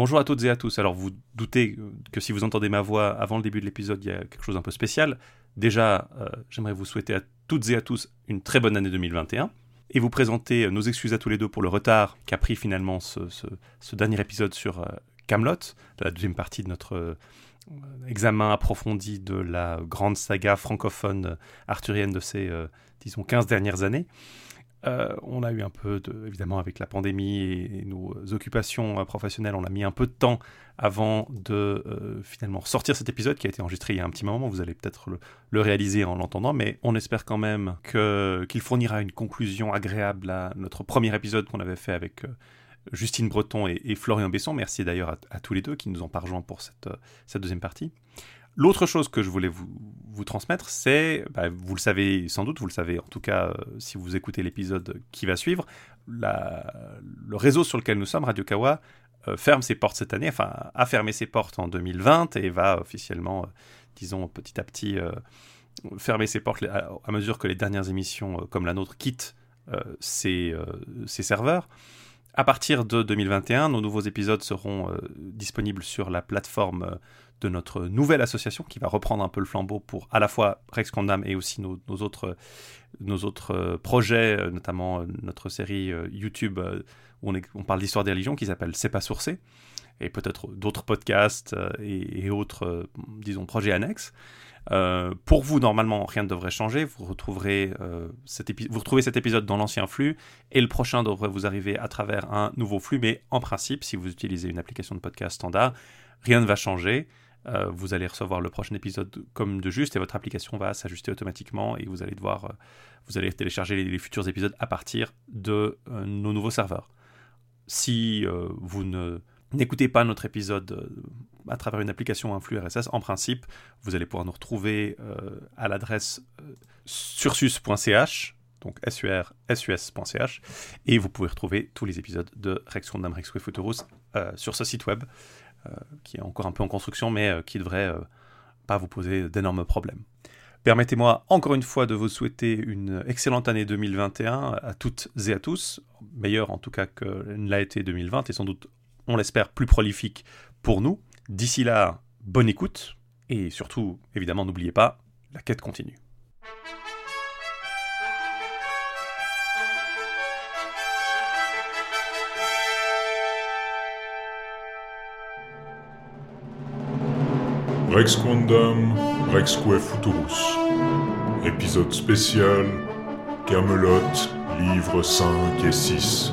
Bonjour à toutes et à tous. Alors vous doutez que si vous entendez ma voix avant le début de l'épisode, il y a quelque chose d'un peu spécial. Déjà, euh, j'aimerais vous souhaiter à toutes et à tous une très bonne année 2021 et vous présenter nos excuses à tous les deux pour le retard qu'a pris finalement ce, dernier épisode sur euh, Camelot, la deuxième partie de notre euh, examen approfondi de la grande saga francophone arthurienne de ces, disons, 15 dernières années. Euh, on a eu un peu de, évidemment avec la pandémie et, nos occupations euh, professionnelles, on a mis un peu de temps avant de euh, finalement sortir cet épisode qui a été enregistré il y a un petit moment. Vous allez peut-être le, réaliser en l'entendant, mais on espère quand même qu'il fournira une conclusion agréable à notre premier épisode qu'on avait fait avec Justine Breton et, Florian Besson. Merci d'ailleurs à, tous les deux qui nous ont pas pour cette deuxième partie. L'autre chose que je voulais vous, transmettre, c'est, bah, vous le savez sans doute, vous le savez en tout cas euh, si vous écoutez l'épisode qui va suivre, le réseau sur lequel nous sommes, Radio Kawa, euh, ferme ses portes cette année, enfin a fermé ses portes en 2020 et va officiellement, euh, disons petit à petit, fermer ses portes à, mesure que les dernières émissions comme la nôtre quittent ses, serveurs. À partir de 2021, nos nouveaux épisodes seront disponibles sur la plateforme de notre nouvelle association qui va reprendre un peu le flambeau pour à la fois Rex Condam et aussi nos, autres, nos autres euh, projets, euh, notamment euh, notre série YouTube où on, parle d'histoire des religions qui s'appelle C'est pas sourcé, et peut-être d'autres podcasts et, autres, disons, projets annexes. pour vous, normalement, rien ne devrait changer. Vous retrouverez cet, vous retrouvez cet épisode dans l'ancien flux et le prochain devrait vous arriver à travers un nouveau flux. Mais en principe, si vous utilisez une application de podcast standard, rien ne va changer. Euh, vous allez recevoir le prochain épisode comme de juste et votre application va s'ajuster automatiquement et vous allez devoir, euh, vous allez télécharger les, futurs épisodes à partir de euh, nos nouveaux serveurs. Si vous ne n'écoutez pas notre épisode à travers une application un flux RSS, en principe, vous allez pouvoir nous retrouver à l'adresse sursus.ch, donc sur sus.ch, et vous pouvez retrouver tous les épisodes de Rex Condam Rex Futurus sur ce site web. Euh, qui est encore un peu en construction, mais euh, qui devrait euh, pas vous poser d'énormes problèmes. Permettez-moi encore une fois de vous souhaiter une excellente année 2021 à toutes et à tous, meilleure en tout cas que l'a été 2020 et sans doute, on l'espère, plus prolifique pour nous. D'ici là, bonne écoute et surtout, évidemment, n'oubliez pas, la quête continue. Rex Quandam, Rexque Futurus. Épisode spécial, Camelot, livres 5 et 6.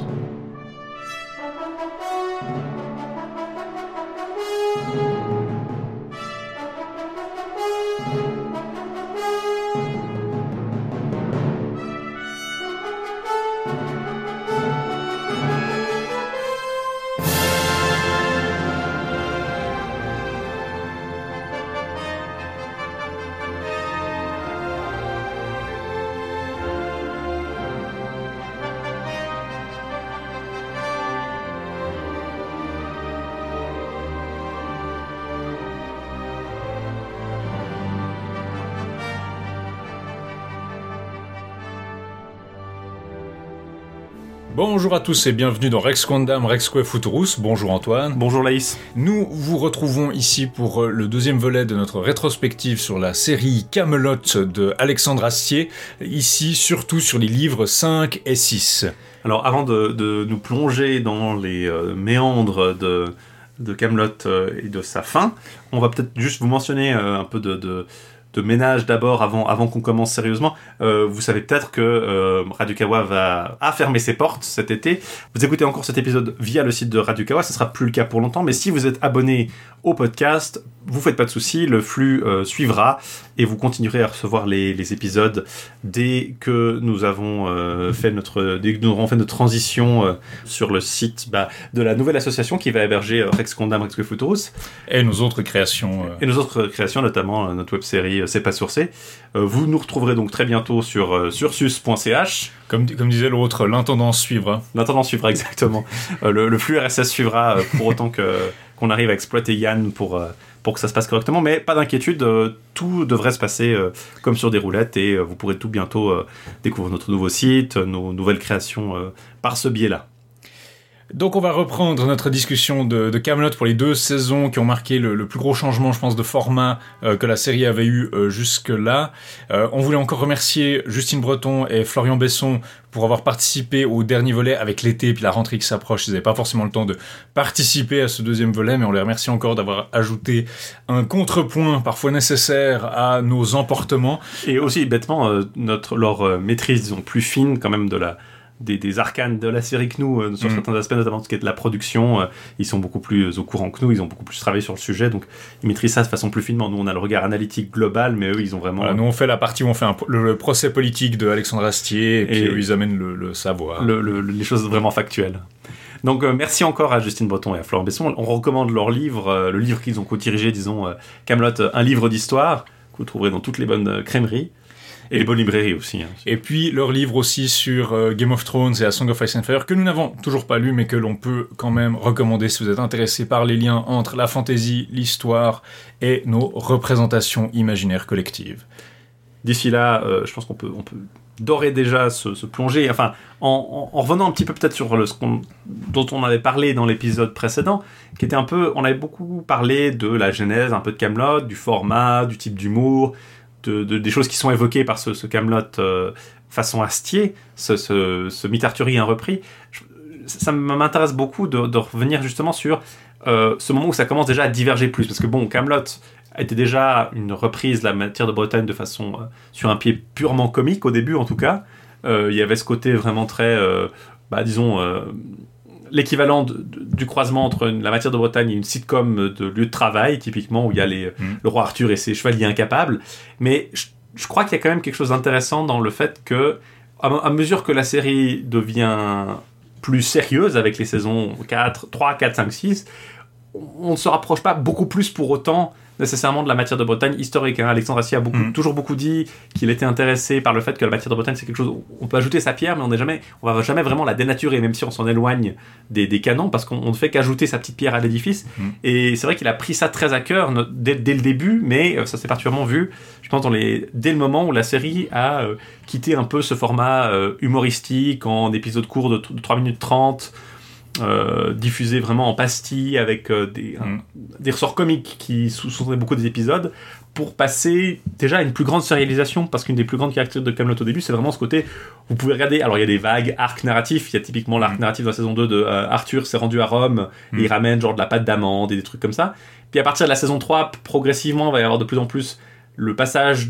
Bonjour à tous et bienvenue dans Rex Quandam Rexque Futurus. Bonjour Antoine. Bonjour Laïs. Nous vous retrouvons ici pour euh, le deuxième volet de notre rétrospective sur la série Camelot de Alexandre Astier, ici surtout sur les livres 5 et 6. Alors avant de, nous plonger dans les euh, méandres de de Camelot euh, et de sa fin, on va peut-être juste vous mentionner un peu de de ménage d'abord avant, avant qu'on commence sérieusement. Euh, vous savez peut-être que euh, Radio Kawa va a fermé ses portes cet été. Vous écoutez encore cet épisode via le site de Radio Kawa, ce sera plus le cas pour longtemps, mais si vous êtes abonné au podcast, vous faites pas de soucis, le flux euh, suivra et vous continuerez à recevoir les, les épisodes dès que nous avons euh, fait notre dès que nous aurons fait notre transition euh, sur le site bah, de la nouvelle association qui va héberger Rex Condam Rex Futurus et nos autres créations et nos autres créations notamment notre web série C'est pas sourcé. vous nous retrouverez donc très bientôt sur sursus.ch comme, comme disait l'autre, l'intendance suivra. L'intendance suivra exactement. le, le, flux RSS suivra pour autant que qu'on arrive à exploiter Yann pour pour que ça se passe correctement. Mais pas d'inquiétude, euh, tout devrait se passer euh, comme sur des roulettes et euh, vous pourrez tout bientôt découvrir notre nouveau site, nos nouvelles créations par ce biais-là. Donc on va reprendre notre discussion de, de Camelot pour les deux saisons qui ont marqué le, le plus gros changement, je pense, de format euh, que la série avait eu euh, jusque-là. Euh, on voulait encore remercier Justine Breton et Florian Besson pour avoir participé au dernier volet avec l'été puis la rentrée qui s'approche. Ils n'avaient pas forcément le temps de participer à ce deuxième volet, mais on les remercie encore d'avoir ajouté un contrepoint parfois nécessaire à nos emportements. Et aussi, bêtement, euh, notre, leur euh, maîtrise, disons, plus fine quand même de la, des, des arcanes de la série que nous, euh, sur Mm. certains aspects, notamment ce qui est de la production. euh, ils sont beaucoup plus euh, au courant que nous, ils ont beaucoup plus travaillé sur le sujet, donc ils maîtrisent ça de façon plus finement. Nous, on a le regard analytique global, mais eux, ils ont vraiment Voilà, nous on fait la partie où on fait un- le, le procès politique de Alexandre Astier et puis Et- eux, ils amènent le, le savoir. le- le- les choses vraiment factuelles. Donc euh, merci encore à Justine Breton et à Florent Besson. On recommande leur livre, le livre qu'ils ont co-dirigé, disons, Camelot, un livre d'histoire, que vous trouverez dans toutes les bonnes crèmeries. Et les bonnes librairies aussi. hein. Et puis leur livre aussi sur euh, Game of Thrones et A Song of Ice and Fire, que nous n'avons toujours pas lu, mais que l'on peut quand même recommander si vous êtes intéressé par les liens entre la fantasy, l'histoire et nos représentations imaginaires collectives. D'ici là, euh, je pense qu'on peut, on peut d'ores et déjà se, se plonger, enfin, en, en- en revenant un petit peu peut-être sur le, ce dont on avait parlé dans l'épisode précédent, qui était un peu, on avait beaucoup parlé de la genèse, un peu de Camelot, du format, du type d'humour, de, de- des choses qui sont évoquées par ce, Camelot euh, façon Astier, ce, ce, ce mythe arthurien repris. Ça m'intéresse beaucoup de, revenir justement sur euh, ce moment où ça commence déjà à diverger plus, parce que bon, Camelot était déjà une reprise de la matière de Bretagne de façon euh, sur un pied purement comique au début en tout cas. Il y avait ce côté vraiment très, bah, disons, l'équivalent du croisement entre une- la matière de Bretagne et une sitcom de lieu de travail, typiquement où il y a les, Mhm. le roi Arthur et ses chevaliers incapables. Mais je, je crois qu'il y a quand même quelque chose d'intéressant dans le fait que, à, à mesure que la série devient plus sérieuse avec les saisons 4, 3, 4, 5, 6, on ne se rapproche pas beaucoup plus pour autant nécessairement de la matière de Bretagne historique. hein. Alexandre Astier a beaucoup, Mhm. toujours beaucoup dit qu'il était intéressé par le fait que la matière de Bretagne c'est quelque chose où on peut ajouter sa pierre, mais on n'est jamais, on va jamais vraiment la dénaturer, même si on s'en éloigne des, des canons, parce qu'on on ne fait qu'ajouter sa petite pierre à l'édifice. Mhm. Et c'est vrai qu'il a pris ça très à cœur dès, dès le début, mais euh, ça s'est particulièrement vu, je pense, dans les, dès le moment où la série a euh, quitté un peu ce format euh, humoristique en épisodes courts de, de 3 minutes 30. Euh, diffusé vraiment en pastille avec euh, des, Mhm. des ressorts comiques qui sous sous beaucoup des épisodes pour passer déjà à une plus grande sérialisation parce qu'une des plus grandes caractéristiques de Camelot au début c'est vraiment ce côté vous pouvez regarder alors il y a des vagues arcs narratifs il y a typiquement l'arc Mhm. narratif de la saison 2 de euh, Arthur s'est rendu à Rome et il Mhm. ramène genre de la pâte d'amande et des trucs comme ça puis à partir de la saison 3 progressivement il va y avoir de plus en plus le passage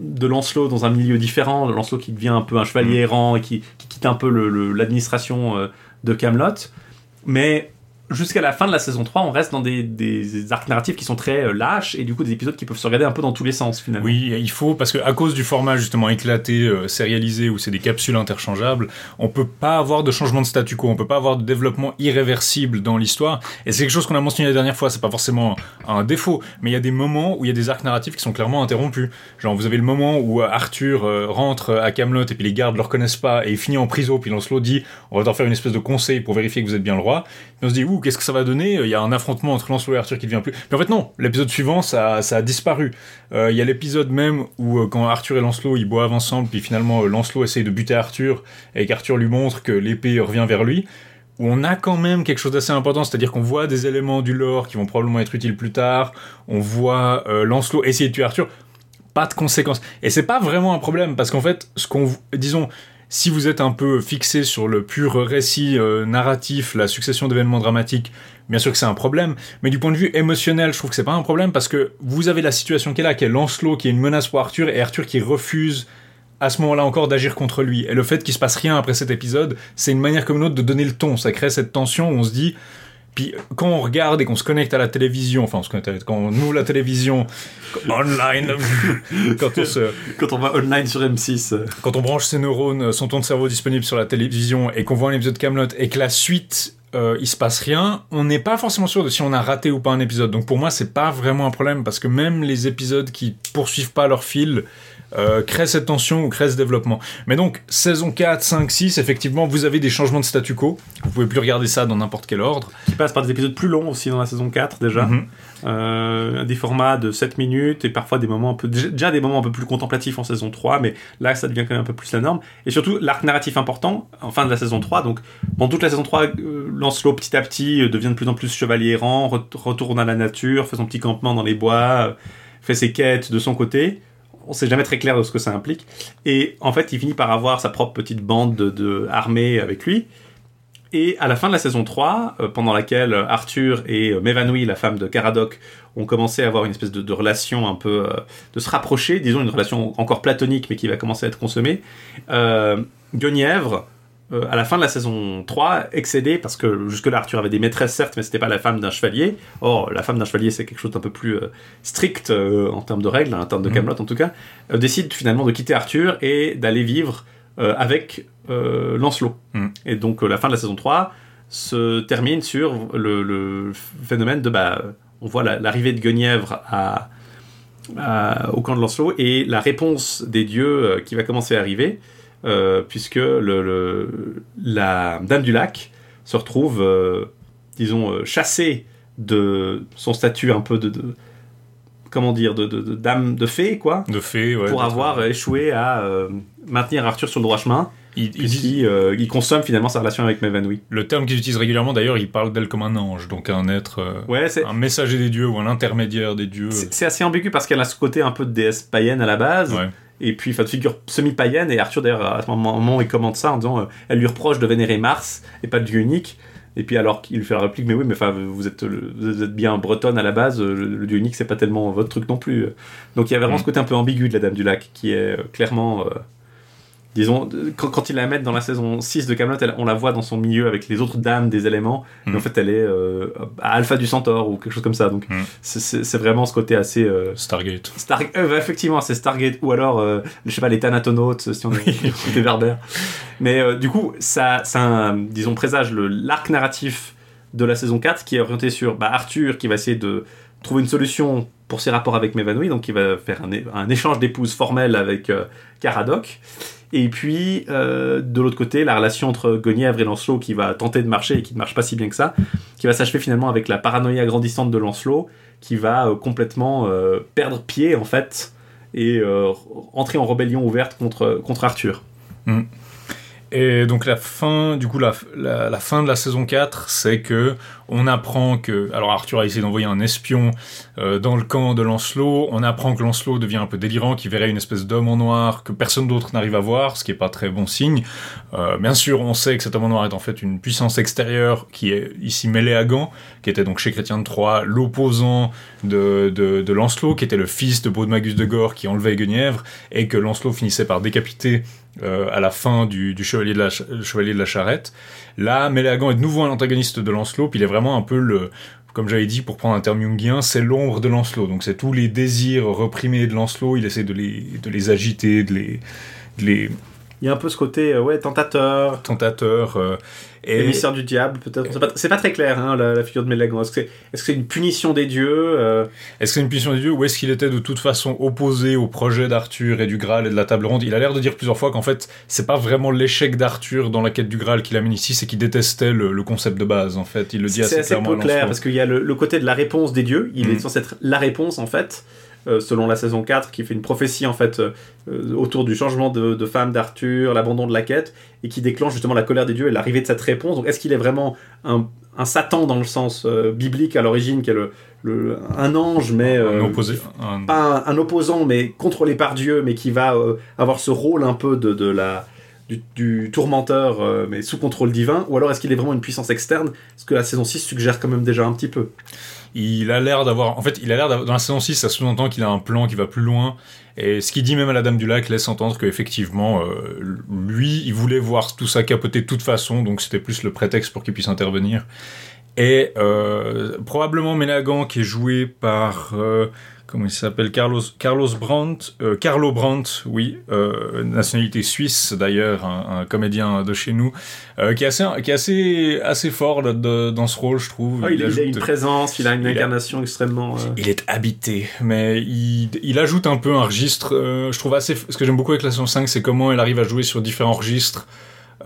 de Lancelot dans un milieu différent, Lancelot qui devient un peu un chevalier Mm. errant et qui, qui quitte un peu le- le- l'administration de Camelot. Mais jusqu'à la fin de la saison 3, on reste dans des, arcs narratifs qui sont très euh, lâches et du coup des épisodes qui peuvent se regarder un peu dans tous les sens finalement. Oui, il faut, parce que à cause du format justement éclaté, euh, sérialisé, où c'est des capsules interchangeables, on peut pas avoir de changement de statu quo, on peut pas avoir de développement irréversible dans l'histoire. Et c'est quelque chose qu'on a mentionné la dernière fois, c'est pas forcément un défaut, mais il y a des moments où il y a des arcs narratifs qui sont clairement interrompus. Genre, vous avez le moment où euh, Arthur rentre à Camelot et puis les gardes le reconnaissent pas et il finit en prison, puis Lancelot dit on va t'en faire une espèce de conseil pour vérifier que vous êtes bien le roi. On se dit ouh, qu'est-ce que ça va donner? Il y a un affrontement entre Lancelot et Arthur qui devient plus. Mais en fait, non, l'épisode suivant, ça, a disparu. Euh, Il y a l'épisode même où euh, quand Arthur et Lancelot ils boivent ensemble, puis finalement euh, Lancelot essaye de buter Arthur et qu'Arthur lui montre que l'épée revient vers lui, où on a quand même quelque chose d'assez important, c'est-à-dire qu'on voit des éléments du lore qui vont probablement être utiles plus tard, on voit Lancelot essayer de tuer Arthur, pas de conséquences. Et c'est pas vraiment un problème, parce qu'en fait, ce qu'on, disons, si vous êtes un peu fixé sur le pur récit euh, narratif, la succession d'événements dramatiques, bien sûr que c'est un problème, mais du point de vue émotionnel, je trouve que c'est pas un problème parce que vous avez la situation qui est là, qui est Lancelot, qui est une menace pour Arthur, et Arthur qui refuse à ce moment-là encore d'agir contre lui. Et le fait qu'il se passe rien après cet épisode, c'est une manière comme une autre de donner le ton. Ça crée cette tension où on se dit, puis quand on regarde et qu'on se connecte à la télévision, enfin on se connecte à- quand on ouvre la télévision online, quand on se, Quand on va online sur M6, euh, quand on branche ses neurones, son ton de cerveau disponible sur la télévision et qu'on voit un épisode de Camelot et que la suite euh, il se passe rien, on n'est pas forcément sûr de si on a raté ou pas un épisode. Donc pour moi c'est pas vraiment un problème parce que même les épisodes qui poursuivent pas leur fil euh, crée cette tension ou crée ce développement. Mais donc, saison 4, 5, 6, effectivement, vous avez des changements de statu quo. Vous pouvez plus regarder ça dans n'importe quel ordre. Qui passe par des épisodes plus longs aussi dans la saison 4 déjà. Mhm. Euh, des formats de 7 minutes et parfois des moments un peu déjà des moments un peu plus contemplatifs en saison 3 mais là ça devient quand même un peu plus la norme et surtout l'arc narratif important en fin de la saison 3 donc pendant toute la saison 3 euh, Lancelot petit à petit devient de plus en plus chevalier errant re- retourne à la nature fait son petit campement dans les bois fait ses quêtes de son côté on sait jamais très clair de ce que ça implique. Et en fait il finit par avoir sa propre petite bande de, armée avec lui. Et à la fin de la saison 3, euh, pendant laquelle Arthur et euh, Mévanouille, la femme de Caradoc, ont commencé à avoir une espèce de, relation un peu... euh, de se rapprocher, disons une relation encore platonique, mais qui va commencer à être consommée, Guenièvre, euh, à la fin de la saison 3, excédé, parce que jusque-là Arthur avait des maîtresses, certes, mais c'était pas la femme d'un chevalier. Or, la femme d'un chevalier, c'est quelque chose d'un peu plus euh, strict euh, en termes de règles, en termes de Mhm. Camelot en tout cas, décide finalement de quitter Arthur et d'aller vivre avec Lancelot. Mhm. Et donc la fin de la saison 3 se termine sur le, le phénomène de bah, on voit la- l'arrivée de Guenièvre à, à- au camp de Lancelot et la réponse des dieux qui va commencer à arriver puisque le, le- la Dame du Lac se retrouve euh, disons euh, chassée de son statut un peu de, de- comment dire de, de, de dame de fée quoi De fait, ouais. pour avoir échoué à euh, maintenir Arthur sur le droit chemin Il- il dit- euh, il consomme finalement sa relation avec Mévanouille. le terme qu'ils utilisent régulièrement, d'ailleurs, ils parlent d'elle comme un ange, donc un être, euh, Ouais, c'est un messager des dieux ou un intermédiaire des dieux. c'est c'est assez ambigu parce qu'elle a ce côté un peu de déesse païenne à la base, Ouais. Et puis enfin de figure semi-païenne, et Arthur d'ailleurs à ce moment, il commente ça en disant euh, elle lui reproche de vénérer Mars et pas le dieu unique. Et puis alors qu'il lui fait la réplique, mais oui, mais enfin vous êtes le- vous êtes bien bretonne à la base, euh, le, le dieu unique c'est pas tellement votre truc non plus. Donc il y a vraiment Mm. ce côté un peu ambigu de la Dame du Lac qui est euh, clairement, euh, disons, quand, quand ils la mettent dans la saison 6 de Camelot, on la voit dans son milieu avec les autres dames des éléments, Mm. en fait elle est euh, à Alpha du Centaure ou quelque chose comme ça. Donc Mm. c'est- vraiment ce côté assez euh, Stargate. Star euh, effectivement, c'est Stargate ou alors, je sais pas, les Thanatonautes, si on est des Verbères. Mais du coup, ça, ça un, disons, présage l'arc narratif de la saison 4 qui est orienté sur bah, Arthur qui va essayer de trouver une solution pour ses rapports avec Mévanouille, donc il va faire un, un échange d'épouses formel avec Caradoc. Et puis, euh, de l'autre côté, la relation entre Guenièvre et Lancelot qui va tenter de marcher et qui ne marche pas si bien que ça, qui va s'achever finalement avec la paranoïa grandissante de Lancelot, qui va euh, complètement euh, perdre pied en fait et entrer en rébellion ouverte contre, contre Arthur. Et donc la fin, du coup, la, fin de la saison 4, c'est que on apprend que... Alors Arthur a essayé d'envoyer un espion euh, dans le camp de Lancelot, on apprend que Lancelot devient un peu délirant, qu'il verrait une espèce d'homme en noir que personne d'autre n'arrive à voir, ce qui est pas très bon signe. Euh, bien sûr, on sait que cet homme en noir est en fait une puissance extérieure qui est ici mêlée à Gand, qui était donc chez Chrétien de Troyes l'opposant de, de, de Lancelot, qui était le fils de Baudemagus de Gore qui enlevait Guenièvre, et que Lancelot finissait par décapiter euh, à la fin du, du chevalier, de la, chevalier de la Charrette. Là, Méléagan est de nouveau un antagoniste de Lancelot, puis il est vraiment un peu le, comme j'avais dit, pour prendre un terme jungien, c'est l'ombre de Lancelot. Donc c'est tous les désirs reprimés de Lancelot, il essaie de les, de les agiter, de les, de les Il y a un peu ce côté euh, ouais, tentateur, tentateurs. euh, et émissaire du diable, peut-être. C'est pas, c'est pas très clair, hein, la, la figure de Mélagon. Est-ce que c'est c'est une punition des dieux euh, est-ce que c'est une punition des dieux ou est-ce qu'il était de toute façon opposé au projet d'Arthur et du Graal et de la table ronde? Il a l'air de dire plusieurs fois qu'en fait, c'est pas vraiment l'échec d'Arthur dans la quête du Graal qui l'amène ici, c'est qu'il détestait le, le concept de base, en fait. Il le dit C'est assez assez clairement peu à clair parce qu'il y a le, le côté de la réponse des dieux. Il Mhm. est censé être la réponse en fait, selon la saison 4, qui fait une prophétie en fait euh, euh, autour du changement de, de femme d'Arthur, l'abandon de la quête, et qui déclenche justement la colère des dieux et l'arrivée de cette réponse. Donc est-ce qu'il est vraiment un, un Satan dans le sens euh, biblique à l'origine, qui est le, le- un ange, mais Un euh, opposé. un- pas un, un opposant, mais contrôlé par Dieu, mais qui va euh, avoir ce rôle un peu de, de la du, du tourmenteur, euh, mais sous contrôle divin, ou alors est-ce qu'il est vraiment une puissance externe? Ce que la saison 6 suggère quand même déjà un petit peu? Il a l'air d'avoir. En fait, il a l'air. Dans la saison 6, ça sous-entend qu'il a un plan qui va plus loin. Et ce qu'il dit même à la Dame du Lac laisse entendre qu'effectivement, euh, lui, il voulait voir tout ça capoter de toute façon, donc c'était plus le prétexte pour qu'il puisse intervenir. Et euh, probablement Mélagan qui est joué par euh, comment il s'appelle Carlos Carlos Brandt euh, Carlo Brandt oui euh, nationalité suisse d'ailleurs un, un comédien de chez nous euh, qui est assez qui est assez assez fort là, de- dans ce rôle je trouve Oh, il, il a une présence, il a une il a- incarnation extrêmement. euh, il est habité, mais il, il ajoute un peu un registre. euh, je trouve assez. Ce que j'aime beaucoup avec la saison 5, c'est comment elle arrive à jouer sur différents registres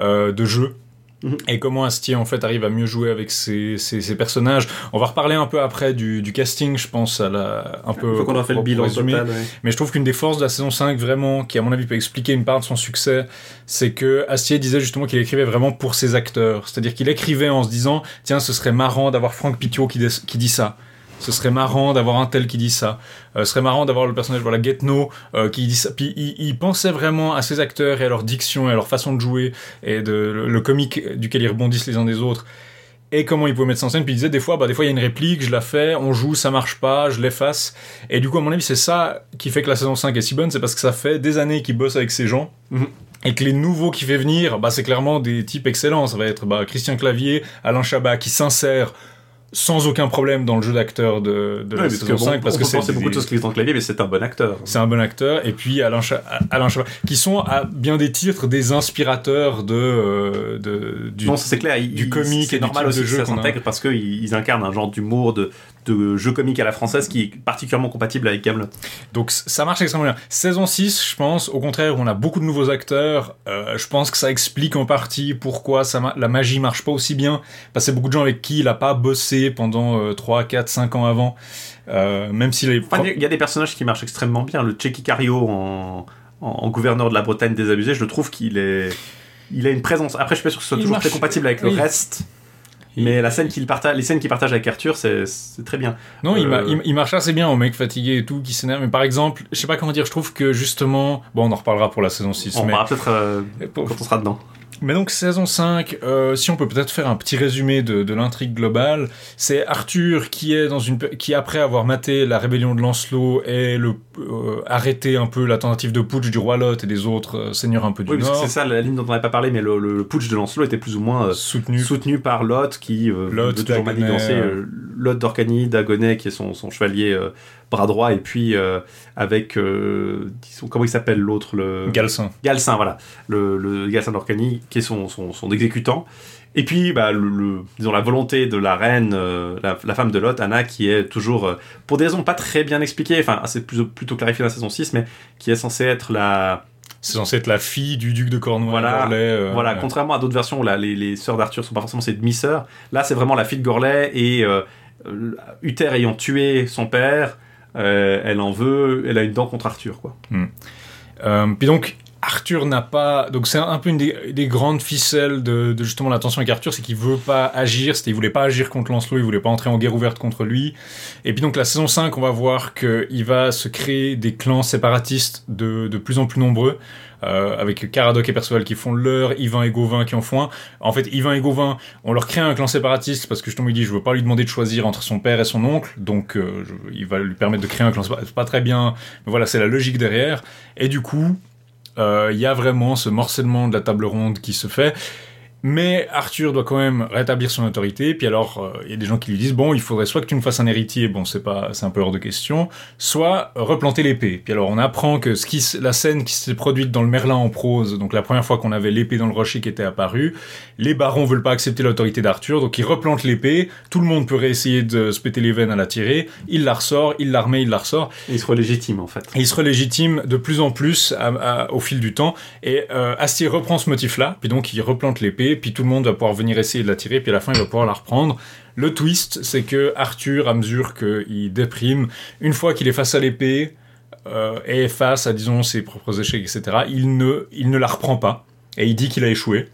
euh, de jeux. Et comment Astier en fait arrive à mieux jouer avec ses, ses, ses personnages. On va reparler un peu après du, du casting, je pense, à la, un peu. Faut qu'on en fait le bilan pour résumer. total. ouais. Mais je trouve qu'une des forces de la saison 5, vraiment, qui à mon avis peut expliquer une part de son succès, c'est que Astier disait justement qu'il écrivait vraiment pour ses acteurs. C'est-à-dire qu'il écrivait en se disant, tiens, ce serait marrant d'avoir Franck Pitiot qui, qui dit ça. Ce serait marrant d'avoir un tel qui dit ça. Euh, ce serait marrant d'avoir le personnage, voilà, Getno, euh, qui dit ça. Puis il, il pensait vraiment à ses acteurs et à leur diction et à leur façon de jouer et de le, le comique duquel ils rebondissent les uns des autres et comment il pouvait mettre ça en scène. Puis il disait des fois, bah des fois il y a une réplique, je la fais, on joue, ça marche pas, je l'efface. Et du coup, à mon avis, c'est ça qui fait que la saison 5 est si bonne, c'est parce que ça fait des années qu'il bosse avec ces gens. Mhm. Et que les nouveaux qui fait venir, bah c'est clairement des types excellents. Ça va être bah, Christian Clavier, Alain Chabat qui s'insère sans aucun problème dans le jeu d'acteur de, de Ouais, la parce que saison bon, 5 parce on que c'est des- beaucoup de choses qui sont clavier, mais c'est un bon acteur. c'est un bon acteur et puis Alain, Cha- Alain Chabat qui sont à bien des titres des inspirateurs de, euh, de du, non, ça, c'est clair. il- du il- comique et du normal type aussi de que jeu ça qu'on a. s'intègre parce qu'ils ils incarnent un genre d'humour, de, de jeu comique à la française qui est particulièrement compatible avec Camelot. Donc ça marche extrêmement bien. Saison 6, je pense, au contraire, où on a beaucoup de nouveaux acteurs. euh, je pense que ça explique en partie pourquoi ça ma- la magie marche pas aussi bien. Parce que c'est beaucoup de gens avec qui il a pas bossé pendant euh, 3, 4, 5 ans avant. Euh, même s'il est... Enfin, il y a des personnages qui marchent extrêmement bien. Le Checky Cario en, en, en gouverneur de la Bretagne désabusée, je trouve qu'il est. Il a une présence. Après, je suis pas sûr que ce soit Il toujours marche- très compatible avec oui. le reste. Mais la scène qu'il partage, les scènes qu'il partage avec Arthur, c'est très bien. Non, il, ma- Euh, il, il marche assez bien au mec fatigué et tout, qui s'énerve. Mais par exemple, je sais pas comment dire, je trouve que justement... Bon, on en reparlera pour la saison 6. On mais... peut-être euh, quand on sera dedans. Mais donc saison 5, euh, si on peut peut-être faire un petit résumé de, de l'intrigue globale, c'est Arthur qui est dans une qui après avoir maté la rébellion de Lancelot et le euh, arrêté un peu la tentative de putsch du roi Lot et des autres euh, seigneurs un peu du Oui, Nord, c'est ça la ligne dont on n'avait pas parlé, mais le, le, le putsch de Lancelot était plus ou moins soutenu. soutenu par Lot qui Lot, veut toujours manigancer Lot d'Orcanie, Dagonet qui est son, son chevalier bras droit et puis euh, avec euh, disons, comment il s'appelle l'autre le Galcin. Galcin voilà le, le Galcin d'Orcanie qui est son, son, son exécutant et puis bah, le, le- disons la volonté de la reine euh, la, la femme de Lot Anna qui est toujours euh, pour des raisons pas très bien expliquées enfin c'est plutôt, plutôt clarifié dans la saison 6 mais qui est censée être la C'est censé être la fille du duc de Cornouailles. Voilà, Gorlais, euh, Voilà, ouais. contrairement à d'autres versions où là, les, les sœurs d'Arthur sont pas forcément ses demi-sœurs, là c'est vraiment la fille de Gorlais et Uther ayant tué son père, elle en veut, elle a une dent contre Arthur quoi. Euh, puis donc, Arthur n'a pas. Donc, c'est un peu une des, des grandes ficelles de, de justement la tension avec Arthur, c'est qu'il veut pas agir. C'était, il voulait pas agir contre Lancelot, il voulait pas entrer en guerre ouverte contre lui. Et puis, donc, la saison 5, on va voir qu'il va se créer des clans séparatistes de, de plus en plus nombreux. Euh, avec Caradoc et Perceval qui font leur, Yvain et Gauvin qui en font un. En fait, Yvain et Gauvin, on leur crée un clan séparatiste parce que justement il dit je veux pas lui demander de choisir entre son père et son oncle, donc euh, il va lui permettre de créer un clan séparatiste. C'est pas très bien, mais voilà, c'est la logique derrière. Et du coup, il y a vraiment ce morcellement de la table ronde qui se fait. Mais Arthur doit quand même rétablir son autorité. Puis alors, euh, il y a des gens qui lui disent bon, il faudrait soit que tu me fasses un héritier, bon, c'est pas, c'est un peu hors de question, soit replanter l'épée. Puis alors, on apprend que ce qui, la scène qui s'est produite dans le Merlin en prose, donc la première fois qu'on avait l'épée dans le rocher qui était apparue, les barons veulent pas accepter l'autorité d'Arthur, donc ils replantent l'épée. Tout le monde peut réessayer de se péter les veines à la tirer. Il la ressort, il la remet, il la ressort. Et il se légitime en fait. Et il se relégitime de plus en plus à- à- au fil du temps. Et euh, Astier reprend ce motif-là, puis donc il replante l'épée, puis tout le monde va pouvoir venir essayer de la tirer, puis à la fin il va pouvoir la reprendre. Le twist, c'est que Arthur, à mesure qu'il déprime, une fois qu'il est face à l'épée euh, et face à, disons, ses propres échecs, etc., il ne, il ne la reprend pas. Et il dit qu'il a échoué.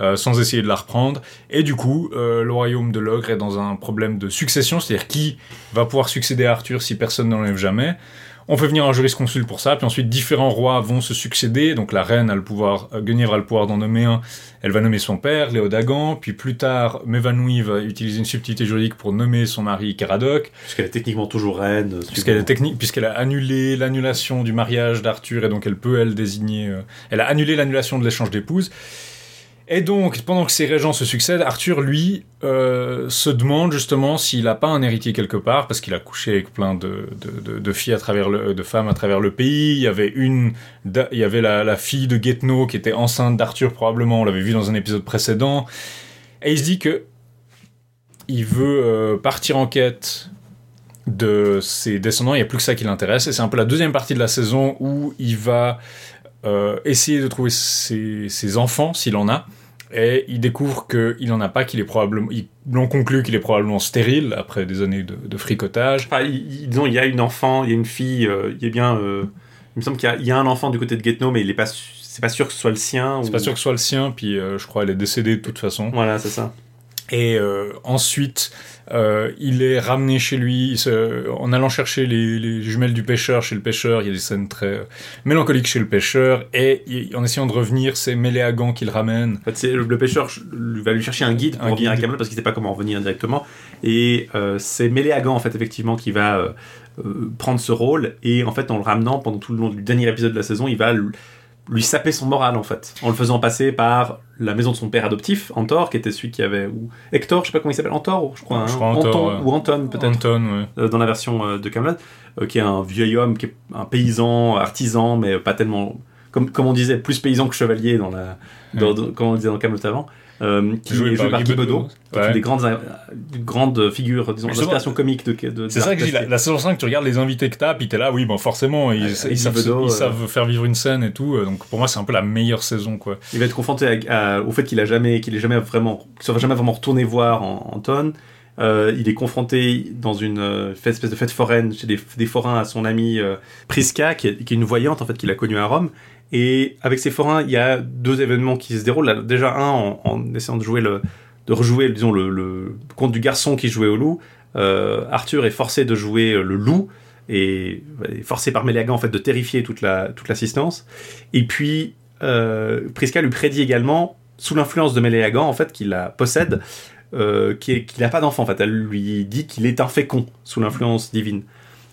euh, sans essayer de la reprendre. Et du coup, euh, le royaume de l'ogre est dans un problème de succession, c'est-à-dire qui va pouvoir succéder à Arthur si personne n'enlève jamais. On fait venir un jurisconsulte pour ça, puis ensuite différents rois vont se succéder. Donc la reine a le pouvoir, euh, Guenièvre a le pouvoir d'en nommer un. Elle va nommer son père, Léodagan. Puis plus tard, Mévanouille va utiliser une subtilité juridique pour nommer son mari Caradoc, Puisqu'elle est techniquement toujours reine. euh, puisqu'elle technique, a annulé l'annulation du mariage d'Arthur et donc elle peut elle désigner. euh, elle a annulé l'annulation de l'échange d'épouses. Et donc, pendant que ces régents se succèdent, Arthur, lui, euh, se demande justement s'il n'a pas un héritier quelque part, parce qu'il a couché avec plein de, filles à travers le, de femmes à travers le pays. Il y avait une, il y avait la, fille de Getno qui était enceinte d'Arthur probablement. On l'avait vu dans un épisode précédent. Et il se dit que il veut euh, partir en quête de ses descendants. Il n'y a plus que ça qui l'intéresse. Et c'est un peu la deuxième partie de la saison où il va euh, essayer de trouver ses, ses enfants, s'il en a et il découvre qu'il n'en a pas, qu'il est probablement, ils l'ont conclu qu'il est probablement stérile après des années de, de fricotage. Enfin, il, disons, il y a une enfant, il y a une fille, euh, il y a bien, euh, il me semble qu'il y, y, a un enfant du côté de Getno, mais il est pas, c'est pas sûr que ce soit le sien. C'est pas sûr que ce soit le sien, puis euh, je crois elle est décédée de toute façon. Voilà, c'est ça. Et euh, ensuite, euh, il est ramené chez lui se, en allant chercher les, les, jumelles du pêcheur chez le pêcheur. Il y a des scènes très euh, mélancoliques chez le pêcheur. Et il, en essayant de revenir, c'est Méléagan qui le ramène. En fait, le, le, pêcheur va lui chercher un guide pour un revenir guide. à Camelot parce qu'il ne sait pas comment revenir directement. Et euh, c'est Méléagan, en fait, effectivement, qui va euh, prendre ce rôle. Et en fait, en le ramenant pendant tout le long du dernier épisode de la saison, il va lui saper son moral en fait, en le faisant passer par la maison de son père adoptif, Antor, qui était celui qui avait ou Hector, je sais pas comment il s'appelle, Antor, je crois, je hein, crois Antor, Anton ouais. ou Anton peut-être, Anton, ouais. euh, dans la version euh, de Camelot, euh, qui est un vieil homme, qui est un paysan, artisan, mais pas tellement, comme comme on disait, plus paysan que chevalier dans la, dans, dans, comme on disait dans Camelot avant. Euh, qui Joué est joué par Guy Bedos. qui est une des grandes, euh, grandes figures, disons, d'inspiration comique de, de C'est ça que dis, la, la saison 5, tu regardes les invités que t'as, puis t'es là, oui, bon, forcément, ils, savent, ils euh, savent faire vivre une scène et tout, donc pour moi, c'est un peu la meilleure saison, quoi. il va être confronté à- à- au fait qu'il a jamais, qu'il est jamais vraiment, qu'il soit jamais vraiment retourné voir en, Anton. Euh, il est confronté dans une euh, espèce de fête foraine chez des, des forains à son ami euh, Prisca, qui est, qui est une voyante en fait qu'il a connue à Rome. Et avec ces forains, il y a deux événements qui se déroulent. Déjà un en, essayant de jouer le, de rejouer, disons le, conte du garçon qui jouait au loup. Euh, Arthur est forcé de jouer le loup et est forcé par Méléagan en fait de terrifier toute la toute l'assistance. Et puis euh, Prisca lui prédit également, sous l'influence de Méléagan, en fait, qu'il la possède, euh, qu'il n'a pas d'enfant. En fait, elle lui dit qu'il est infécond sous l'influence divine.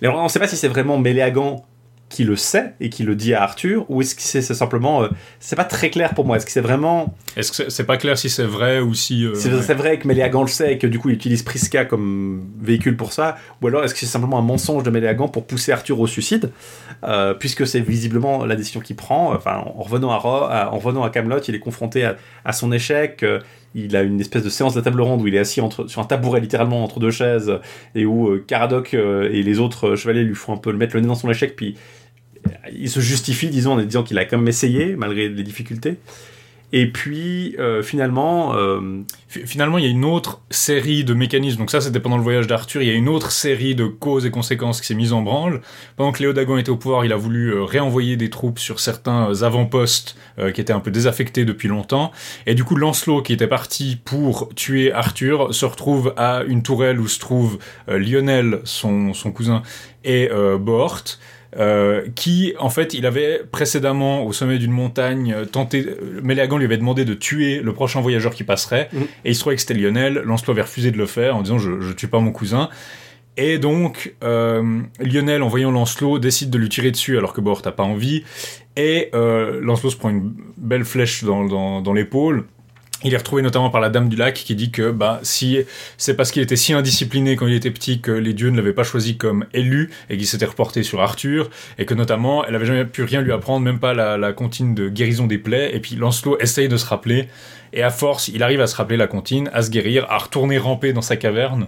Mais on ne sait pas si c'est vraiment Méléagan qui le sait et qui le dit à Arthur, ou est-ce que c'est simplement... euh, c'est pas très clair pour moi. Est-ce que c'est vraiment... Est-ce que c'est- pas clair si c'est vrai ou si. euh, C'est ouais. vrai que Méléagan le sait et que du coup il utilise Prisca comme véhicule pour ça, ou alors est-ce que c'est simplement un mensonge de Méléagan pour pousser Arthur au suicide, euh, puisque c'est visiblement la décision qu'il prend. Enfin, en revenant à, Ro- à- en revenant à Camelot, il est confronté à, à son échec. Il a une espèce de séance de table ronde où il est assis entre, sur un tabouret littéralement entre deux chaises et où euh, Caradoc euh, et les autres euh, chevaliers lui font un peu le mettre le nez dans son échec puis euh, il se justifie disons en disant qu'il a quand même essayé malgré les difficultés et puis euh, finalement euh, Fi- Finalement, il y a une autre série de mécanismes. Donc ça, c'était pendant le voyage d'Arthur. Il y a une autre série de causes et conséquences qui s'est mise en branle. Pendant que Léodagon était au pouvoir, il a voulu euh, réenvoyer des troupes sur certains avant-postes qui étaient un peu désaffectés depuis longtemps. Et du coup, Lancelot, qui était parti pour tuer Arthur, se retrouve à une tourelle où se trouve Lionel, son, son cousin, et Bohort. Euh, qui en fait il avait précédemment au sommet d'une montagne euh, tenté euh, Méléagan lui avait demandé de tuer le prochain voyageur qui passerait et il se trouvait que c'était Lionel. Lancelot avait refusé de le faire en disant je, je tue pas mon cousin. Et donc euh, Lionel, en voyant Lancelot, décide de lui tirer dessus alors que Bohort n'a pas envie. Et euh, Lancelot se prend une belle flèche dans, dans, dans l'épaule. Il est retrouvé notamment par la Dame du Lac qui dit que bah si c'est parce qu'il était si indiscipliné quand il était petit que les dieux ne l'avaient pas choisi comme élu et qu'il s'était reporté sur Arthur et que notamment elle avait jamais pu rien lui apprendre, même pas la, la de guérison des plaies. Et puis Lancelot essaye de se rappeler et à force il arrive à se rappeler la comptine, à se guérir, à retourner ramper dans sa caverne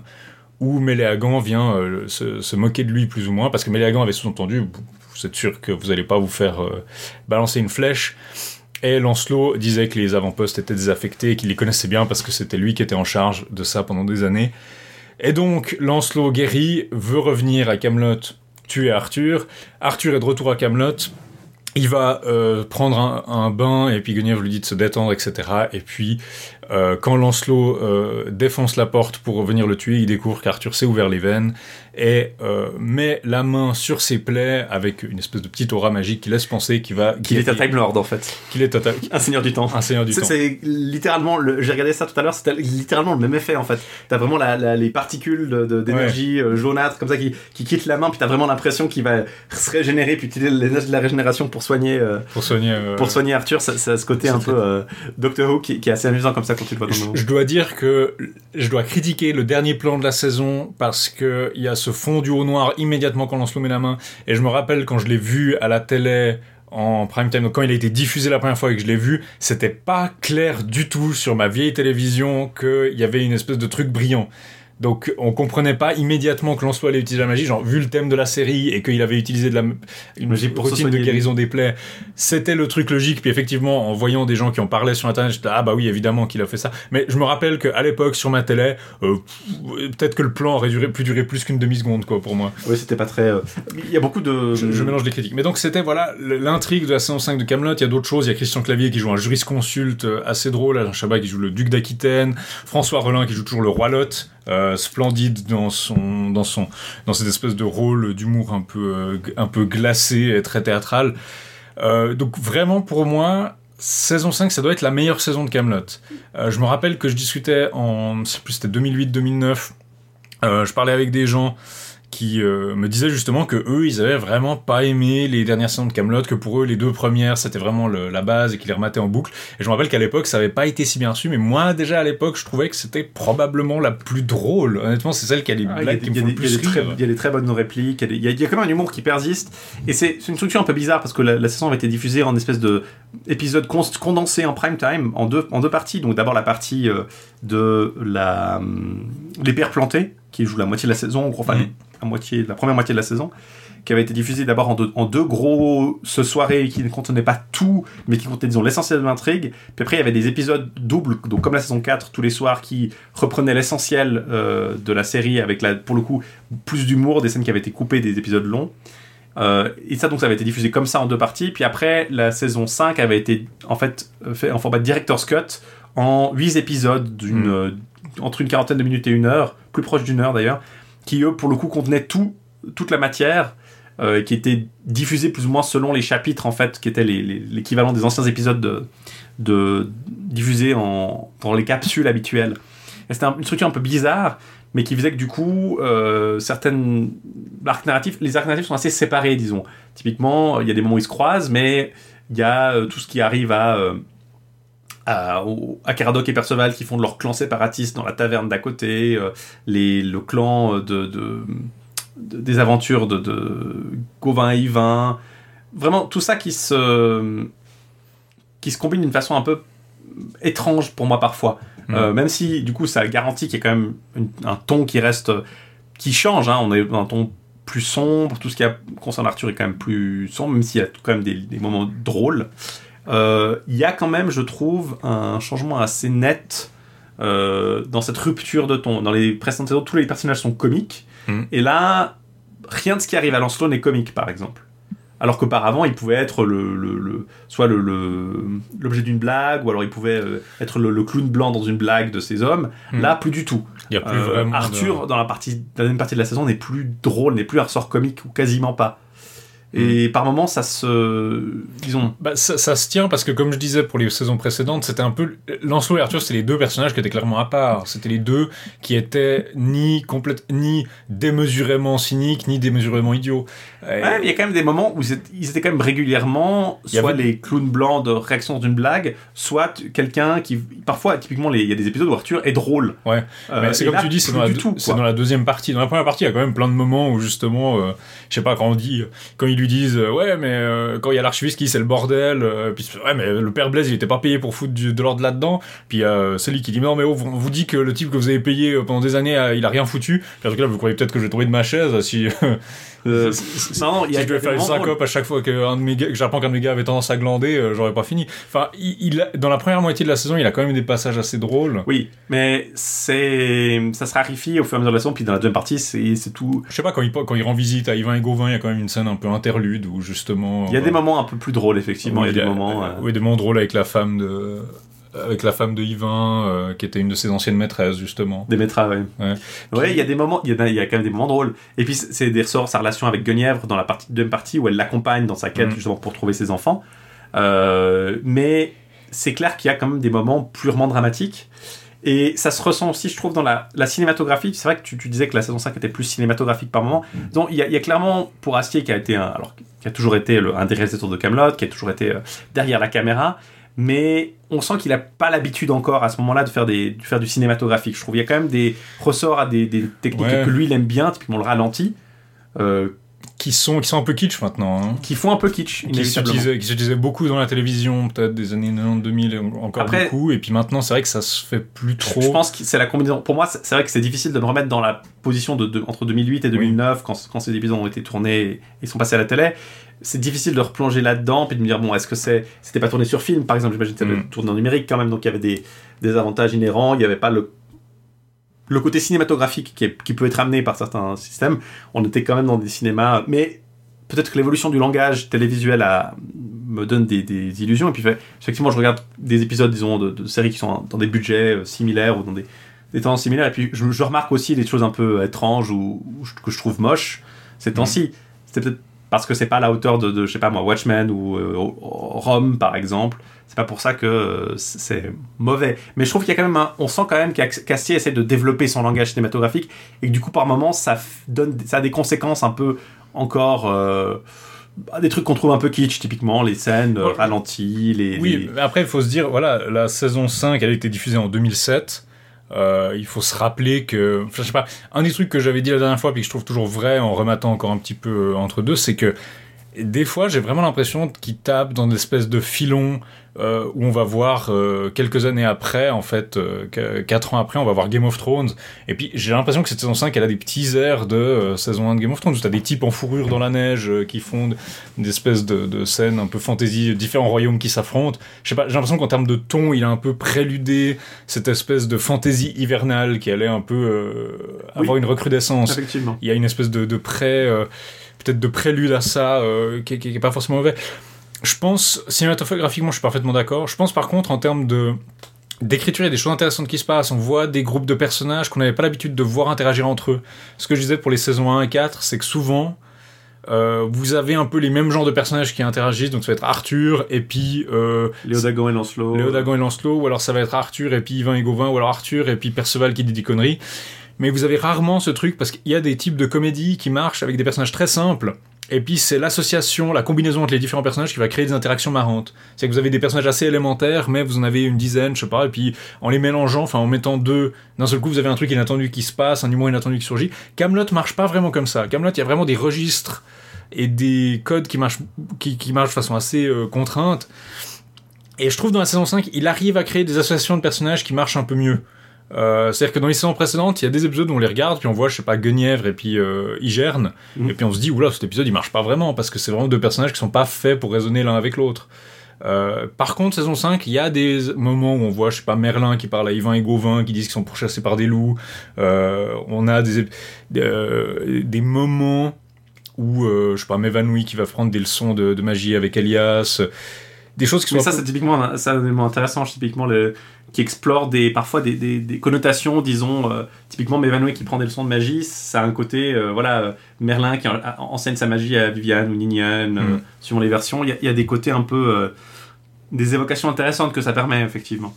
où Méléagan vient euh, se, se moquer de lui plus ou moins parce que Méléagan avait sous-entendu vous êtes sûr que vous allez pas vous faire euh, balancer une flèche et Lancelot disait que les avant-postes étaient désaffectés qu'il les connaissait bien parce que c'était lui qui était en charge de ça pendant des années. Et donc, Lancelot guéri veut revenir à Camelot tuer Arthur. Arthur est de retour à Camelot. Il va euh, prendre un, un bain et puis Guenièvre lui dit de se détendre, etc. Et puis Euh, quand Lancelot euh, défonce la porte pour venir le tuer, il découvre qu'Arthur s'est ouvert les veines et euh, met la main sur ses plaies avec une espèce de petite aura magique qui laisse penser qu'il va Qu'il est un Time Lord en fait. qu'il est total Un seigneur du temps. un seigneur du temps. C'est littéralement, le- j'ai regardé ça tout à l'heure, c'était littéralement le même effet en fait. T'as vraiment la, la- les particules de- de- d'énergie euh, jaunâtre comme ça qui, qui quittent la main, puis t'as vraiment l'impression qu'il va se régénérer, puis utiliser l'énergie de la régénération pour soigner, Pour soigner. pour soigner Arthur. Ça, ça a ce côté un peu Doctor Who qui, qui est assez amusant comme ça quand tu le vois dans Je, le je dois dire que je dois critiquer le dernier plan de la saison parce que il y a ce fondu au noir immédiatement quand Lancelot met la main. Et je me rappelle quand je l'ai vu à la télé en prime time, donc quand il a été diffusé la première fois et que je l'ai vu, c'était pas clair du tout sur ma vieille télévision qu'il y avait une espèce de truc brillant. Donc on comprenait pas immédiatement que Lancelot allait utiliser la magie, genre vu le thème de la série et qu'il avait utilisé de la une Magie pour routine de guérison des plaies, c'était le truc logique. Puis effectivement, en voyant des gens qui en parlaient sur internet, j'étais ah bah oui évidemment qu'il a fait ça. Mais je me rappelle qu'à l'époque sur ma télé, euh, peut-être que le plan aurait duré, pu durer plus qu'une demi seconde quoi pour moi. Oui, c'était pas très. euh, Il y a beaucoup de. Je, je mélange les critiques. Mais donc c'était voilà l'intrigue de la saison 5 de Camelot. Il y a d'autres choses. Il y a Christian Clavier qui joue un jurisconsulte euh, assez drôle, Alain Chabat qui joue le duc d'Aquitaine, François Rollin qui joue toujours le roi Lot, splendide dans son dans son dans cette espèce de rôle d'humour un peu euh, un peu glacé et très théâtral. Euh, donc vraiment pour moi. Saison 5, ça doit être la meilleure saison de Camelot. Euh, je me rappelle que je discutais en, plus, c'était 2008-2009. Euh, je parlais avec des gens qui euh, me disaient justement que eux, ils avaient vraiment pas aimé les dernières saisons de Camelot, que pour eux, les deux premières, c'était vraiment le- la base et qu'ils les remattaient en boucle. Et je me rappelle qu'à l'époque, ça avait pas été si bien reçu, mais moi, déjà à l'époque, je trouvais que c'était probablement la plus drôle. Honnêtement, c'est celle qui a les Ah, blagues qui me font le plus rire. il y a des très bonnes répliques, il y a il y, a, quand même un humour qui persiste, et c'est une structure un peu bizarre parce que la, la saison avait été diffusée en espèce de épisode condensé en prime time en deux, en deux parties. Donc d'abord la partie euh, de la, hum, les pères plantés, qui joue la moitié de la saison, en gros, enfin Mhm. la, moitié, la première moitié de la saison, qui avait été diffusée d'abord en deux, en deux gros ce soirées qui ne contenaient pas tout, mais qui contenaient disons l'essentiel de l'intrigue. Puis après il y avait des épisodes doubles, donc comme la saison 4 tous les soirs, qui reprenaient l'essentiel euh, de la série avec la, pour le coup plus d'humour, des scènes qui avaient été coupées, des épisodes longs. Euh, et ça donc ça avait été diffusé comme ça en deux parties. Puis après la saison 5 avait été en fait euh, fait en format director's cut en 8 épisodes d'une Mm. Entre une quarantaine de minutes et une heure, plus proche d'une heure d'ailleurs, qui eux pour le coup contenaient tout toute la matière euh, qui était diffusée plus ou moins selon les chapitres en fait qui étaient l'équivalent des anciens épisodes de, de diffusés dans les capsules habituelles. C'était un- une structure un peu bizarre, mais qui faisait que du coup, euh, certaines arcs narratifs, les arcs narratifs sont assez séparés, disons. Typiquement, il y a des moments où ils se croisent, mais il y a euh, tout ce qui arrive à, euh, à, au- à Caradoc et Perceval qui font de leur clan séparatiste dans la taverne d'à côté, euh, les, le clan euh, de, de- de- des aventures de, de Gauvin et Yvain. Vraiment, tout ça qui se, qui se combine d'une façon un peu étrange pour moi parfois. Mm. Euh, même si du coup ça garantit qu'il y a quand même une- un ton qui reste qui change hein. on est dans un ton plus sombre tout ce qui concerne Arthur est quand même plus sombre même s'il y a quand même des, des moments drôles il y a quand même je trouve un changement assez net euh, dans cette rupture de ton dans les précédentes saisons tous les personnages sont comiques Mm. et là rien de ce qui arrive à Lancelot n'est comique par exemple alors qu'auparavant, il pouvait être le, le- le- soit le- l'objet d'une blague, ou alors il pouvait euh, être le, clown blanc dans une blague de ces hommes. Hmm. Là, plus du tout. Il y a plus Euh, vraiment. de- Arthur, dans la, partie, la deuxième partie de la saison, n'est plus drôle, n'est plus un ressort comique, ou quasiment pas. Et par moments, ça se. Disons. Bah, ça, ça se tient parce que, comme je disais pour les saisons précédentes, c'était un peu. Lancelot et Arthur, c'était les deux personnages qui étaient clairement à part. C'était les deux qui étaient ni complète, ni démesurément cyniques, ni démesurément idiots. Et- Ouais, mais il y a quand même des moments où ils étaient, quand même régulièrement soit avait- les clowns blancs de réaction d'une blague, soit quelqu'un qui. Parfois, typiquement, les- il y a des épisodes où Arthur est drôle. Ouais. Euh, Mais c'est comme là, tu dis, c'est dans, la dans deuxième partie. Dans la première partie, il y a quand même plein de moments où justement, euh, je sais pas, quand on dit, quand lui disent, euh, ouais, mais euh, quand il y a l'archiviste qui c'est le bordel, euh, puis ouais, mais le père Blaise il était pas payé pour foutre du- de l'ordre là-dedans, puis euh, celui qui dit, non, mais oh, on vous dit que le type que vous avez payé pendant des années, il a rien foutu. Puis en tout cas, vous croyez peut-être que je vais de ma chaise si, Euh, non, non, il y si a je devais faire une syncope à chaque fois que, un de mes gars, que j'apprends qu'un de mes gars avait tendance à glander, euh, j'aurais pas fini. Enfin, il, il a- dans la première moitié de la saison, il a quand même des passages assez drôles. Oui, mais c'est ça se raréfie au fur et à mesure de la saison, puis dans la deuxième partie, c'est c'est tout. Je sais pas, quand il, quand il rend visite à Yvain et Gauvin, il y a quand même une scène un peu interlude où justement. Il y a euh, des moments un peu plus drôles, effectivement. où il y a des moments. oui, des moments drôles avec la femme de. Avec la femme de Yvain, euh, qui était une de ses anciennes maîtresses, justement. Des maîtresses, ouais. Ouais. Ouais, il y a des moments, il y, a- il y a quand même des moments drôles. Et puis, c'est des ressorts, sa relation avec Guenièvre dans la partie, deuxième partie où elle l'accompagne dans sa quête, Mhm. justement, pour trouver ses enfants. Euh, mais c'est clair qu'il y a quand même des moments purement dramatiques. Et ça se ressent aussi, je trouve, dans la, la cinématographie. C'est vrai que tu, tu disais que la saison 5 était plus cinématographique par moment. Donc, il y, a, il y a clairement, pour Astier, qui a été un, alors, qui a toujours été le- un des réalisateurs de Camelot, qui a toujours été euh, derrière la caméra, mais on sent qu'il n'a pas l'habitude encore à ce moment-là de faire, des, de faire du cinématographique. Je trouve qu'il y a quand même des ressorts à des, des techniques Ouais. que lui il aime bien, typiquement le ralenti, euh, Qui sont, qui sont un peu kitsch maintenant. hein. qui font un peu kitsch. Qui s'utilisaient, qui s'utilisaient beaucoup dans la télévision, peut-être des années 90-2000, encore Après- beaucoup. Et puis maintenant, c'est vrai que ça se fait plus trop. Je pense que c'est la combinaison. Pour moi, c'est vrai que c'est difficile de me remettre dans la position de, de- entre 2008 et 2009, quand, quand ces épisodes ont été tournés et sont passés à la télé. C'est difficile de replonger là-dedans puis de me dire bon, est-ce que c'est c'était pas tourné sur film? Par exemple J'imagine que devait Mm. tourné en numérique quand même, donc il y avait des, des avantages inhérents. Il n'y avait pas le le côté cinématographique qui, est- qui peut être amené par certains systèmes. On était quand même dans des cinémas, mais peut-être que l'évolution du langage télévisuel a, me donne des, des illusions. Et puis effectivement, je regarde des épisodes, disons, de, de séries qui sont dans des budgets euh, similaires ou dans des, des tendances similaires. Et puis je, je remarque aussi des choses un peu étranges ou, que je trouve moches ces temps-ci. C'est peut-être parce que c'est pas à la hauteur de, de, je sais pas moi, Watchmen ou euh, Rome par exemple. C'est pas pour ça que euh, c'est mauvais. Mais je trouve qu'il y a quand même un, on sent quand même qu'Astier essaie de développer son langage cinématographique et que du coup par moments ça donne, ça a des conséquences un peu encore. euh, bah, des trucs qu'on trouve un peu kitsch, typiquement les scènes ralenties, les, Oui, les- mais après, il faut se dire, voilà, la saison 5, elle a été diffusée en 2007. Euh, il faut se rappeler que, je sais pas, un des trucs que j'avais dit la dernière fois, puis que je trouve toujours vrai en remettant encore un petit peu euh, entre deux, c'est que des fois, j'ai vraiment l'impression qu'ils tapent dans une espèce de filon euh, où on va voir euh, quelques années après, en fait, euh, qu- quatre ans après, on va voir Game of Thrones. Et puis, j'ai l'impression que cette saison 5, elle a des petits airs de euh, saison 1 de Game of Thrones, où t'as des types en fourrure dans la neige euh, qui font des espèces de, de scènes un peu fantasy, différents royaumes qui s'affrontent. Je sais pas, j'ai l'impression qu'en termes de ton, il a un peu préludé cette espèce de fantaisie hivernale qui allait un peu euh, avoir une recrudescence effectivement. il y a une espèce de, de pré, euh, peut-être de prélude à ça, euh, qui, qui, qui est pas forcément mauvais. Je pense, cinématographiquement, je suis parfaitement d'accord. Je pense par contre, en termes de d'écriture, il y a des choses intéressantes qui se passent. On voit des groupes de personnages qu'on n'avait pas l'habitude de voir interagir entre eux. Ce que je disais pour les saisons 1 et 4, c'est que souvent, euh, vous avez un peu les mêmes genres de personnages qui interagissent. Donc ça va être Arthur et puis euh, et Lancelot. Léodagon et Lancelot, ou alors ça va être Arthur et puis Yvain et Gauvin, ou alors Arthur et puis Perceval qui dit des conneries. Mais vous avez rarement ce truc parce qu'il y a des types de comédies qui marchent avec des personnages très simples. Et puis c'est l'association, la combinaison entre les différents personnages qui va créer des interactions marrantes. C'est que vous avez des personnages assez élémentaires, mais vous en avez une dizaine, je sais pas, et puis en les mélangeant, enfin en mettant deux, d'un seul coup vous avez un truc inattendu qui se passe, un humour inattendu qui surgit. Camelot marche pas vraiment comme ça. Camelot, il y a vraiment des registres et des codes qui marchent, qui, qui marchent de façon assez euh, contrainte. Et je trouve dans la saison 5, il arrive à créer des associations de personnages qui marchent un peu mieux. Euh, C'est-à-dire que dans les saisons précédentes, il y a des épisodes où on les regarde, puis on voit, je sais pas, Guenièvre et puis euh, Igerne, Mhm. et puis on se dit, oula, cet épisode il marche pas vraiment, parce que c'est vraiment deux personnages qui sont pas faits pour raisonner l'un avec l'autre. Euh, par contre, saison 5, il y a des moments où on voit, je sais pas, Merlin qui parle à Yvain et Gauvin, qui disent qu'ils sont pourchassés par des loups. Euh, on a des, euh, moments où, je sais pas, Mévanouille qui va prendre des leçons de, de magie avec Elias. Des choses qui sont Mais ça, peu- c'est typiquement un, élément intéressant, typiquement le, qui explore des, parfois des, des, des connotations, disons, euh, typiquement Mévanoué qui prend des leçons de magie, ça a un côté, euh, voilà, euh, Merlin qui en- enseigne sa magie à Viviane ou Ninian, euh, Mm. suivant les versions, il y, a- il y a des côtés un peu, euh, des évocations intéressantes que ça permet, effectivement.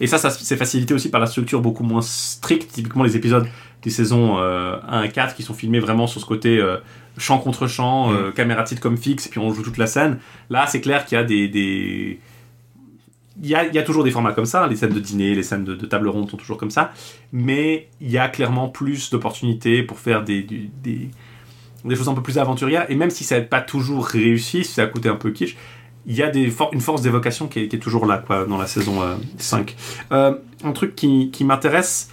Et ça, ça c'est facilité aussi par la structure beaucoup moins stricte, typiquement les épisodes des saisons euh, 1 à 4 qui sont filmés vraiment sur ce côté euh, champ contre champ, euh, caméra titre comme fixe, et puis on joue toute la scène. Là, c'est clair qu'il y a des. Il, y a, toujours des formats comme ça, les scènes de dîner, les scènes de, table ronde sont toujours comme ça, mais il y a clairement plus d'opportunités pour faire des, des, choses un peu plus aventurières, et même si ça n'a pas toujours réussi, si ça a coûté un peu kitsch, il y a une force d'évocation qui est, toujours là quoi, dans la saison euh, 5. Euh, un truc qui, m'intéresse,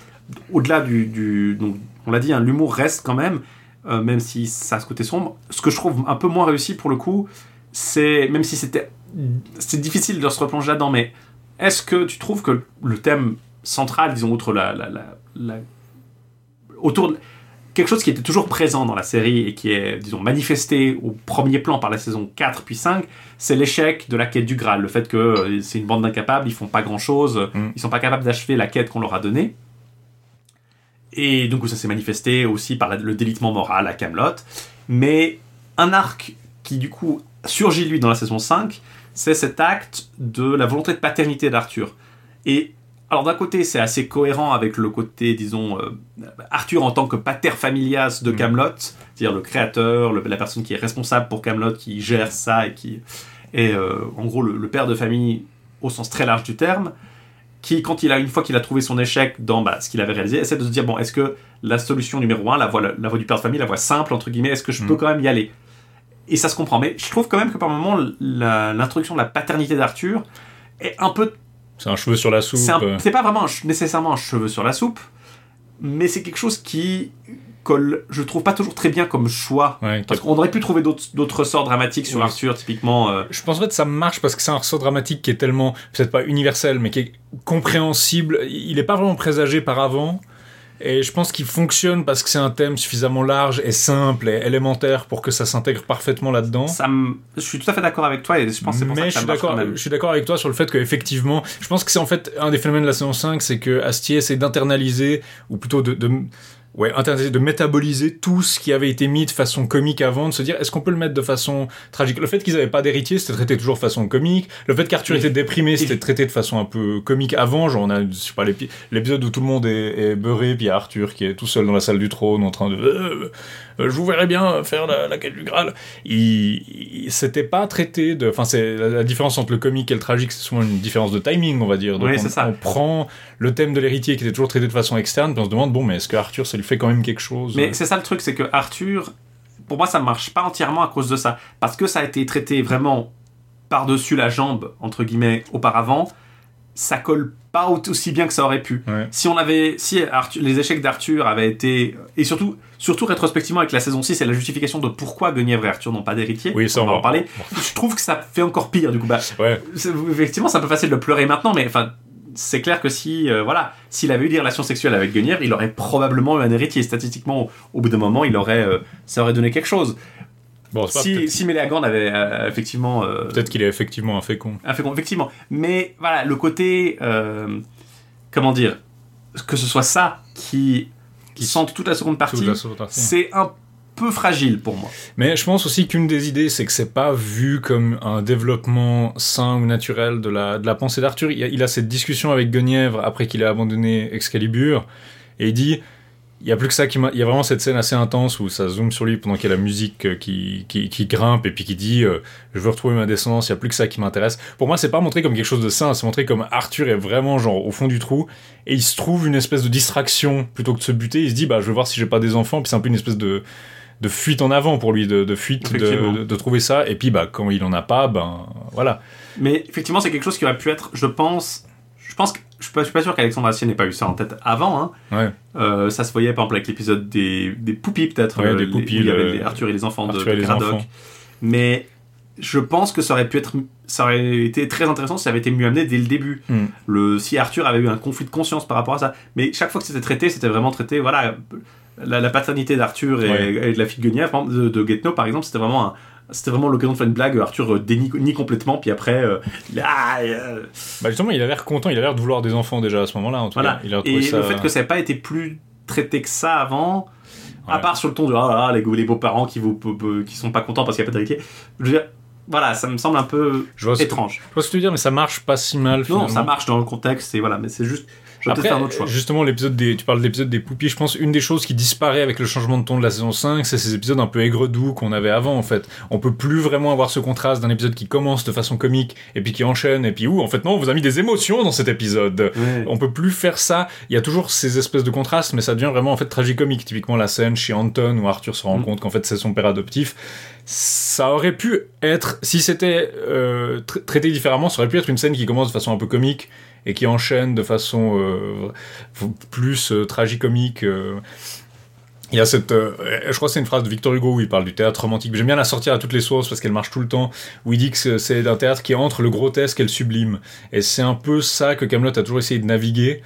au-delà du, du- donc, on l'a dit, hein, l'humour reste quand même, euh, même si ça a ce côté sombre. Ce que je trouve un peu moins réussi pour le coup, c'est, même si c'était c'est difficile de se replonger là-dedans, mais est-ce que tu trouves que le thème central, disons, outre la, la, la- la- autour de- quelque chose qui était toujours présent dans la série et qui est, disons, manifesté au premier plan par la saison 4 puis 5, c'est l'échec de la quête du Graal. Le fait que euh, c'est une bande d'incapables, ils font pas grand chose, Mm. ils sont pas capables d'achever la quête qu'on leur a donnée. Et donc ça s'est manifesté aussi par le délitement moral à Camelot. Mais un arc qui du coup surgit lui dans la saison 5, c'est cet acte de la volonté de paternité d'Arthur. Et alors d'un côté c'est assez cohérent avec le côté disons euh, Arthur en tant que pater familias de Mm. Camelot, c'est-à-dire le créateur, le- la personne qui est responsable pour Camelot, qui gère ça et qui est euh, en gros le, le père de famille au sens très large du terme, qui quand il a une fois qu'il a trouvé son échec dans bah, ce qu'il avait réalisé, essaie de se dire bon est-ce que la solution numéro un, la voie, la, voie du père de famille, la voie simple entre guillemets, est-ce que je Mm. peux quand même y aller? Et ça se comprend, mais je trouve quand même que par moment l'introduction de la paternité d'Arthur est un peu C'est un cheveu sur la soupe. c'est euh. pas vraiment un nécessairement un cheveu sur la soupe, mais c'est quelque chose qui colle, je trouve pas toujours très bien comme choix. Ouais, Parce qu'on aurait pu trouver d'autres ressorts dramatiques sur Oui. Arthur, typiquement. euh, Je pense en fait que ça marche parce que c'est un ressort dramatique qui est tellement, peut-être pas universel, mais qui est compréhensible. Il n'est pas vraiment présagé par avant. Et je pense qu'il fonctionne parce que c'est un thème suffisamment large et simple et élémentaire pour que ça s'intègre parfaitement là-dedans. ça je suis tout à fait d'accord avec toi et je pense que c'est pour ça que je ça suis d'accord, quand même. je suis d'accord avec toi sur le fait qu'effectivement, je pense que c'est en fait un des phénomènes de la saison 5, c'est que Astier essaie d'internaliser, ou plutôt de, de, ouais, internaliser, de métaboliser tout ce qui avait été mis de façon comique avant, de se dire est-ce qu'on peut le mettre de façon tragique? Le fait qu'ils n'avaient pas d'héritier, c'était traité toujours de façon comique. Le fait qu'Arthur était déprimé, c'était traité de façon un peu comique avant. Genre on a, je sais pas, l'épi- l'épisode où tout le monde est, est beurré, puis il y a Arthur qui est tout seul dans la salle du trône en train de Euh, euh, je vous verrai bien faire la, la quête du Graal. Il, il- c'était pas traité de. Enfin, c'est la, la différence entre le comique et le tragique, c'est souvent une différence de timing, on va dire. Donc Oui, on, c'est ça. on prend le thème de l'héritier qui était toujours traité de façon externe, puis on se demande bon, mais est-ce que Arthur, lui fait quand même quelque chose Mais c'est ça le truc, c'est que Arthur, pour moi, ça marche pas entièrement à cause de ça. Parce que ça a été traité vraiment par-dessus la jambe, entre guillemets, auparavant, ça colle pas au- aussi bien que ça aurait pu. Ouais. Si on avait, si Arthur- les échecs d'Arthur avaient été, et surtout, surtout rétrospectivement avec la saison 6 et la justification de pourquoi Guenièvre et Arthur n'ont pas d'héritier, Oui, ça, on va en parler, je trouve que ça fait encore pire du coup. Bah, Ouais. effectivement, c'est un peu facile de pleurer maintenant, mais enfin, c'est clair que si, euh, voilà, s'il avait eu des relations sexuelles avec Guenièvre, il aurait probablement eu un héritier. Statistiquement, au, bout d'un moment, il aurait, euh, ça aurait donné quelque chose. Bon, pas- Si, si Méléagand avait euh, effectivement peut-être qu'il est effectivement un fécond. un fécond, effectivement. Mais voilà, le côté, comment dire, que ce soit ça qui, qui sente toute la seconde partie, Toute la seconde partie. c'est un peu fragile pour moi. Mais je pense aussi qu'une des idées, c'est que c'est pas vu comme un développement sain ou naturel de la, de la pensée d'Arthur. Il, a- cette discussion avec Guenièvre après qu'il a abandonné Excalibur, et il dit il y a plus que ça qui. Il y a vraiment cette scène assez intense où ça zoome sur lui pendant qu'il y a la musique euh, qui, qui, grimpe et puis qui dit euh, Je veux retrouver ma descendance, il y a plus que ça qui m'intéresse. Pour moi, c'est pas montré comme quelque chose de sain, c'est montré comme Arthur est vraiment genre au fond du trou et il se trouve une espèce de distraction plutôt que de se buter. Il se dit Bah, je vais voir si j'ai pas des enfants, puis c'est un peu une espèce de de fuite en avant pour lui, de, de fuite, de, trouver ça. Et puis, bah, quand il en a pas, ben voilà. Mais effectivement, c'est quelque chose qui aurait pu être, je pense, je pense que je suis pas, je suis pas sûr qu'Alexandre Astier n'ait pas eu ça en tête avant. Hein. Ouais. Euh, ça se voyait par exemple avec l'épisode des, des Poupies peut-être, Ouais, euh, des les- Poupies, où il y avait les Arthur et les enfants de, Arthur de les Cradock. enfants. Mais je pense que ça aurait pu être, ça aurait été très intéressant si ça avait été mieux amené dès le début. Mm. Le, si Arthur avait eu un conflit de conscience par rapport à ça. Mais chaque fois que c'était traité, c'était vraiment traité, voilà, la, la paternité d'Arthur et, Ouais. et de la fille de Guenièvre, par exemple, de, de par exemple, c'était vraiment un- c'était vraiment l'occasion de faire une blague. Arthur euh, dénie nie complètement, puis après, euh, ah, euh, Bah, justement, il a l'air content, il a l'air de vouloir des enfants déjà à ce moment-là. En tout voilà. cas. Il a Et ça. le fait que ça n'ait pas été plus traité que ça avant, à part sur le ton de ah, là, les, les beaux-parents qui vous qui sont pas contents parce qu'il n'y a pas d'héritier, je veux dire, voilà, ça me semble un peu Je vois, ce, étrange. je vois ce que tu veux dire, mais ça marche pas si mal. Non, ça marche dans le contexte, et voilà, mais c'est juste, je vais Après, peut-être faire un autre choix. justement, l'épisode des, tu parles de l'épisode des poupies, je pense une des choses qui disparaît avec le changement de ton de la saison 5, c'est ces épisodes un peu aigre-doux qu'on avait avant, en fait. On peut plus vraiment avoir ce contraste d'un épisode qui commence de façon comique, et puis qui enchaîne, et puis où, en fait, non, on vous a mis des émotions dans cet épisode. Ouais. On peut plus faire ça. Il y a toujours ces espèces de contrastes, mais ça devient vraiment en fait tragicomique. Typiquement la scène chez Anton où Arthur se rend Mm. compte qu'en fait c'est son père adoptif. Ça aurait pu être, si c'était euh, tra- traité différemment, ça aurait pu être une scène qui commence de façon un peu comique et qui enchaîne de façon euh, plus euh, tragicomique. euh. Il y a cette, je crois que c'est une phrase de Victor Hugo où il parle du théâtre romantique. J'aime bien la sortir à toutes les sources parce qu'elle marche tout le temps. Où il dit que c'est- un théâtre qui est entre le grotesque et le sublime. Et c'est un peu ça que Camelot a toujours essayé de naviguer.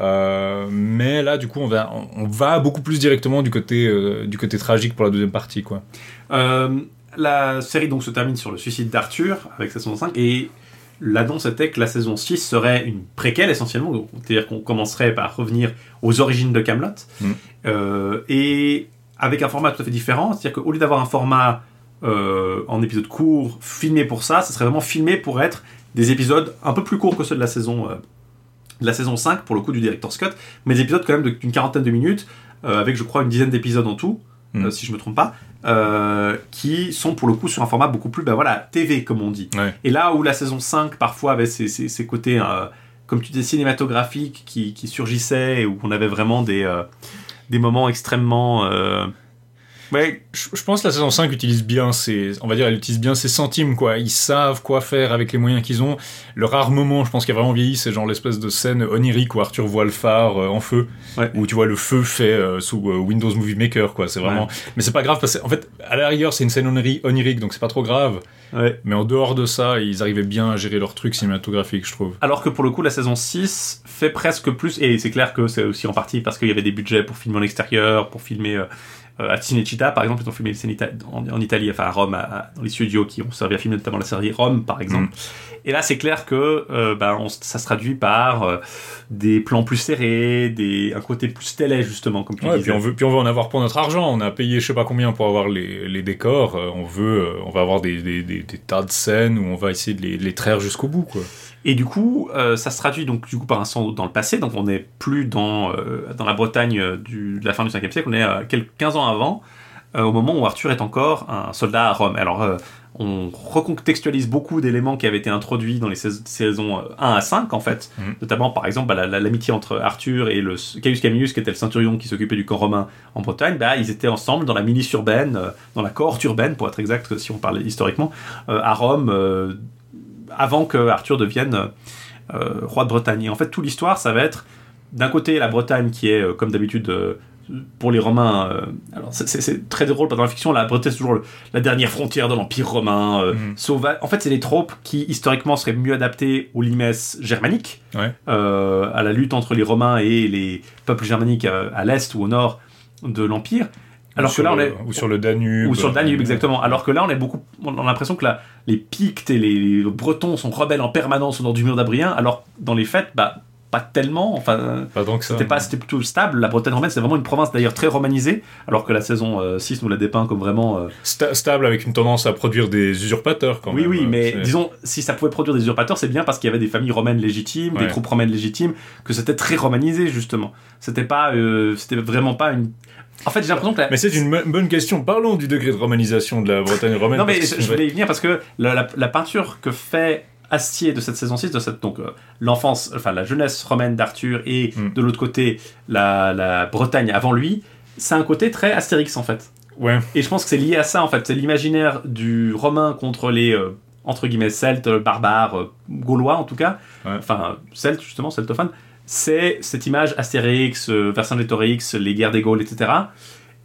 Mais là, du coup, on va, beaucoup plus directement du côté, du côté tragique pour la deuxième partie, la série donc se termine sur le suicide d'Arthur avec sa saison 5 et l'annonce était que la saison 6 serait une préquelle essentiellement, c'est-à-dire qu'on commencerait par revenir aux origines de Camelot Mm. euh, et avec un format tout à fait différent, c'est-à-dire qu'au lieu d'avoir un format euh, en épisode court filmé pour ça, ce serait vraiment filmé pour être des épisodes un peu plus courts que ceux de la saison euh, de la saison 5 pour le coup du Director's Cut, mais des épisodes quand même d'une quarantaine de minutes avec je crois une dizaine d'épisodes en tout, Mm. si je me trompe pas, euh, qui sont pour le coup sur un format beaucoup plus ben voilà TV comme on dit. Ouais. Et là où la saison 5 parfois avait ses, ses- ses côtés euh, comme tu dis cinématographiques qui, qui surgissaient et où on avait vraiment des euh, des moments extrêmement ouais Je, pense que la saison 5 utilise bien ses, on va dire, elle utilise bien ses centimes, quoi. Ils savent quoi faire avec les moyens qu'ils ont. Le rare moment, je pense, qui a vraiment vieilli, c'est genre l'espèce de scène onirique où Arthur voit le phare euh, en feu, Ouais. où tu vois le feu fait euh, sous euh, Windows Movie Maker, quoi. C'est vraiment, mais c'est pas grave parce que, en fait, à la rigueur, c'est une scène oniri- onirique, donc c'est pas trop grave. ouais Mais en dehors de ça, ils arrivaient bien à gérer leur truc cinématographique, je trouve. Alors que pour le coup, la saison 6 fait presque plus, et c'est clair que c'est aussi en partie parce qu'il y avait des budgets pour filmer en extérieur, pour filmer à Cinecittà, par exemple, ils ont filmé les scènes en, en Italie, enfin à Rome, à- à- dans les studios qui ont servi à filmer notamment la série Rome, par exemple. Et là, c'est clair que euh, ben, on ça se traduit par euh, des plans plus serrés, des, un côté plus télé, justement, comme tu Ouais, disais. puis on veut, puis on veut en avoir pour notre argent. On a payé je sais pas combien pour avoir les, les décors. Euh, on veut, euh, on va avoir des, des, des, des tas de scènes où on va essayer de les, de les traire jusqu'au bout, quoi. Et du coup, euh, ça se traduit donc du coup par un saut dans le passé. Donc on n'est plus dans euh, dans la Bretagne euh, du, de la fin du 5e siècle. On est euh, quelques 15 ans avant, au moment où Arthur est encore un soldat à Rome. Alors on recontextualise beaucoup d'éléments qui avaient été introduits dans les sais- saisons euh, 1 à 5 en fait. Mhm. Notamment par exemple bah, la- la- l'amitié entre Arthur et le Caius Camillus qui était le centurion qui s'occupait du camp romain en Bretagne. Bah, ils étaient ensemble dans la milice urbaine, dans la cohorte urbaine pour être exact si on parle historiquement, à Rome. Euh, avant que Arthur devienne euh, roi de Bretagne. Et en fait, toute l'histoire, ça va être d'un côté la Bretagne qui est, euh, comme d'habitude, euh, pour les Romains. euh, alors, c'est- très drôle, parce que dans la fiction, la Bretagne, c'est toujours le- la dernière frontière de l'Empire romain. euh, Mhm. En fait, c'est des tropes qui, historiquement, seraient mieux adaptées aux limesses germaniques, Ouais. euh, à la lutte entre les Romains et les peuples germaniques euh, à l'est ou au nord de l'Empire. Alors que là, on le- est. ou sur le Danube. Ou sur le Danube, exactement. Alors que là, on est beaucoup, on a l'impression que là, les Pictes et les Bretons sont rebelles en permanence au nord du mur d'Adrien, alors dans les faits, bah, pas tellement. Enfin, Pas ça. c'était pas, c'était plutôt stable. La Bretagne romaine, c'est vraiment une province d'ailleurs très romanisée, alors que la saison euh, 6 nous la dépeint comme vraiment. euh, Sta- stable avec une tendance à produire des usurpateurs quand oui, même. oui, euh, mais disons, si ça pouvait produire des usurpateurs, c'est bien parce qu'il y avait des familles romaines légitimes, des troupes romaines légitimes, que c'était très romanisé justement. C'était pas, euh, c'était vraiment pas une. En fait, j'ai l'impression que la, Mais c'est une bonne question. Parlons du degré de romanisation de la Bretagne romaine. Non, mais je, je voulais y venir parce que la, la- la peinture que fait Astier de cette saison 6, de cette, donc euh, l'enfance, enfin la jeunesse romaine d'Arthur et Mm. de l'autre côté la, la Bretagne avant lui, c'est un côté très Astérix en fait. Ouais. Et je pense que c'est lié à ça en fait. C'est l'imaginaire du romain contre les euh, entre guillemets celtes, barbares, euh, gaulois en tout cas. Ouais. Enfin, celtes justement, celtophones. C'est cette image Astérix, Vercingétorix, les guerres des Gaules, etc.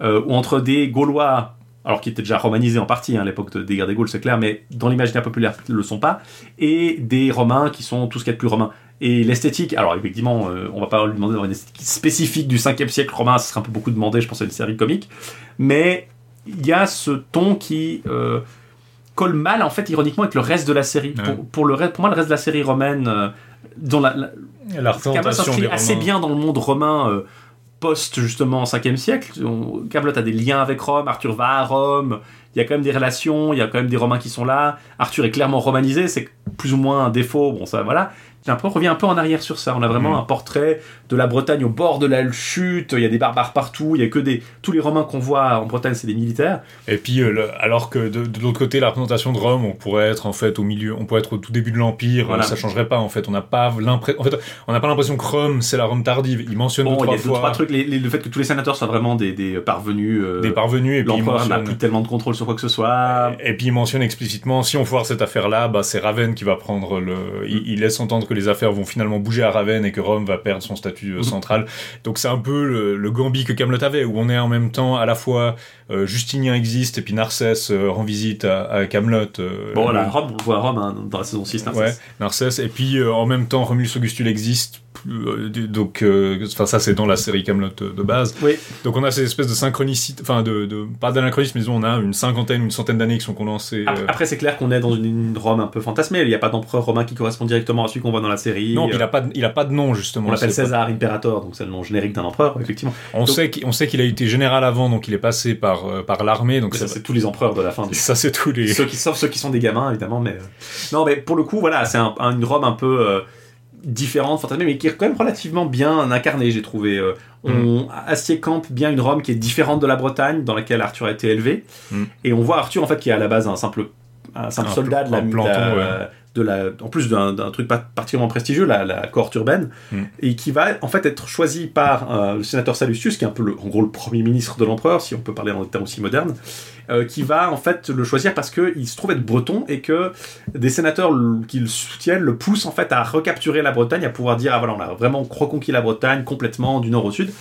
Où entre des Gaulois, alors qui étaient déjà romanisés en partie hein, à l'époque de- des guerres des Gaules, c'est clair, mais dans l'imaginaire populaire, ils ne le sont pas, et des Romains qui sont tout ce qu'il y a de plus romain. Et l'esthétique, alors effectivement, euh, on va pas lui demander d'avoir une esthétique spécifique du 5e siècle romain, ce serait un peu beaucoup demandé, je pense à une série comique, mais il y a ce ton qui euh, colle mal, en fait, ironiquement, avec le reste de la série. Ouais. Pour, pour le reste, pour moi, le reste de la série romaine, euh, dont la, la- La représentation s'inscrit assez bien dans le monde romain euh, post justement 5e siècle. On- Camelot a des liens avec Rome, Arthur va à Rome, il y a quand même des relations, il y a quand même des Romains qui sont là. Arthur est clairement romanisé, c'est plus ou moins un défaut, bon ça voilà. J'ai qu'on revient un peu en arrière sur ça. On a vraiment Mhm. un portrait de la Bretagne au bord de la chute, il y a des barbares partout, il y a que des... Tous les Romains qu'on voit en Bretagne, c'est des militaires. Et puis, euh, le- alors que de, de l'autre côté, la représentation de Rome, on pourrait être en fait au milieu, on pourrait être au tout début de l'Empire, Voilà. ça changerait pas en fait. On n'a pas l'impression, en fait, on n'a pas l'impression que Rome c'est la Rome tardive. Il mentionne Bon, deux y trois deux, trois trucs. Les- les- le fait que tous les sénateurs soient vraiment des, des parvenus... euh, des parvenus et puis L'empereur n'a plus tellement de contrôle sur quoi que ce soit. Et puis il mentionne explicitement, si on foire cette affaire-là, bah, c'est Ravenne qui va prendre le. Il, il laisse entendre que les affaires vont finalement bouger à Ravenne et que Rome va perdre son statut euh, central. Donc c'est un peu le, le Gambit que Camelot avait, où on est en même temps à la fois euh, Justinien existe et puis Narcisse euh, rend visite à, Camelot. Bon, voilà, Rome, on le voit à Rome hein, dans la saison 6. Narcisse. Ouais, Narcisse. Et puis en même temps, Romulus Augustule existe euh, donc, euh, enfin ça c'est dans la série Camelot de, base. Oui. Donc on a ces espèces de synchronicité, enfin de, de pas d'anachronisme, mais on a une cinquantaine, une centaine d'années qui sont condensées. Après, euh, après, c'est clair qu'on est dans une, Rome un peu fantasmée. Il n'y a pas d'empereur romain qui correspond directement à celui qu'on voit dans la série. non, il a pas, de- il a pas de nom justement. on l'appelle pas- César Imperator, donc c'est le nom générique d'un empereur, effectivement. On Donc- sait qu'il on sait qu'il a été général avant, donc il est passé par par l'armée, donc Mais ça, ça, c'est tous les empereurs de la fin du. ça c'est tous les. Ceux qui, sauf ceux qui sont des gamins, évidemment. Mais non, mais pour le coup, voilà, c'est un- un- une Rome un peu euh, différente, fantasmée, mais qui est quand même relativement bien incarnée, j'ai trouvé. Euh, on, Astier campe bien une Rome qui est différente de la Bretagne, dans laquelle Arthur a été élevé. Mm. Et on voit Arthur, en fait, qui est à la base un simple, un simple Un soldat de la, planton, de la- ouais. De la- en plus d'un truc pas particulièrement prestigieux, la, la cohorte urbaine, Mm. et qui va en fait être choisi par euh, le sénateur Sallustius, qui est un peu le, en gros le premier ministre de l'empereur, si on peut parler en des termes aussi modernes, euh, qui va en fait le choisir parce qu'il se trouve être breton et que des sénateurs qui le soutiennent le poussent en fait à recapturer la Bretagne, à pouvoir dire ah voilà on a vraiment reconquis la Bretagne complètement du nord au sud,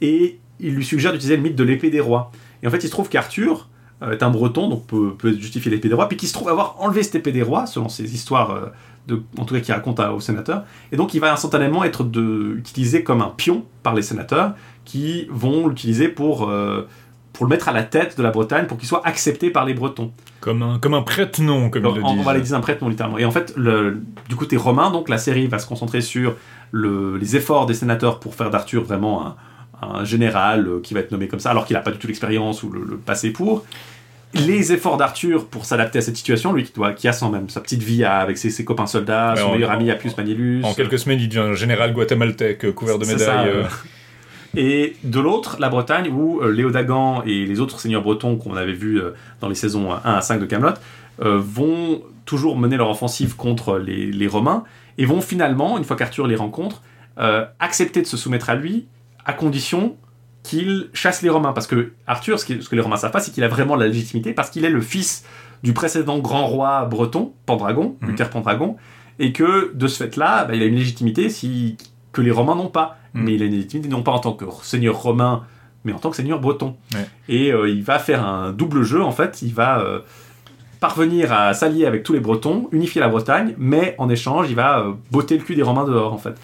et il lui suggère d'utiliser le mythe de l'épée des rois. Et en fait il se trouve qu'Arthur est un breton, donc peut, peut justifier l'épée des rois, puis qui se trouve avoir enlevé cette épée des rois, selon ses histoires, euh, de, en tout cas qui raconte à- au sénateur, et donc il va instantanément être de, utilisé comme un pion par les sénateurs, qui vont l'utiliser pour, euh, pour le mettre à la tête de la Bretagne, pour qu'il soit accepté par les Bretons. Comme un comme un prête-nom, comme ils le on, disent. on va les dire un prêtre, non littéralement. Et en fait, le, du côté romain, donc la série va se concentrer sur le- les efforts des sénateurs pour faire d'Arthur vraiment un, un général euh, qui va être nommé comme ça, alors qu'il n'a pas du tout l'expérience ou le, le passé pour. Les efforts d'Arthur pour s'adapter à cette situation, lui qui, doit, qui a son même sa petite vie à- avec ses, ses copains soldats, Ouais, son en- meilleur ami Appius Manilius. En quelques semaines, il devient un général guatémaltèque euh, couvert de médailles. euh. euh. Et de l'autre, la Bretagne, où euh, Léodagan et les autres seigneurs bretons qu'on avait vus euh, dans les saisons 1 à 5 de Camelot vont toujours mener leur offensive contre les, les Romains et vont finalement, une fois qu'Arthur les rencontre, euh, accepter de se soumettre à lui à condition qu'il chasse les Romains. Parce que Arthur, ce, que les Romains savent pas, c'est qu'il a vraiment la légitimité parce qu'il est le fils du précédent grand roi breton, Pendragon, Mhm. Luther Pendragon, et que de ce fait-là, bah, il a une légitimité si, que les Romains n'ont pas. Mhm. Mais il a une légitimité non pas en tant que seigneur romain, mais en tant que seigneur breton. Ouais. Et euh, il va faire un double jeu, en fait. Il va euh, parvenir à s'allier avec tous les Bretons, unifier la Bretagne, mais en échange, il va euh, botter le cul des Romains dehors, en fait.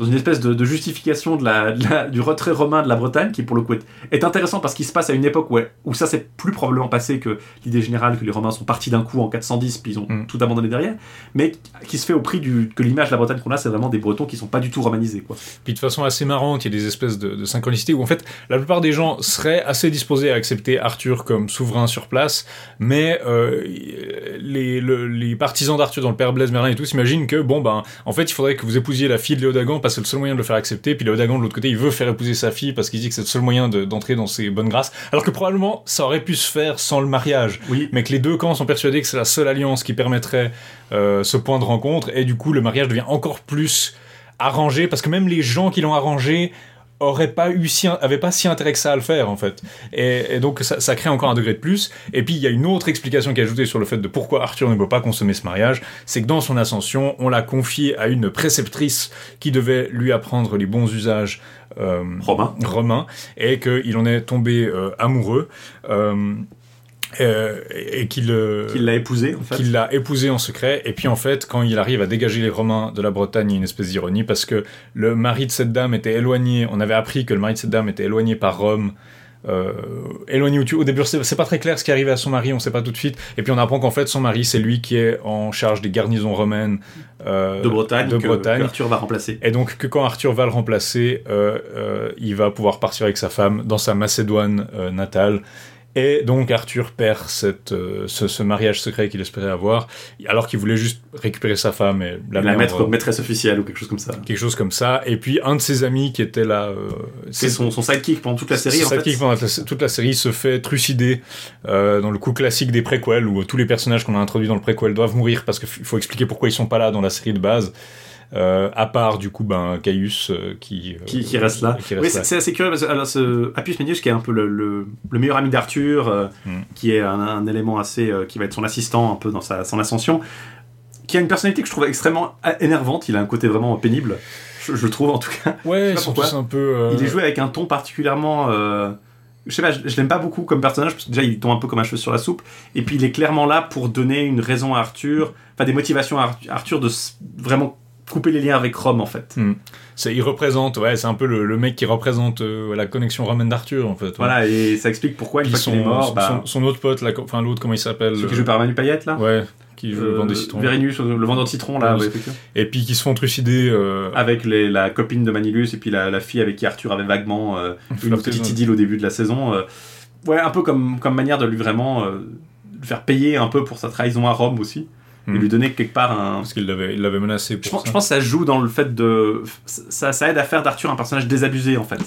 Dans une espèce de, de justification de la, de la- du retrait romain de la Bretagne, qui pour le coup est, est intéressant parce qu'il se passe à une époque où, où ça s'est plus probablement passé que l'idée générale que les Romains sont partis d'un coup en 410, puis ils ont Mm. tout abandonné derrière, mais qui se fait au prix du, que l'image de la Bretagne qu'on a, c'est vraiment des Bretons qui sont pas du tout romanisés. Quoi. Puis de façon assez marrante, il y a des espèces de, de synchronicité où en fait la plupart des gens seraient assez disposés à accepter Arthur comme souverain sur place, mais euh, les, le- les partisans d'Arthur dans le père Blaise Merlin et tout s'imaginent que bon ben en fait il faudrait que vous épousiez la fille de Léodagan parce que c'est le seul moyen de le faire accepter, puis Léodagan de l'autre côté il veut faire épouser sa fille parce qu'il dit que c'est le seul moyen de- d'entrer dans ses bonnes grâces, alors que probablement ça aurait pu se faire sans le mariage. Oui, mais que les deux camps sont persuadés que c'est la seule alliance qui permettrait euh, ce point de rencontre, et du coup le mariage devient encore plus arrangé, parce que même les gens qui l'ont arrangé auraient pas eu si, avaient pas si intérêt que ça à le faire en fait. Et, et donc ça, ça crée encore un degré de plus. Et puis il y a une autre explication qui est ajoutée sur le fait de pourquoi Arthur ne peut pas consommer ce mariage, c'est que dans son ascension, on l'a confié à une préceptrice qui devait lui apprendre les bons usages euh, Romain. romain et qu'il en est tombé euh, amoureux euh, euh, et qu'il euh, Qu'il l'a épousé, en fait. qu'il l'a épousé en secret et puis en fait quand il arrive à dégager les Romains de la Bretagne il y a une espèce d'ironie parce que le mari de cette dame était éloigné on avait appris que le mari de cette dame était éloigné par Rome euh, éloigné au, au début c'est pas très clair ce qui arrivait à son mari on sait pas tout de suite et puis on apprend qu'en fait son mari c'est lui qui est en charge des garnisons romaines euh, de Bretagne, de que, Bretagne. que Arthur va remplacer. Et donc que quand Arthur va le remplacer, il va pouvoir partir avec sa femme dans sa Macédoine natale. Et donc Arthur perd cette, euh, ce, ce mariage secret qu'il espérait avoir, alors qu'il voulait juste récupérer sa femme et la, La, mettre- comme maîtresse officielle ou quelque chose comme ça. quelque chose comme ça. Et puis un de ses amis qui était là, euh, C'est son, son sidekick pendant toute la série, en ça fait. qui, pendant la- toute la série se fait trucider euh, dans le coup classique des préquels où tous les personnages qu'on a introduits dans le préquel doivent mourir parce qu'il faut expliquer pourquoi ils sont pas là dans la série de base. Euh, à part du coup ben Caius euh, qui, euh, Qui, qui reste là. qui reste oui, c'est assez curieux parce que alors, ce Appius Manius, qui est un peu le, le, le meilleur ami d'Arthur, Mm. qui est un, un élément assez. qui va être son assistant un peu dans sa, son ascension, qui a une personnalité que je trouve extrêmement énervante. Il a un côté vraiment pénible, je, je trouve en tout cas. Ouais, tous un peu. Il est joué avec un ton particulièrement. je sais pas, je, je l'aime pas beaucoup comme personnage parce que déjà il tombe un peu comme un cheveu sur la soupe. Et puis il est clairement là pour donner une raison à Arthur, enfin des motivations à Arthur- de vraiment couper les liens avec Rome en fait. Hmm. C'est, il représente, ouais, c'est un peu le, le mec qui représente euh, la connexion romaine d'Arthur en fait. ouais. Voilà, et ça explique pourquoi une fois qu'il est mort, son, bah, son, son autre pote, là, enfin l'autre, comment il s'appelle celui qui euh, joue par Manu Payette là, Ouais, qui joue Euh, des citrons. Vérinus, le vendeur de citron là, Ouais. Et puis qui se font trucider. euh, avec les- la copine de Manilus et puis la, la fille avec qui Arthur avait vaguement une petite idylle au début de la saison. ouais, un peu comme, comme manière de lui vraiment le faire payer un peu pour sa trahison à Rome aussi, et Hmm. lui donner quelque part un. Parce qu'il l'avait, il l'avait menacé pour Je pense, ça. je pense que ça joue dans le fait de. Ça, ça aide à faire d'Arthur un personnage désabusé en fait.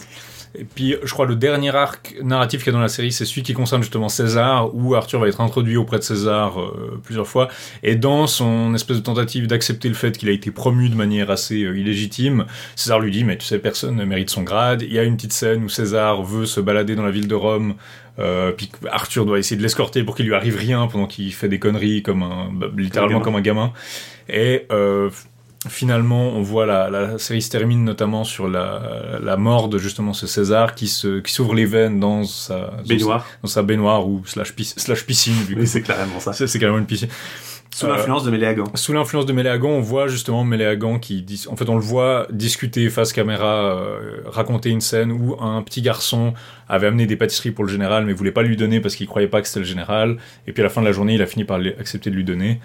Et puis, je crois, le dernier arc narratif qu'il y a dans la série, c'est celui qui concerne justement César, où Arthur va être introduit auprès de César euh, plusieurs fois. Et dans son espèce de tentative d'accepter le fait qu'il a été promu de manière assez euh, illégitime, César lui dit, mais tu sais, personne ne mérite son grade. Il y a une petite scène où César veut se balader dans la ville de Rome, euh, puis Arthur doit essayer de l'escorter pour qu'il lui arrive rien pendant qu'il fait des conneries comme un, bah, littéralement comme un gamin. Et euh, finalement, on voit la, la série se termine notamment sur la, la mort de justement ce César qui se qui s'ouvre les veines dans sa dans Baignoire. sa, dans sa baignoire ou slash, pis- slash piscine vu Oui, c'est clairement ça. c'est c'est carrément une piscine. Sous l'influence de Méléagan. Sous l'influence de Méléagan, on voit justement Méléagan qui dit, en fait, on le voit discuter face caméra, euh, raconter une scène où un petit garçon avait amené des pâtisseries pour le général, mais voulait pas lui donner parce qu'il croyait pas que c'était le général. Et puis à la fin de la journée, il a fini par accepter de lui donner.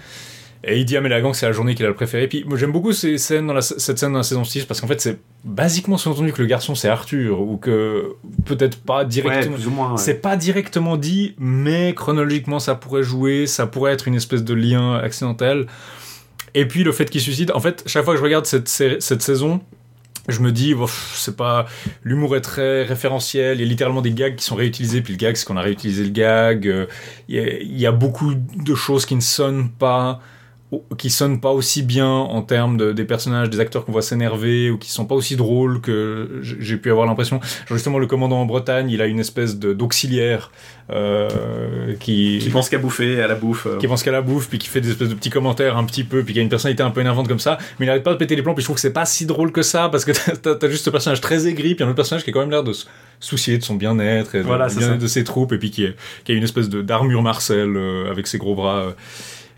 Et il dit à Méléagan que c'est la journée qu'il a le préféré. Puis moi j'aime beaucoup ces scènes dans la, cette scène dans la saison 6 parce qu'en fait c'est basiquement sous-entendu que le garçon c'est Arthur ou que peut-être pas directement. ouais. C'est pas directement dit, mais chronologiquement ça pourrait jouer, ça pourrait être une espèce de lien accidentel. Et puis le fait qu'il suicide, en fait, chaque fois que je regarde cette, saison, je me dis, c'est pas. L'humour est très référentiel, il y a littéralement des gags qui sont réutilisés, puis le gag, c'est qu'on a réutilisé le gag. euh, Il y, a, il y a beaucoup de choses qui ne sonnent pas qui sonnent pas aussi bien en termes de, des personnages, des acteurs qu'on voit s'énerver ou qui sont pas aussi drôles que j'ai pu avoir l'impression. Genre justement le commandant en Bretagne, il a une espèce de d'auxiliaire euh, qui Qui pense qu'à bouffer, à la bouffe. euh. qui pense qu'à la bouffe, puis qui fait des espèces de petits commentaires un petit peu, puis qui a une personnalité un peu énervante comme ça, mais il n'arrête pas de péter les plombs, puis je trouve que c'est pas si drôle que ça, parce que t'as- t'as juste ce personnage très aigri, puis un autre personnage qui a quand même l'air de se soucier de son bien-être, et de- Voilà, ça. de ses troupes, et puis qui, est- qui a une espèce d'armure Marcel euh, avec ses gros bras.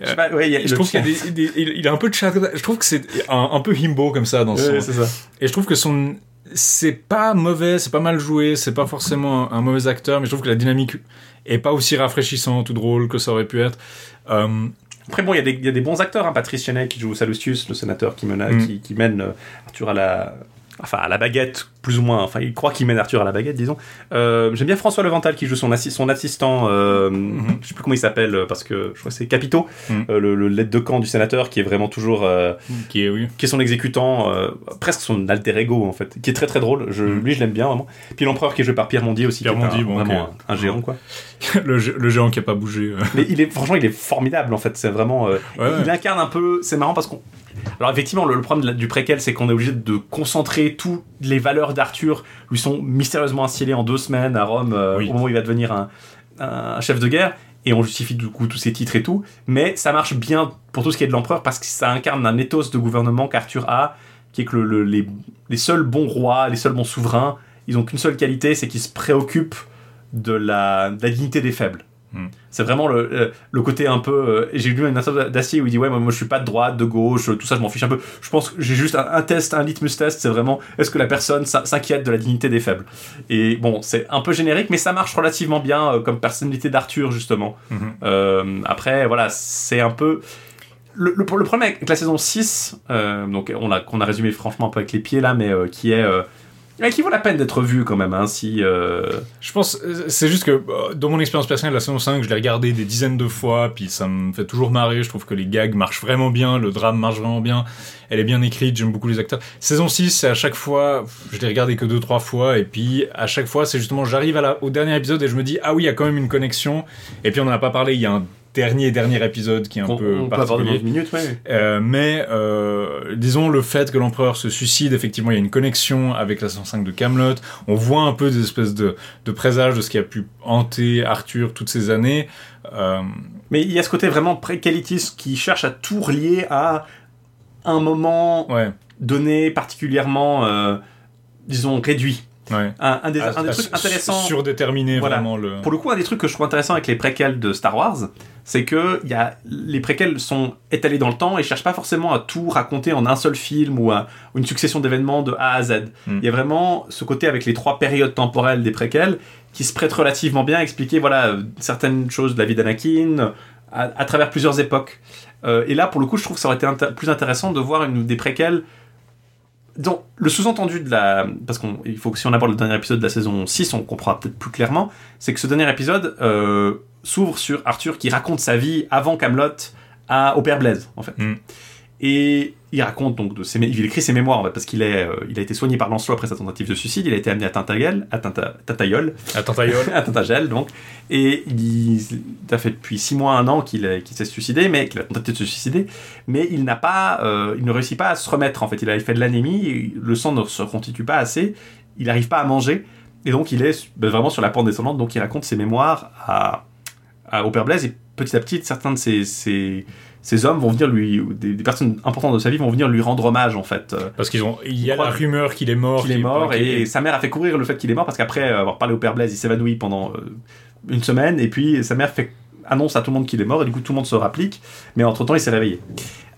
Euh. Je sais pas, ouais, il y a- Je le- trouve qu'il y a des, des- il il a un peu de chat, je trouve que c'est un, un peu himbo comme ça dans son, Ouais, c'est ça. et je trouve que son c'est pas mauvais, c'est pas mal joué, c'est pas forcément un, un mauvais acteur, mais je trouve que la dynamique est pas aussi rafraîchissante ou drôle que ça aurait pu être. Euh, Après, bon, il y, a des- il y a des bons acteurs. Hein. Patrice Chenet qui joue Salustius, le sénateur qui, mena, Mm. qui, qui mène euh, Arthur à la. Enfin, à la baguette, plus ou moins. Enfin, il croit qu'il mène Arthur à la baguette, disons. Euh, J'aime bien François Levental qui joue son, assi- son assistant. euh, Je sais plus comment il s'appelle, euh, parce que je crois que c'est Capito, Mhm. euh, le, le l'aide de camp du sénateur, qui est vraiment toujours. euh, qui est oui. qui est son exécutant, presque son alter ego en fait, qui est très très drôle. Je, Mhm. Lui, je l'aime bien vraiment. Puis l'empereur qui est joué par Pierre Mondier aussi, Pierre qui est un- Mondier, bon, vraiment un, un géant quoi. le, le géant qui a pas bougé. Mais il est franchement, il est formidable en fait. C'est vraiment, Ouais, ouais. il incarne un peu. C'est marrant parce qu'on. Alors effectivement, le, le problème la- du préquel, c'est qu'on est obligé de concentrer toutes les valeurs d'Arthur lui sont mystérieusement instillées en deux semaines à Rome euh, Oui. au moment où il va devenir un, un chef de guerre. Et on justifie du coup tous ses titres et tout. Mais ça marche bien pour tout ce qui est de l'empereur parce que ça incarne un ethos de gouvernement qu'Arthur a, qui est que le- le- les, les seuls bons rois, les seuls bons souverains, ils ont qu'une seule qualité, c'est qu'ils se préoccupent de la, de la dignité des faibles. Hmm. C'est vraiment le, le- le côté un peu. euh, j'ai lu une interview d'Acier où il dit Ouais, moi, moi je suis pas de droite, de gauche, tout ça, je m'en fiche un peu. Je pense que j'ai juste un, un test, un litmus test, c'est vraiment est-ce que la personne s'in- s'inquiète de la dignité des faibles? Et bon, c'est un peu générique, mais ça marche relativement bien euh, comme personnalité d'Arthur, justement. Mhm. Euh, après, voilà, c'est un peu. Le, le, le problème avec la saison 6, euh, donc on a, qu'on a résumé franchement un peu avec les pieds là, mais euh, qui est. mais qui vaut la peine d'être vu quand même, hein, euh, Je pense, euh, c'est juste que euh, dans mon expérience personnelle, la saison 5, je l'ai regardé des dizaines de fois, puis ça me fait toujours marrer. Je trouve que les gags marchent vraiment bien, le drame marche vraiment bien, elle est bien écrite, j'aime beaucoup les acteurs. Saison 6, c'est à chaque fois, je l'ai regardé que deux, trois fois, et puis à chaque fois, c'est justement, j'arrive au dernier épisode et je me dis, ah oui, il y a quand même une connexion. Et puis on en a pas parlé, il y a un dernier, dernier épisode qui est un qu'on- peu on peut particulier. une minute, ouais. Euh, mais euh, disons le fait que l'empereur se suicide, effectivement, il y a une connexion avec la saison 5 de Camelot. On voit un peu des espèces de, de présages de ce qui a pu hanter Arthur toutes ces années. Euh, Mais il y a ce côté vraiment préquelitiste qui cherche à tout relier à un moment ouais, donné particulièrement, euh, disons, réduit. Ouais. Un, un des, un des trucs intéressants. Surdéterminer Voilà. vraiment le. Pour le coup, un des trucs que je trouve intéressant avec les préquels de Star Wars, c'est que il y a, les préquels sont étalés dans le temps et cherchent pas forcément à tout raconter en un seul film ou, à- ou une succession d'événements de A à Z. Il Mm. y a vraiment ce côté avec les trois périodes temporelles des préquels qui se prête relativement bien à expliquer voilà, certaines choses de la vie d'Anakin à, à travers plusieurs époques. Euh, et là, pour le coup, je trouve que ça aurait été plus intéressant de voir une des préquels donc, le sous-entendu de la. Parce qu'il faut que si on aborde le dernier épisode de la saison 6, on comprendra peut-être plus clairement. C'est que ce dernier épisode euh, s'ouvre sur Arthur qui raconte sa vie avant Camelot à, au père Blaise, en fait. Mm. Et il raconte donc de ses, il écrit ses mémoires en fait, parce qu'il est, euh, il a été soigné par Lancelot après sa tentative de suicide. Il a été amené à Tintagel, à Tinta, Tintagel, ta gueule. à Tintagel donc. Et il, ça fait depuis 6 mois, un an qu'il qu'il s'est suicidé, mais qu'il a tenté de se suicider. Mais il n'a pas, euh, il ne réussit pas à se remettre en fait. Il a fait de l'anémie, le sang ne se constitue pas assez. Il n'arrive pas à manger. Et donc il est ben, vraiment sur la pente descendante. Donc il raconte ses mémoires à, à- au père Blaise. Et petit à petit, certains de ses, ses- ses hommes vont venir lui, des, des personnes importantes de sa vie vont venir lui rendre hommage en fait. Parce qu'ils ont, il y a la rumeur qu'il est mort. qu'il est mort qu'il- et sa mère a fait courir le fait qu'il est mort parce qu'après avoir parlé au père Blaise, il s'évanouit pendant euh, une semaine et puis sa mère fait annonce à tout le monde qu'il est mort et du coup tout le monde se rapplique, mais entre temps il s'est réveillé.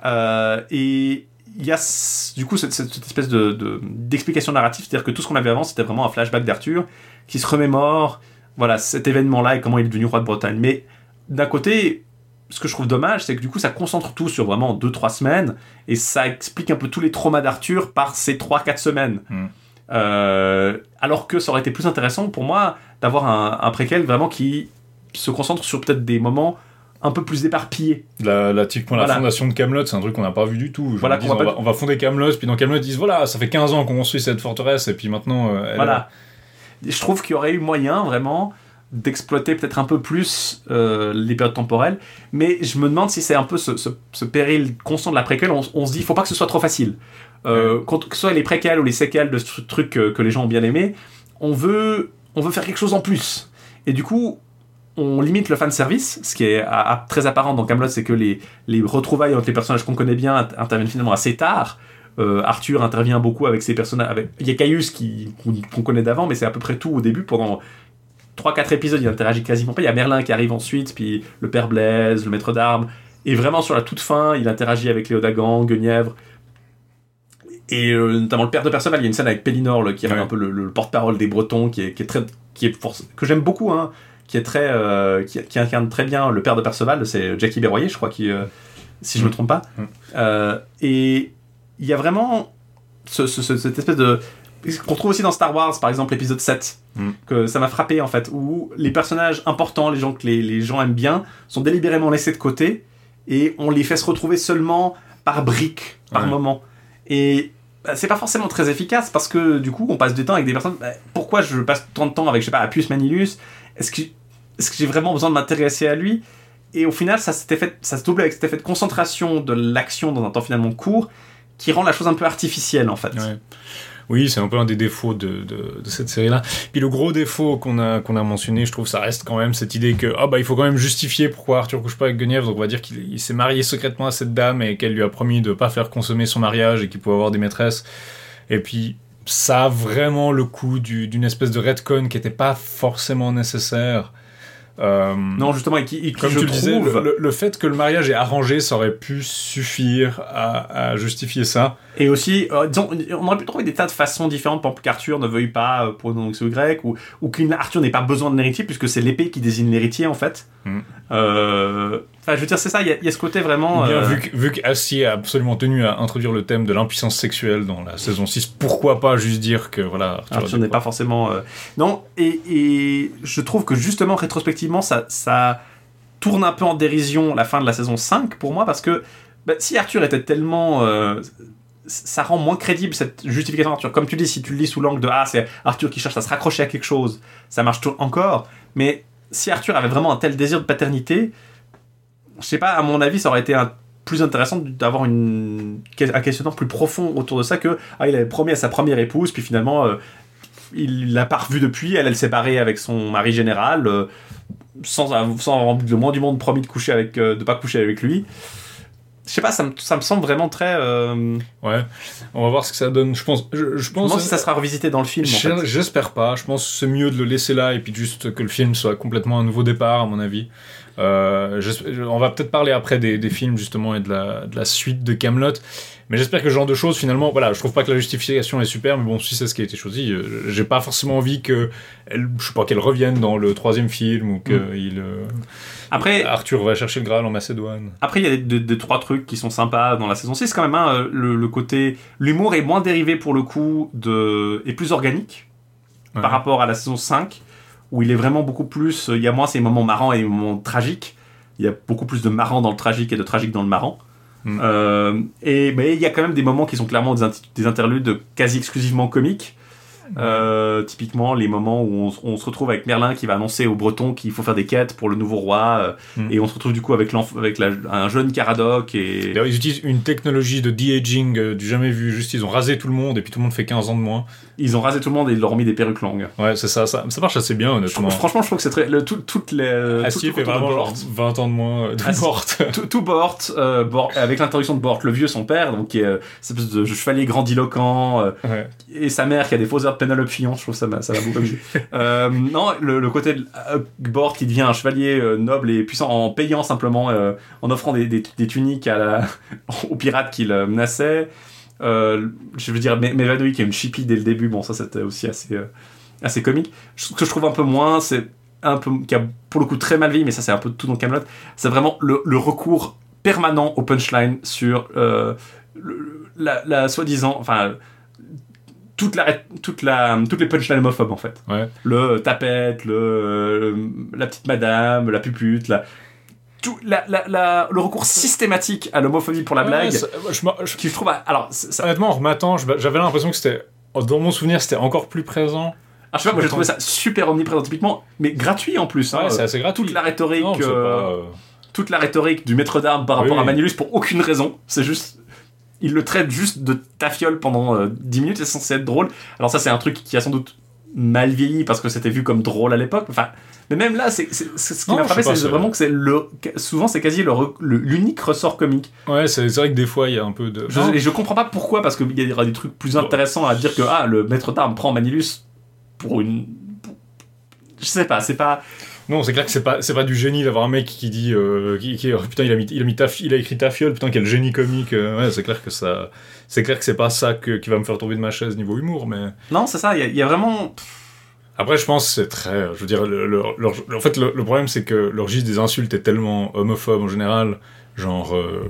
Euh, et il y a du coup cette, cette- cette espèce de de- d'explication narrative, c'est-à-dire que tout ce qu'on avait avant c'était vraiment un flashback d'Arthur qui se remémore, voilà cet événement-là et comment il est devenu roi de Bretagne. Mais d'un côté, ce que je trouve dommage, c'est que du coup ça concentre tout sur vraiment 2-3 semaines et ça explique un peu tous les traumas d'Arthur par ces 3-4 semaines. Mm. Euh, alors que ça aurait été plus intéressant pour moi d'avoir un, un préquel vraiment qui se concentre sur peut-être des moments un peu plus éparpillés. La, la, typiquement, la Voilà. fondation de Camelot, c'est un truc qu'on n'a pas vu du tout. Voilà, dis, on, va on fonder Camelot, puis dans Camelot, ils disent voilà, ça fait 15 ans qu'on construit cette forteresse, et puis maintenant. euh, elle- Voilà. Je trouve qu'il y aurait eu moyen vraiment d'exploiter peut-être un peu plus euh, les périodes temporelles, mais je me demande si c'est un peu ce, ce- ce péril constant de la préquelle, on, on se dit il faut pas que ce soit trop facile. Euh, quand- que ce soit les préquels ou les séquelles de ce truc que, que les gens ont bien aimé, on veut, on veut faire quelque chose en plus. Et du coup, on limite le fan service, ce qui est à- à- très apparent dans Camelot, c'est que les, les retrouvailles entre les personnages qu'on connaît bien int- interviennent finalement assez tard. Euh, Arthur intervient beaucoup avec ses personnages. Avec... Il y a Caius qui, qu'on, qu'on connaît d'avant, mais c'est à peu près tout au début. Pendant 3-4 épisodes, il interagit quasiment pas. Il y a Merlin qui arrive ensuite, puis le père Blaise, le maître d'armes. Et vraiment, sur la toute fin, il interagit avec Léo Dagan, Guenièvre. Et euh, notamment le père de Perceval, il y a une scène avec Pellinor, là, qui est un peu le, le porte-parole des Bretons, qui est, qui est très. Qui est force- que j'aime beaucoup, hein, qui est très. euh, qui, qui incarne très bien le père de Perceval, c'est Jackie Berroyer, je crois, qui, euh, si je me Mm. trompe pas. Mm. Et il y a vraiment ce- ce- ce- cette espèce de. Qu'on trouve aussi dans Star Wars, par exemple, l'épisode 7, Mm. que ça m'a frappé en fait, où les personnages importants, les gens que les, les gens aiment bien, sont délibérément laissés de côté et on les fait se retrouver seulement par briques, par Ouais. moment. Et bah, c'est pas forcément très efficace parce que du coup, on passe du temps avec des personnes. bah, pourquoi je passe tant de temps avec, je sais pas, Appius Manilius? Est-ce que, est-ce que j'ai vraiment besoin de m'intéresser à lui? Et au final, ça, fait, ça se double avec cet effet de concentration de l'action dans un temps finalement court qui rend la chose un peu artificielle en fait. Ouais. Oui, c'est un peu un des défauts de, de, cette série-là. Puis le gros défaut qu'on a, a mentionné, je trouve, ça reste quand même cette idée que ah bah il faut quand même justifier pourquoi Arthur couche pas avec Guenièvre. Donc on va dire qu'il il s'est marié secrètement à cette dame et qu'elle lui a promis de pas faire consommer son mariage et qu'il pouvait avoir des maîtresses. Et puis ça a vraiment le coup du- d'une espèce de retcon qui était pas forcément nécessaire. Euh, Non, justement, et qui, et qui, comme je tu le disais, le, fait que le mariage est arrangé, ça aurait pu suffire à, à justifier ça. Et aussi, euh, disons, on aurait pu trouver des tas de façons différentes pour qu'Arthur ne veuille pas euh, pour ou Y, ou, ou qu'Arthur n'ait pas besoin de l'héritier, puisque c'est l'épée qui désigne l'héritier, en fait. Mm. Enfin, je veux dire, c'est ça, il y, a- il y a ce côté vraiment... Bien, euh, vu, que- vu qu'Acier a absolument tenu à introduire le thème de l'impuissance sexuelle dans la saison 6, pourquoi pas juste dire que voilà, Arthur, n'est pas forcément... euh, Non, et, et je trouve que justement, rétrospectivement, ça, ça tourne un peu en dérision la fin de la saison 5, pour moi, parce que bah, si Arthur était tellement... euh, ça rend moins crédible cette justification d'Arthur. Comme tu dis, si tu le lis sous l'angle de Ah, c'est Arthur qui cherche à se raccrocher à quelque chose, ça marche encore. Mais si Arthur avait vraiment un tel désir de paternité, je sais pas, à mon avis, ça aurait été un- plus intéressant d'avoir une, un questionnement plus profond autour de ça que ah, il avait promis à sa première épouse, puis finalement, euh, il l'a pas revue depuis, elle, elle s'est barrée avec son mari général, euh, sans, sans avoir le moins du monde promis de coucher avec, euh, de pas coucher avec lui. je sais pas, ça me, ça me semble vraiment très. euh, Ouais, on va voir ce que ça donne. Je pense, je, je Je me pense. si ça sera revisité dans le film. En J'espère- fait. J'espère pas. Je pense que c'est mieux de le laisser là et puis juste que le film soit complètement un nouveau départ, à mon avis. Euh, on va peut-être parler après des, des films justement et de la, de la suite de Camelot. Mais j'espère que ce genre de choses, finalement, voilà, je trouve pas que la justification est super, mais bon, si c'est ce qui a été choisi, euh, j'ai pas forcément envie que, elle, je sais pas, qu'elle revienne dans le troisième film ou que Mm. il, euh, Après, Arthur va chercher le Graal en Macédoine. Après, il y a des, des- des trois trucs qui sont sympas dans la saison 6 quand même. hein. le, le côté. L'humour est moins dérivé pour le coup de. et plus organique Ouais. par rapport à la saison 5, où il est vraiment beaucoup plus. Il y a moins ces moments marrants et les moments tragiques. Il y a beaucoup plus de marrant dans le tragique et de tragique dans le marrant. Mm. Euh, et, mais il y a quand même des moments qui sont clairement des interludes quasi exclusivement comiques. Euh, typiquement les moments où on, on se retrouve avec Merlin qui va annoncer aux Bretons qu'il faut faire des quêtes pour le nouveau roi euh, Mm. et on se retrouve du coup avec, avec la- un jeune Caradoc et D'ailleurs, ils utilisent une technologie de de-aging euh, du jamais vu. Juste, ils ont rasé tout le monde et puis tout le monde fait 15 ans de moins. ils ont rasé tout le monde et ils leur ont mis des perruques longues. Ouais, c'est ça, ça. Ça marche assez bien, Je honnêtement. trouve- franchement, je trouve que c'est très le, tout, toutes les tout le fait vraiment Bort. genre 20 ans de moins euh, de Astier- morte. tout, tout Bort, euh, avec l'introduction de Bort, le vieux son père, donc qui est euh, cette espèce de chevalier grandiloquent, euh, ouais. et sa mère qui a des faux de Penelope Fillon, je trouve ça m'a- ça va beaucoup amusé. euh, non, le, le côté de qui devient un chevalier euh, noble et puissant en payant simplement, euh, en offrant des, des, des tuniques à la, aux pirates qu'il euh, menaçait. Euh, je veux dire, Mé- Mévanoï qui est une chippie dès le début, bon, ça c'était aussi assez, assez comique. Ce que je trouve un peu moins, c'est un peu, qui a pour le coup très mal vieilli, mais ça c'est un peu tout dans Camelot, c'est vraiment le, le recours permanent au punchline sur le- la, la soi-disant, enfin, toute la, toute la, toutes les punchlines homophobes en fait. Ouais. Le tapette, le, euh, la petite madame, la pupute, la, tout, la, la, la- le recours systématique à l'homophobie pour la Ouais, blague, ça- je m'en- je- qui je trouve, alors, ça, honnêtement, en remettant, j'avais l'impression que c'était. Dans mon souvenir, c'était encore plus présent. ah, je sais pas, moi j'ai trouvé ça super omniprésent typiquement, mais gratuit en plus. hein. Ouais, c'est assez gratuit. toute la rhétorique, Non, c'est euh, pas, euh, toute la rhétorique du maître d'armes par Oui, rapport à. Manilus pour aucune raison. C'est juste. Il le traite juste de tafiole pendant euh, 10 minutes, c'est censé être drôle. Alors, ça, c'est un truc qui a sans doute mal vieilli parce que c'était vu comme drôle à l'époque. Enfin, mais même là, c'est, ce qui m'a frappé, c'est vraiment que c'est le. Souvent, c'est quasi le re- le- l'unique ressort comique. Ouais, c'est vrai que des fois, il y a un peu de. Je, et je comprends pas pourquoi, parce qu'il y aura des trucs plus intéressants à dire que ah, le maître d'armes prend Manilus pour une. pour- Je sais pas, c'est pas. Non, c'est clair que c'est pas, c'est pas du génie d'avoir un mec qui dit. euh, qui, qui- oh, putain, il a, mis, il, a mis taf- il a écrit Tafiole, putain, quel génie comique. euh, ouais, c'est clair que ça. C'est clair que c'est pas ça que- qui va me faire tomber de ma chaise niveau humour, mais. Non, c'est ça, il y a- il y, a vraiment. Après, je pense que c'est très. Je veux dire, le, en fait, le, le problème, c'est que le registre des insultes est tellement homophobe en général, genre. euh,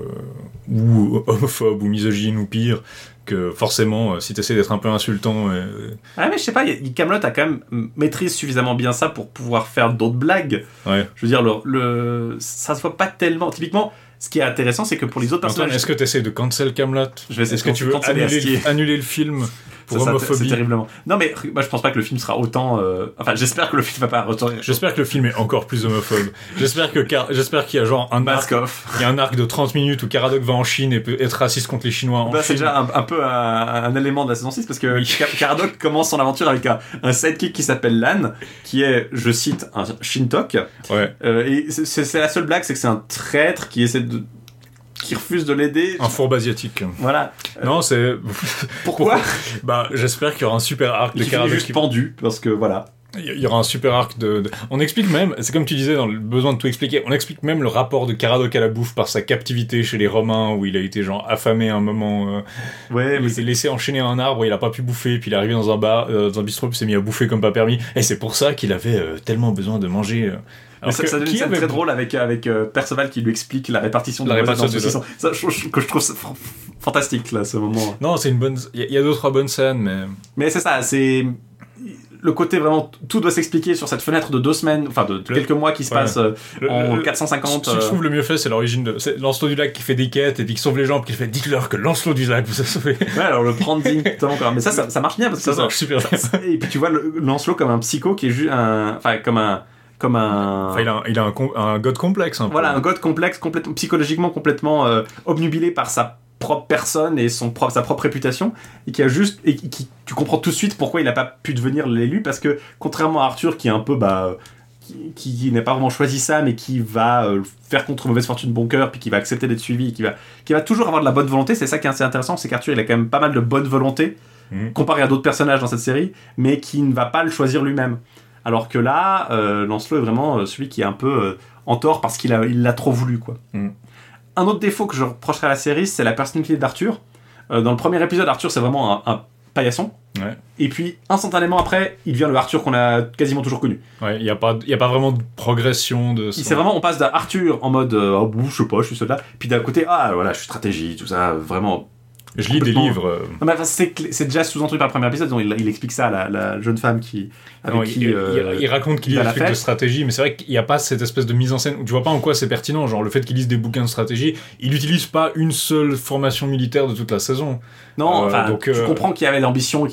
ou homophobe, ou misogyne, ou pire, que forcément, euh, si t'essaies d'être un peu insultant. euh, Ah mais je sais pas, Camelot a quand même maîtrise suffisamment bien ça pour pouvoir faire d'autres blagues. ouais. Je veux dire, le, le- ça se voit pas tellement. Typiquement, ce qui est intéressant, c'est que pour les autres personnages, est-ce que t'essaies de cancel Camelot? Est-ce que tu veux annuler, annuler le film? Pour homophobie C'est terriblement. Non mais moi je pense pas que le film sera autant. euh, Enfin, j'espère que le film va pas retourner. J'espère que le film est encore plus homophobe. J'espère que Car- j'espère qu'il y a genre un arc, il y a un arc de 30 minutes où Caradoc va en Chine et peut être raciste contre les Chinois Bah, c'est déjà un, un peu un, un élément de la saison 6 parce que Oui. Caradoc commence son aventure avec un, un sidekick qui s'appelle Lan, qui est, je cite, un Shintok. Ouais. Euh, et c'est la seule blague, c'est que c'est un traître qui essaie de. Qui refuse de l'aider. Un fourbe asiatique. Voilà. Non, c'est Pourquoi bah j'espère qu'il y aura un super arc de Caradoc juste qui pendu parce que voilà. Il y aura un super arc de, de- On explique même, c'est comme tu disais dans le besoin de tout expliquer, on explique même le rapport de Caradoc à la bouffe par sa captivité chez les Romains où il a été genre affamé à un moment. euh, Ouais, il s'est laissé enchaîner à un arbre, il a pas pu bouffer, puis il est arrivé dans un bar, euh, dans un bistrot, puis s'est mis à bouffer comme pas permis. Et c'est pour ça qu'il avait euh, tellement besoin de manger. Euh. Alors ça, que- ça donne une qui scène avait- très drôle avec, avec euh, Perceval qui lui explique la répartition de La répartition du saucisson. Ça, je, je- que je trouve ça fantastique là, ce moment. Non, c'est une bonne. Il y a- il y a deux trois bonnes scènes, mais. Mais c'est ça, c'est le côté vraiment tout doit s'expliquer sur cette fenêtre de deux semaines, enfin de, de Le- quelques mois qui se Ouais. passe euh, Le- en le- 450. Ce que je euh, trouve le mieux fait, c'est l'origine de. C'est Lancelot du Lac qui fait des quêtes et puis qui sauve les gens, puis qui fait Dites-leur que Lancelot du Lac vous a sauvé. Ouais, alors le prendre directement quoi. Mais ça, ça, ça marche bien parce que Ça, ça marche super bien. Et puis tu vois Lancelot comme un psycho qui est juste un, enfin comme un, comme un. Enfin, il a, un- il a un, god complexe un. Voilà, un god complexe, complètement, psychologiquement complètement euh, obnubilé par sa propre personne et son propre, sa propre réputation, et qui a juste, et qui, tu comprends tout de suite pourquoi il n'a pas pu devenir l'élu, parce que contrairement à Arthur, qui est un peu, bah, qui, qui n'a pas vraiment choisi ça, mais qui va euh, faire contre mauvaise fortune bon cœur, puis qui va accepter d'être suivi, qui va, qui va toujours avoir de la bonne volonté. C'est ça qui est assez intéressant, c'est qu'Arthur, il a quand même pas mal de bonne volonté, Mhm. comparé à d'autres personnages dans cette série, mais qui ne va pas le choisir lui-même. Alors que là, euh, Lancelot est vraiment euh, celui qui est un peu euh, en tort parce qu'il il l'a trop voulu, quoi. Mhm. Un autre défaut que je reprocherais à la série, c'est la personnalité d'Arthur. Dans le premier épisode, Arthur, c'est vraiment un, un paillasson. Ouais. Et puis, instantanément après, il devient le Arthur qu'on a quasiment toujours connu. Ouais, il n'y a, pas- y a pas vraiment de progression de son- C'est vraiment, on passe d'Arthur en mode, euh, oh, je sais pas, je suis soldat, puis d'un côté, ah voilà, je suis stratégie, tout ça, vraiment. Je lis des livres. euh, Non, c'est déjà sous-entendu par le premier épisode, il, il explique ça à la, la jeune femme qui, avec non, qui. il, euh, il- raconte qu'il il lit à des trucs de stratégie, mais c'est vrai qu'il n'y a pas cette espèce de mise en scène où tu vois pas en quoi c'est pertinent. Genre le fait qu'il lise des bouquins de stratégie, il n'utilise pas une seule formation militaire de toute la saison. Non, Euh, enfin, donc, tu comprends qu'il y avait l'ambition,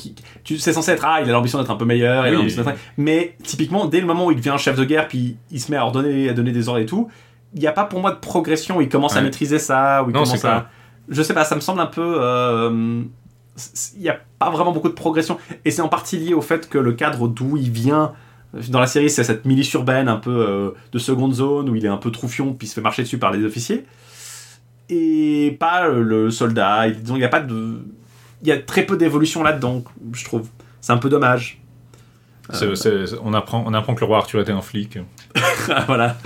c'est censé être, ah, il a l'ambition d'être un peu meilleur, il a mais typiquement, dès le moment où il devient chef de guerre, puis il se met à ordonner, à donner des ordres et tout, il n'y a pas pour moi de progression, il commence à maîtriser ça, ou il Non, commence c'est clair. Je sais pas, ça me semble un peu... euh, Il n'y a pas vraiment beaucoup de progression, et c'est en partie lié au fait que le cadre d'où il vient... Dans la série, c'est cette milice urbaine un peu euh, de seconde zone où il est un peu troufion puis il se fait marcher dessus par les officiers. Et pas euh, le soldat. Il disons, il n'y a pas de. Il y a très peu d'évolution là-dedans, je trouve. C'est un peu dommage. C'est- on, apprend, on apprend que le roi Arthur était un flic. voilà.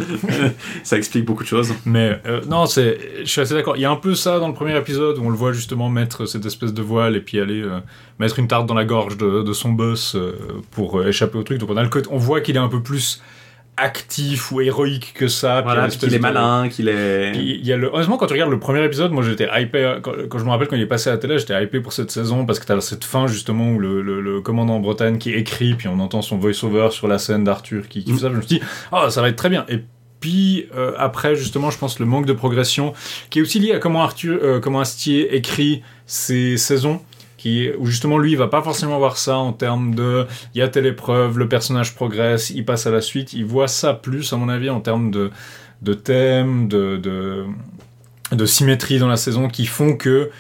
ça explique beaucoup de choses. Mais euh, non, c'est, je suis assez d'accord. Il y a un peu ça dans le premier épisode où on le voit justement mettre cette espèce de voile et puis aller euh, mettre une tarte dans la gorge de, son boss euh, pour échapper au truc. Donc on, a le côté, on voit qu'il est un peu plus actif ou héroïque que ça. Voilà, puis qu'il est de- malin, qu'il est. Puis il y a le... Honnêtement, quand tu regardes le premier épisode, moi j'étais hypé. Quand, quand je me rappelle quand il est passé à la télé, j'étais hypé pour cette saison parce que t'as cette fin justement où le, le, le commandant en Bretagne qui écrit, puis on entend son voice-over sur la scène d'Arthur qui, qui Mm. fait ça. Je me suis dit, oh, ça va être très bien. Et puis euh, après, justement, je pense le manque de progression qui est aussi lié à comment Arthur, euh, comment Astier écrit ses saisons. Où justement lui il va pas forcément voir ça en termes de il y a telle épreuve, le personnage progresse, il passe à la suite, il voit ça plus à mon avis en termes de, de thèmes, de, de, de symétrie dans la saison qui font que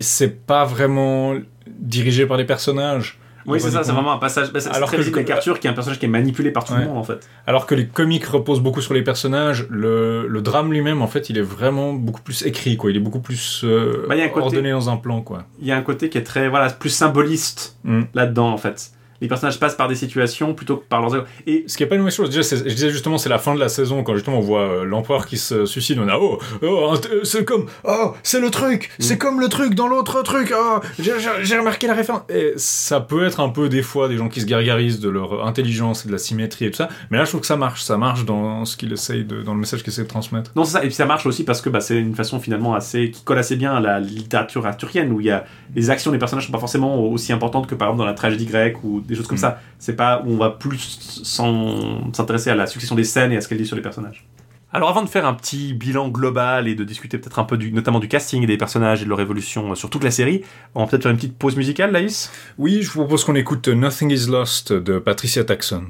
c'est pas vraiment dirigé par les personnages. Oui, c'est ça, c'est vraiment un passage. Alors très que avec Arthur, qui est un personnage qui est manipulé par tout Ouais. le monde, en fait. Alors que les comics reposent beaucoup sur les personnages, le, le drame lui-même, en fait, il est vraiment beaucoup plus écrit, quoi. Il est beaucoup plus euh, Bah, il y a un côté- ordonné dans un plan, quoi. Il y a un côté qui est très, voilà, plus symboliste Mm. là-dedans, en fait. Les personnages passent par des situations plutôt que par leurs. Et Ce qui est pas une mauvaise chose. Déjà, je disais justement, c'est la fin de la saison quand justement on voit euh, l'empereur qui se suicide. On a oh, oh euh, c'est comme oh, c'est le truc, c'est comme le truc dans l'autre truc. Oh, j'ai- remarqué la référence. Et ça peut être un peu des fois des gens qui se gargarisent de leur intelligence et de la symétrie et tout ça. Mais là, je trouve que ça marche. Ça marche dans ce qu'il essaye de, dans le message qu'il essaie de transmettre. Non, c'est ça. Et puis ça marche aussi parce que bah, c'est une façon finalement assez qui colle assez bien à la littérature arthurienne où il y a les actions des personnages sont pas forcément aussi importantes que par exemple dans la tragédie grecque ou des choses comme Mm. ça. C'est pas où on va plus s'intéresser à la succession des scènes et à ce qu'elle dit sur les personnages. Alors avant de faire un petit bilan global et de discuter peut-être un peu du, notamment du casting et des personnages et de leur évolution euh, sur toute la série, on va peut-être faire une petite pause musicale, Laïs? Oui, je vous propose qu'on écoute Nothing Is Lost de Patricia Taxon.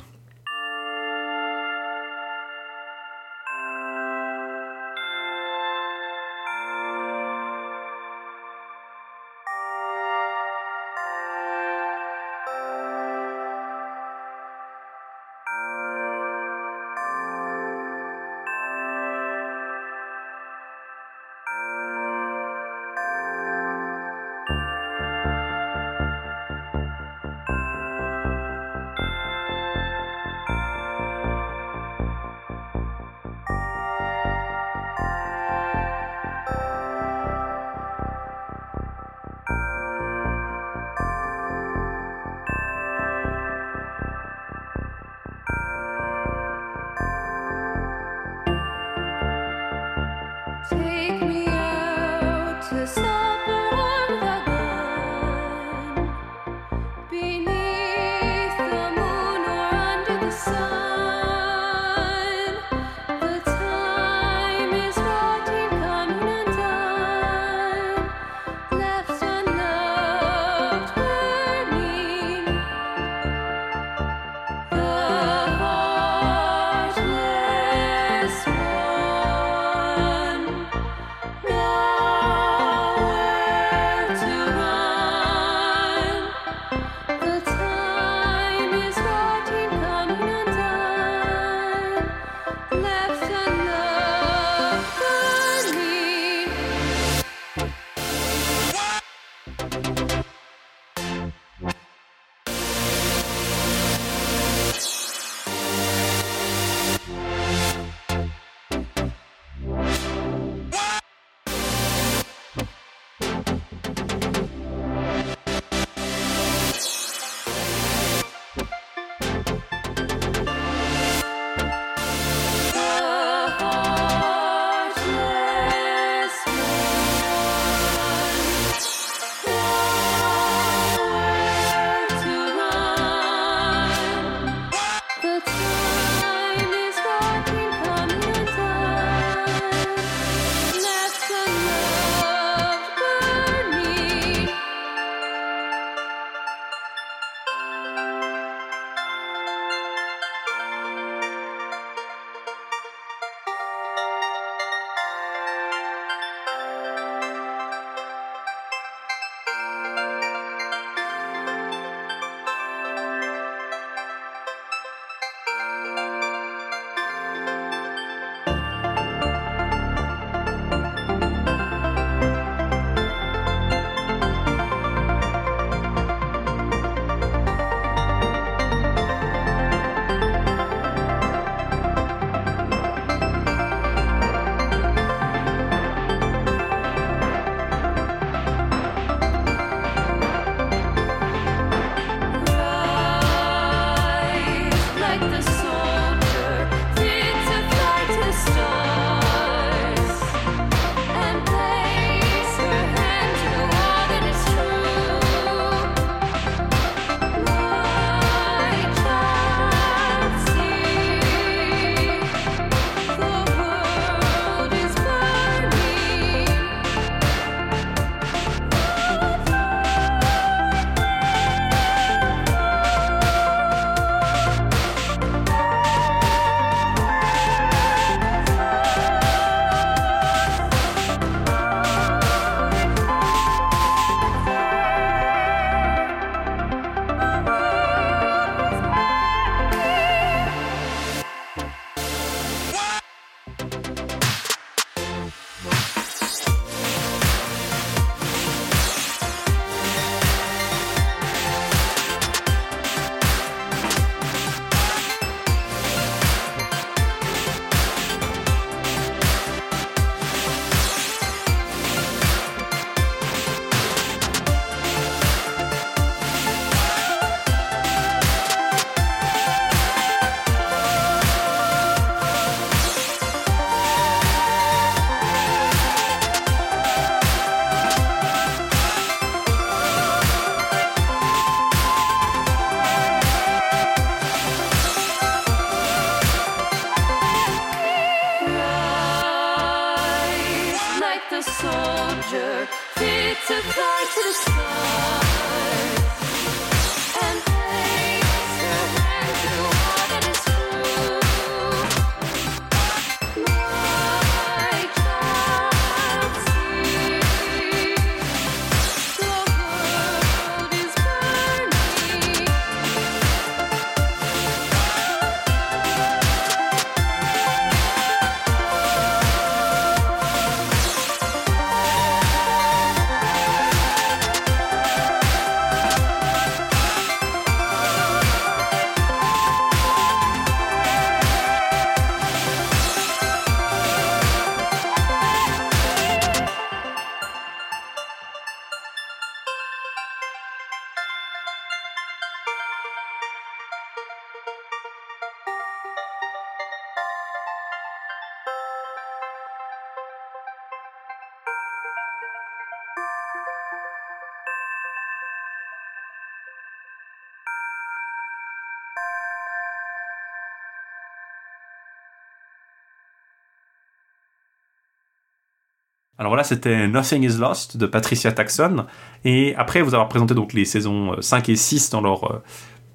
Alors voilà, c'était Nothing is Lost de Patricia Taxon. Et après vous avoir présenté donc les saisons 5 et 6 dans leur,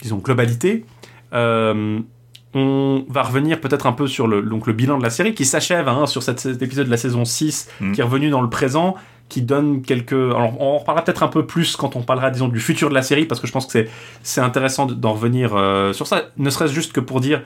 disons, globalité, euh, on va revenir peut-être un peu sur le, donc le bilan de la série qui s'achève hein, sur cet, épisode de la saison 6 qui est revenu dans le présent qui donne quelques alors on en reparlera peut-être un peu plus quand on parlera disons du futur de la série parce que je pense que c'est c'est intéressant d'en revenir euh, sur ça ne serait-ce juste que pour dire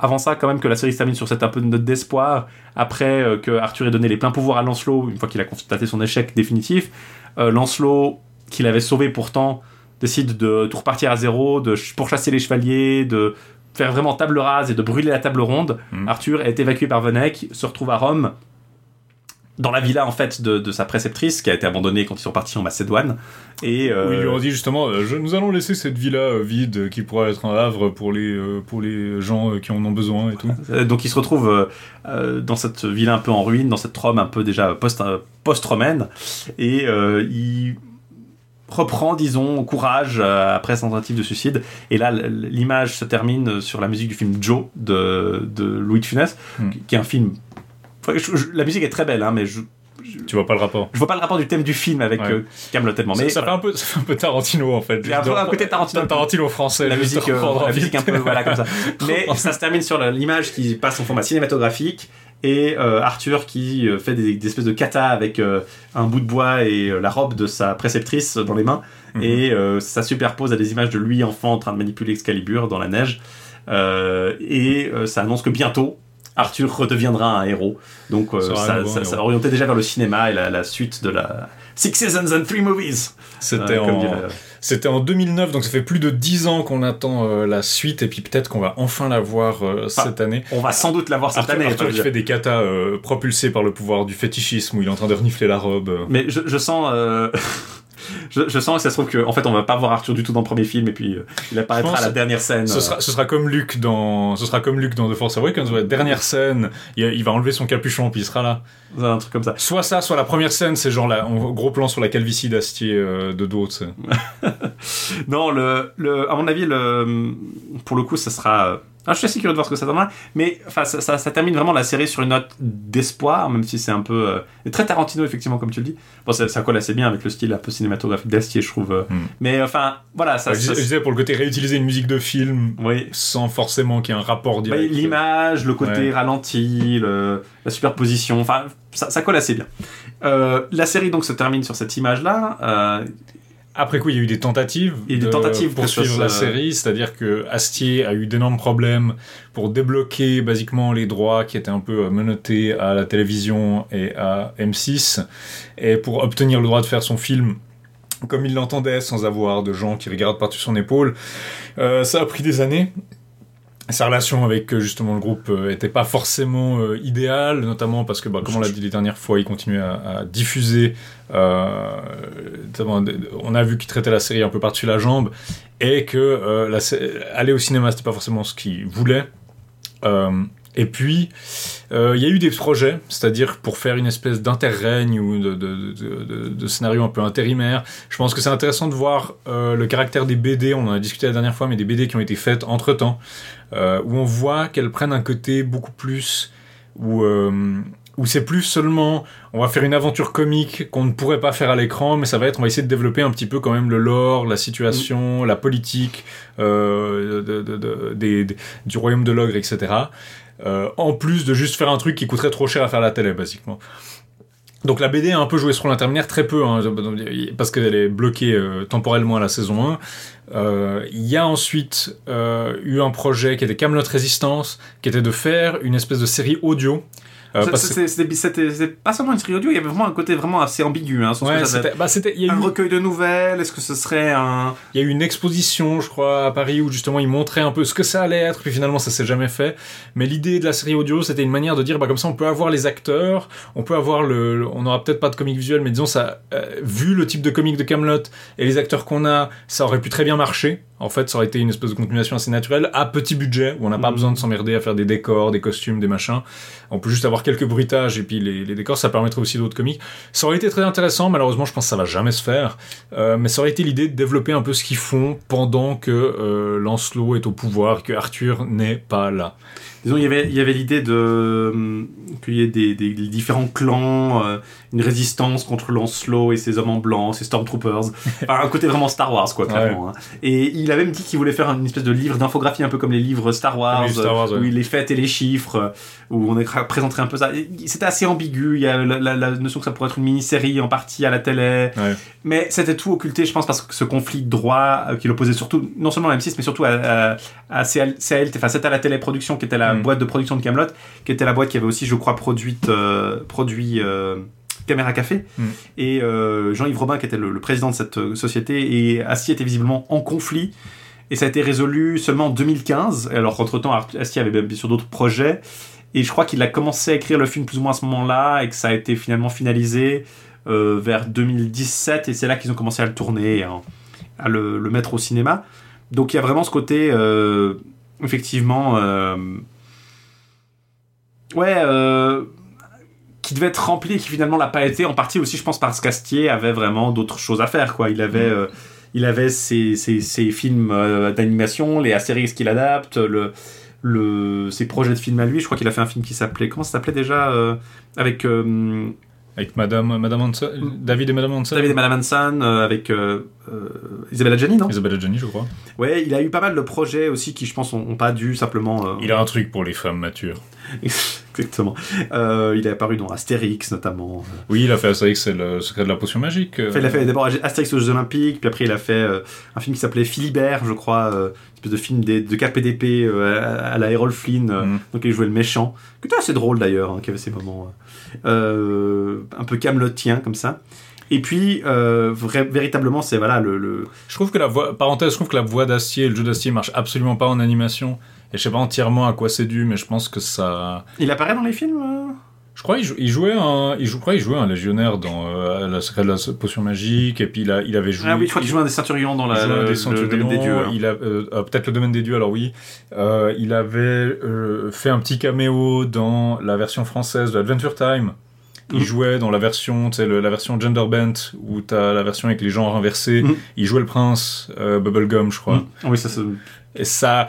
avant ça quand même que la série se termine sur cette un peu de note d'espoir après euh, que Arthur ait donné les pleins pouvoirs à Lancelot une fois qu'il a constaté son échec définitif euh, Lancelot qu'il avait sauvé pourtant décide de tout repartir à zéro de pourchasser les chevaliers de faire vraiment table rase et de brûler la table ronde. Mhm. Arthur est évacué par Venec, se retrouve à Rome, dans la villa en fait de, de sa préceptrice qui a été abandonnée quand ils sont partis en Macédoine. Et euh, Où ils lui ont dit justement, euh, je- nous allons laisser cette villa euh, vide qui pourra être un havre pour les, pour les gens qui en ont besoin et tout. donc il se retrouve euh, dans cette villa un peu en ruine, dans cette Rome un peu déjà post, euh, post-romaine, et il reprend, disons, courage après sa tentative de suicide. Et là, l'image se termine sur la musique du film Joe de, de Louis de Funès, Hmm. qui est un film. Enfin, je- je- la musique est très belle, hein, mais je, Tu vois pas le rapport. je vois pas le rapport du thème du film avec Ouais. euh, Camelot tellement. Ça, Mais ça fait un peu, ça fait un peu Tarantino en fait. Il y a un peu un côté Tarantino. Tarantino français. la musique, euh, la musique un peu voilà comme ça. Mais ça se termine sur l'image qui passe en format cinématographique et euh, Arthur qui euh, fait des, des espèces de kata avec un bout de bois et la robe de sa préceptrice dans les mains Mhm. et ça superpose à des images de lui enfant en train de manipuler Excalibur dans la neige et ça annonce que bientôt Arthur redeviendra un héros. Donc euh, Ça orientait déjà vers le cinéma et la, la suite de la Six Seasons and Three Movies. C'était Euh, en, dirait- C'était en 2009, donc ça fait plus de 10 ans qu'on attend euh, la suite, et puis peut-être qu'on va enfin la voir euh, cette année. On va sans doute l'avoir cette Arthur, année. Arthur qui fait des katas euh, propulsés par le pouvoir du fétichisme, où il est en train de renifler la robe. euh. Mais je, je sens, euh, je, je sens que ça se trouve que en fait on va pas voir Arthur du tout dans le premier film et puis euh, il apparaîtra à la dernière scène. Ce euh, sera, ce sera comme Luke dans, ce sera comme Luke dans The Force Awakens, la dernière scène, il, il va enlever son capuchon, puis il sera là. un truc comme ça. Soit ça, soit la première scène, c'est genre là, gros plan sur la calvitie d'Astier euh, de dos. Non, le, le, à mon avis, le, pour le coup, ça sera. Je suis assez curieux de voir ce que ça donnera, mais enfin, ça, ça, ça termine vraiment la série sur une note d'espoir, même si c'est un peu euh, très Tarantino effectivement comme tu le dis. Bon, ça, ça colle assez bien avec le style un peu cinématographique d'Astier, je trouve. euh. Hmm. Mais enfin, voilà, ça. je, ça- je disais pour le côté réutiliser une musique de film oui. sans forcément qu'il y ait un rapport Bah, direct. L'image, le côté Ouais. ralenti, le- la superposition, enfin, ça, ça colle assez bien. Euh, la série donc se termine sur cette image-là. Après coup, il y a eu des tentatives, Il y a eu des de tentatives pour que la série, c'est-à-dire que Astier a eu d'énormes problèmes pour débloquer basiquement les droits qui étaient un peu menottés à la télévision et à M6, et pour obtenir le droit de faire son film comme il l'entendait, sans avoir de gens qui regardent par-dessus son épaule. Euh, ça a pris des années. Sa relation avec euh, justement le groupe euh, était pas forcément euh, idéale, notamment parce que, bah, comme on l'a dit les dernières fois, il continuait à, diffuser. euh, on a vu qu'il traitait la série un peu par-dessus la jambe et que euh, aller au cinéma c'était pas forcément ce qu'il voulait. Et puis, euh, il y a eu des projets, c'est-à-dire pour faire une espèce d'interrègne ou de, de, de, de- de scénario un peu intérimaire. Je pense que c'est intéressant de voir euh, le caractère des BD, on en a discuté la dernière fois, mais des BD qui ont été faites entre-temps, euh, où on voit qu'elles prennent un côté beaucoup plus... où, où c'est plus seulement on va faire une aventure comique qu'on ne pourrait pas faire à l'écran, mais ça va être on va essayer de développer un petit peu quand même le lore, la situation, la politique euh, de, de- de- des- des- du royaume de l'ogre, etc. Euh, en plus de juste faire un truc qui coûterait trop cher à faire la télé, basiquement. Donc la BD a un peu joué ce rôle intermédiaire, très peu, hein, parce qu'elle est bloquée euh, temporellement à la saison 1. Euh, Il y a ensuite eu un projet qui était Camelot Résistance, qui était de faire une espèce de série audio. Euh, C'était pas seulement une série audio, il y avait vraiment un côté vraiment assez ambigu. Hein, Ouais, c'était, bah, c'était, il y a être. un eu, recueil de nouvelles Est-ce que ce serait un. il y a eu une exposition, je crois, à Paris où justement ils montraient un peu ce que ça allait être, puis finalement ça s'est jamais fait. Mais l'idée de la série audio, c'était une manière de dire, bah comme ça on peut avoir les acteurs, on peut avoir le, le- on n'aura peut-être pas de comique visuel, mais disons ça, euh, vu le type de comique de Camelot et les acteurs qu'on a, ça aurait pu très bien marcher. En fait, ça aurait été une espèce de continuation assez naturelle, à petit budget, où on n'a pas Mhm. besoin de s'emmerder à faire des décors, des costumes, des machins. On peut juste avoir quelques bruitages et puis les, les décors, ça permettrait aussi d'autres comiques. Ça aurait été très intéressant, malheureusement, je pense que ça va jamais se faire. Euh, mais ça aurait été l'idée de développer un peu ce qu'ils font pendant que euh, Lancelot est au pouvoir, que Arthur n'est pas là. Disons, il y avait, il y avait l'idée de hum, qu'il y ait des, des différents clans, euh, une résistance contre Lancelot et ses hommes en blanc, ses Stormtroopers. Enfin, un côté vraiment Star Wars, quoi, clairement. hein. Et il a même dit qu'il voulait faire une espèce de livre d'infographie, un peu comme les livres Star Wars, Star euh, ouais. où il les fêtes et les chiffres, euh, où on présenterait un peu ça. C'était assez ambigu. Il y a la, la- la notion que ça pourrait être une mini-série en partie à la télé. Ouais. Mais c'était tout occulté, je pense, parce que ce conflit de droit qui l'opposait surtout, non seulement à M6, mais surtout à, à, à CL, CL, enfin, c'était à la téléproduction qui était la Mm. boîte de production de Camelot, qui était la boîte qui avait aussi, je crois, produite, euh, produit euh, Caméra Café. Mm. Et euh, Jean-Yves Robin, qui était le, le président de cette euh, société, et Astier était visiblement en conflit. Et ça a été résolu seulement en 2015, alors qu'entre-temps, Art- Astier avait bien sûr d'autres projets. Et je crois qu'il a commencé à écrire le film plus ou moins à ce moment-là, et que ça a été finalement finalisé euh, vers 2017, et c'est là qu'ils ont commencé à le tourner, et à, à le, le mettre au cinéma. Donc il y a vraiment ce côté, euh, effectivement, euh, ouais, euh, qui devait être rempli et qui finalement l'a pas été, en partie aussi, je pense, parce qu'Astier avait vraiment d'autres choses à faire, quoi. Il avait, euh, il avait ses, ses, ses films euh, d'animation, les Astérix qu'il adapte, le, le, ses projets de films à lui. Je crois qu'il a fait un film qui s'appelait, comment ça s'appelait déjà Avec Avec Madame, Madame Hanson, David et Madame Hanson. David et Madame Hanson, euh, avec euh, euh, Isabelle Adjani, non? Isabelle Adjani, je crois. Ouais, il a eu pas mal de projets aussi qui, je pense, ont, ont pas dû simplement. euh, Il a un truc pour les femmes matures. Exactement. Euh, il est apparu dans Astérix notamment. Oui, il a fait Astérix, c'est le secret de la potion magique. euh. Enfin, il a fait d'abord Astérix aux Jeux Olympiques, puis après il a fait euh, un film qui s'appelait Philibert, je crois, euh, une espèce de film des- de KPDP euh, à, à la Errol Flynn, euh, Mhm. donc il jouait le méchant, était assez drôle d'ailleurs, hein, qui avait ces moments euh, un peu camelotien comme ça. Et puis, euh, véritablement, c'est voilà le, le- Je trouve que la voix, parenthèse, je trouve que la voix d'Astier et le jeu d'Astier marche absolument pas en animation. Et je sais pas entièrement à quoi c'est dû, mais je pense que ça. Il apparaît dans les films euh? Je crois qu'il jou- il jouait un, il crois qu'il jouait un légionnaire dans euh, la secret de la potion magique, et puis il, a, il avait joué. Ah oui, je crois qu'il jouait un des Centurions dans il la, jouait le, des le Centurions, domaine des dieux. hein. Il a euh, euh, peut-être le domaine des dieux. Alors oui, Euh, il avait euh, fait un petit caméo dans la version française de Adventure Time. Il Mhm. jouait dans la version, le- la version gender bent où t'as la version avec les genres inversés. Mhm. Il jouait le prince euh, Bubblegum, je crois. Mm. Oui, ça se... Et ça.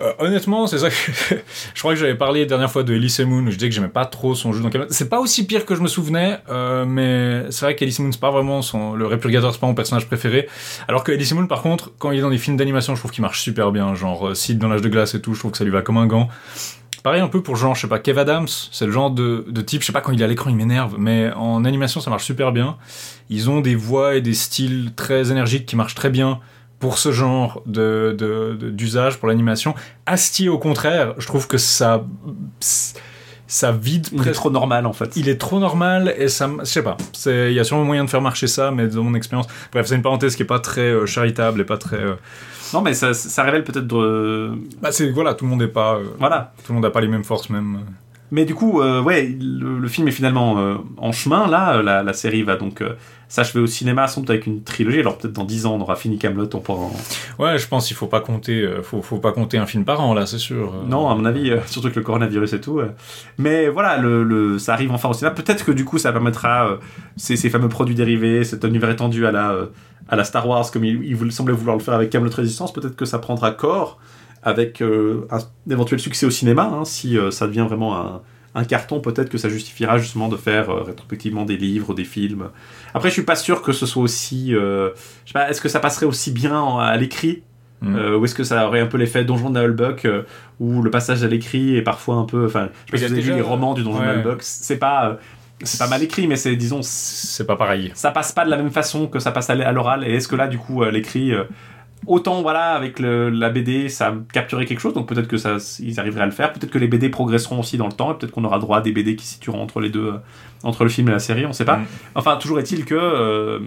Euh, honnêtement, c'est ça que. je crois que j'avais parlé la dernière fois de Elise Moon, où je disais que j'aimais pas trop son jeu dans Camelot. C'est pas aussi pire que je me souvenais, euh, mais c'est vrai qu'Elise Moon, c'est pas vraiment son. Le Répurgateur, c'est pas mon personnage préféré. Alors que Elise Moon, par contre, quand il est dans des films d'animation, je trouve qu'il marche super bien. Genre euh, Sid dans l'âge de glace et tout, je trouve que ça lui va comme un gant. Pareil un peu pour genre, je sais pas, Kev Adams, c'est le genre de, de type, je sais pas, quand il est à l'écran, il m'énerve, mais en animation, ça marche super bien. Ils ont des voix et des styles très énergiques qui marchent très bien pour ce genre de, de- de- d'usage pour l'animation. Astier, au contraire, je trouve que ça, ça vide Il est trop normal en fait. Il est trop normal et ça, je sais pas. Il y a sûrement moyen de faire marcher ça, mais dans mon expérience, bref, c'est une parenthèse qui est pas très euh, charitable et pas très. euh, Non, mais ça, ça révèle peut-être de... Bah c'est voilà, tout le monde est pas, euh, Voilà. tout le monde n'a pas les mêmes forces même. Mais du coup, ouais, le, le film est finalement en chemin. Là, la, la série va donc s'achever au cinéma, sans doute avec une trilogie. Alors peut-être dans 10 ans, on aura fini Camelot, on pourra. en- Ouais, je pense qu'il faut pas compter, euh, faut, faut pas compter un film par an là, c'est sûr. Euh, Non, à mon avis, euh, surtout que le coronavirus et tout. Mais voilà, le, le- ça arrive enfin au cinéma. Peut-être que du coup, ça permettra ces, ces fameux produits dérivés, cet univers étendu à la, à la Star Wars, comme il, semblait vouloir le faire avec Camelot Résistance. Peut-être que ça prendra corps avec euh, un éventuel succès au cinéma, hein, si euh, ça devient vraiment un, un carton, peut-être que ça justifiera justement de faire euh, rétrospectivement des livres, des films. Après, je suis pas sûr que ce soit aussi. euh, je sais pas, est-ce que ça passerait aussi bien en- à l'écrit Mm. Euh, ou est-ce que ça aurait un peu l'effet Donjon de Nullbuck euh, où le passage à l'écrit est parfois un peu. Enfin, je sais pas si y a vous avez déjà- lu les romans du Donjon ouais. de c'est pas. euh, c'est pas mal écrit, mais c'est, disons, C'est pas pareil. ça passe pas de la même façon que ça passe à l'oral. Et est-ce que là, du coup, à l'écrit, autant voilà, avec le- la BD, ça a capturé quelque chose, donc peut-être que ça, ils arriveraient à le faire. Peut-être que les BD progresseront aussi dans le temps, et peut-être qu'on aura droit à des BD qui se situeront entre les deux, euh, entre le film et la série, on sait pas. Mm. Enfin, toujours est-il que, euh,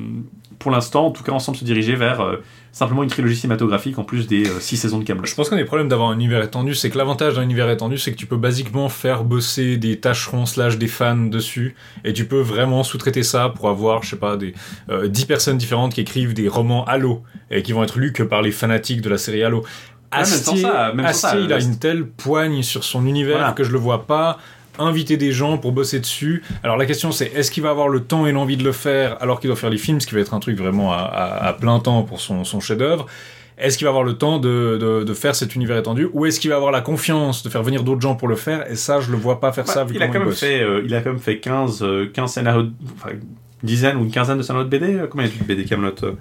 pour l'instant, en tout cas, on semble se diriger vers euh, simplement une trilogie cinématographique en plus des euh, six saisons de Camelot. Je pense qu'un des problèmes d'avoir un univers étendu, c'est que l'avantage d'un univers étendu, c'est que tu peux basiquement faire bosser des tâcherons slash des fans dessus, et tu peux vraiment sous-traiter ça pour avoir, je sais pas, des euh, 10 personnes différentes qui écrivent des romans Halo, et qui vont être lus que par les fanatiques de la série Halo. même sans Astier, ça, même sans Astier, ça, il a euh, une telle poigne sur son univers Voilà. que je le vois pas inviter des gens pour bosser dessus. Alors la question c'est est-ce qu'il va avoir le temps et l'envie de le faire alors qu'il doit faire les films, ce qui va être un truc vraiment à, à- à plein temps pour son, son chef-d'œuvre. Est-ce qu'il va avoir le temps de, de, de faire cet univers étendu ou est-ce qu'il va avoir la confiance de faire venir d'autres gens pour le faire? Et ça, je le vois pas faire ça Bah, vu il, a quand même bosse. fait, euh, il a quand même fait 15, euh, 15 scénarios, enfin, une dizaine ou une quinzaine de scénarios de BD. euh, Combien il y a de BD Camelot euh,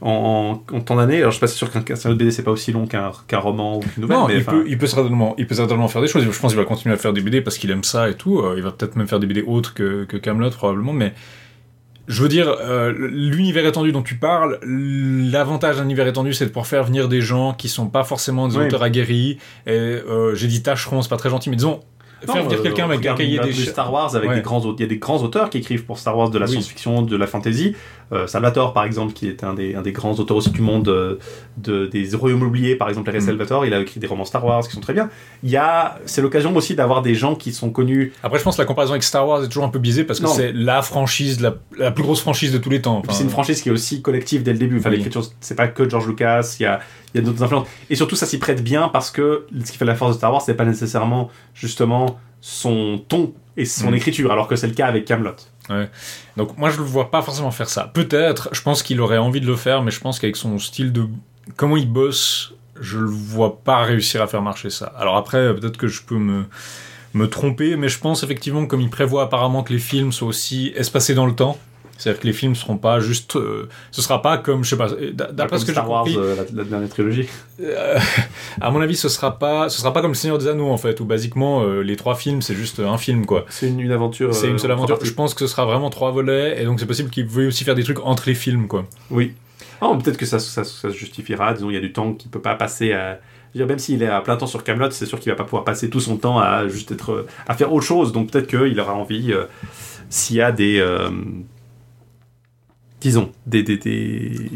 en, en, en temps d'année Alors je suis pas sûr qu'un scénario de BD c'est pas aussi long qu'un roman ou qu'une nouvelle. Non, mais il, peut, il, peut certainement, il peut certainement faire des choses. Je pense qu'il va continuer à faire des BD parce qu'il aime ça et tout. Euh, il va peut-être même faire des BD autres que, que Camelot probablement. Mais je veux dire, euh, l'univers étendu dont tu parles, l'avantage d'un univers étendu, c'est de pouvoir faire venir des gens qui sont pas forcément des Oui. auteurs aguerris. Et euh, j'ai dit tâcheron, c'est pas très gentil, mais disons, faire venir euh, quelqu'un avec un cahier des de Star Wars avec Ouais. des grands. Il y a des grands auteurs qui écrivent pour Star Wars de la Oui. science-fiction, de la fantasy. Euh, Salvatore par exemple, qui est un des, un des grands auteurs aussi du monde euh, de, des royaumes oubliés, par exemple, Larry Mm. Salvatore, il a écrit des romans Star Wars qui sont très bien. Il y a, c'est l'occasion aussi d'avoir des gens qui sont connus Après, je pense que la comparaison avec Star Wars est toujours un peu biaisée parce que c'est la franchise, la, la plus grosse franchise de tous les temps. Enfin, c'est une franchise qui est aussi collective dès le début. Enfin, Oui. l'écriture, c'est pas que George Lucas, il y a, il y a d'autres influences. Et surtout, ça s'y prête bien parce que ce qui fait la force de Star Wars, c'est pas nécessairement justement son ton et son Mm. écriture, alors que c'est le cas avec Camelot. Donc moi je le vois pas forcément faire ça. Peut-être, je pense qu'il aurait envie de le faire, mais je pense qu'avec son style de comment il bosse, je le vois pas réussir à faire marcher ça. Alors après, peut-être que je peux me me tromper, mais je pense effectivement comme il prévoit apparemment que les films soient aussi espacés dans le temps. C'est-à-dire que les films seront pas juste, euh, ce sera pas comme je sais pas. Pas D'après ce que j'ai Star Wars, compris, euh, la, la dernière trilogie. euh, à mon avis, ce sera pas, ce sera pas comme le Seigneur des Anneaux en fait, où basiquement euh, les trois films c'est juste un film quoi. C'est une, une aventure. C'est euh, une seule aventure. Je pense que ce sera vraiment trois volets, et donc c'est possible qu'il veuille aussi faire des trucs entre les films, quoi. Oui. Ah, peut-être que ça, ça, ça se justifiera. Disons, il y a du temps qu'il peut pas passer à. même s'il est à plein temps sur Camelot, c'est sûr qu'il va pas pouvoir passer tout son temps à juste être euh, à faire autre chose. Donc peut-être qu'il aura envie, euh, s'il y a des, euh, disons, des, des, des-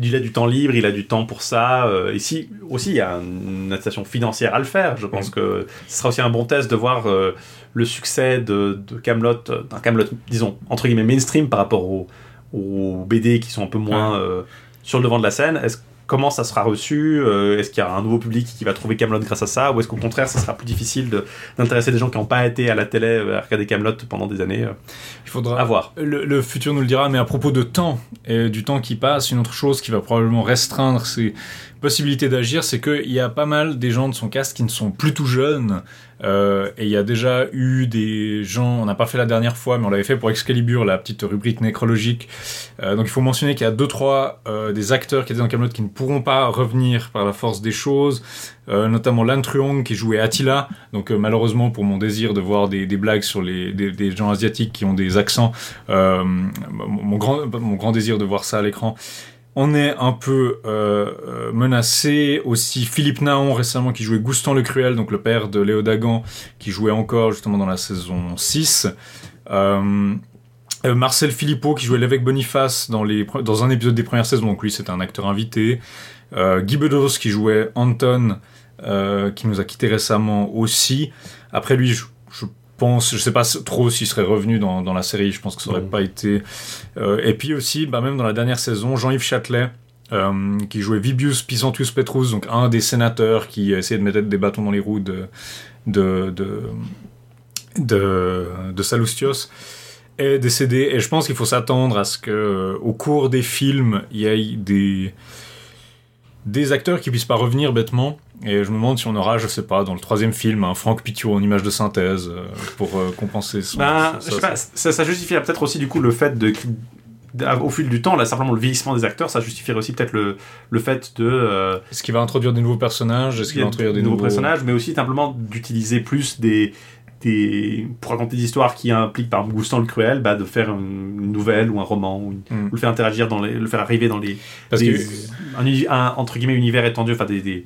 il a du temps libre, il a du temps pour ça. euh, ici aussi, il y a une incitation financière à le faire. Je pense Mm. que ce sera aussi un bon test de voir euh, le succès de, de Camelot, d'un Camelot, disons entre guillemets mainstream par rapport aux, aux BD qui sont un peu moins euh, sur le devant de la scène. Est-ce comment ça sera reçu Euh, Est-ce qu'il y a un nouveau public qui va trouver Camelot grâce à ça Ou est-ce qu'au contraire, ça sera plus difficile de- d'intéresser des gens qui n'ont pas été à la télé euh, à regarder Camelot pendant des années euh, Il faudra voir. Le, le futur nous le dira, mais à propos de temps et du temps qui passe, une autre chose qui va probablement restreindre ses possibilités d'agir, c'est qu'il y a pas mal des gens de son cast qui ne sont plus tout jeunes. Euh, et il y a déjà eu des gens, on n'a pas fait la dernière fois, mais on l'avait fait pour Excalibur, la petite rubrique nécrologique. Euh, donc il faut mentionner qu'il y a deux trois euh, des acteurs qui étaient dans Camelot qui ne pourront pas revenir par la force des choses, euh, notamment Lan Truong qui jouait Attila. Donc euh, malheureusement pour mon désir de voir des, des blagues sur les des, des gens asiatiques qui ont des accents, euh, mon grand mon grand désir de voir ça à l'écran. On est un peu euh, euh, menacé. Aussi Philippe Naon récemment qui jouait Goustan le Cruel, donc le père de Léo Dagan, qui jouait encore justement dans la saison 6. Euh, Marcel Philippot qui jouait l'évêque Boniface dans, un épisode des premières saisons, donc lui c'est un acteur invité. Guy Bedos qui jouait Anton, qui nous a quitté récemment aussi. Après lui, pense, je sais pas trop s'il serait revenu dans, dans la série, je pense que ça aurait pas été. Euh, et puis aussi, bah, même dans la dernière saison, Jean-Yves Châtelet. euh, qui jouait Vibius Pisantius Petrus, donc un des sénateurs qui essayait de mettre des bâtons dans les roues de, de, de, de, de Sallustios est décédé et je pense qu'il faut s'attendre à ce que euh, au cours des films il y ait des des acteurs qui puissent pas revenir bêtement. Et je me demande si on aura, je sais pas, dans le troisième film, un Franck Pitiot en image de synthèse euh, pour euh, compenser son. Ben, son- je sais pas, ça, ça justifierait peut-être aussi du coup le fait de au fil du temps, là simplement le vieillissement des acteurs, ça justifierait aussi peut-être le, le fait de euh, Est-ce qu'il va introduire des nouveaux personnages? Est-ce qu'il va introduire des nouveaux nouveaux personnages, mais aussi simplement d'utiliser plus des, des pour raconter des histoires qui impliquent par exemple Goustan le Cruel, bah, de faire une, nouvelle ou un roman, ou, une- ou le faire interagir dans les, le faire arriver dans les Parce des- que un, entre guillemets univers étendu, enfin des, des,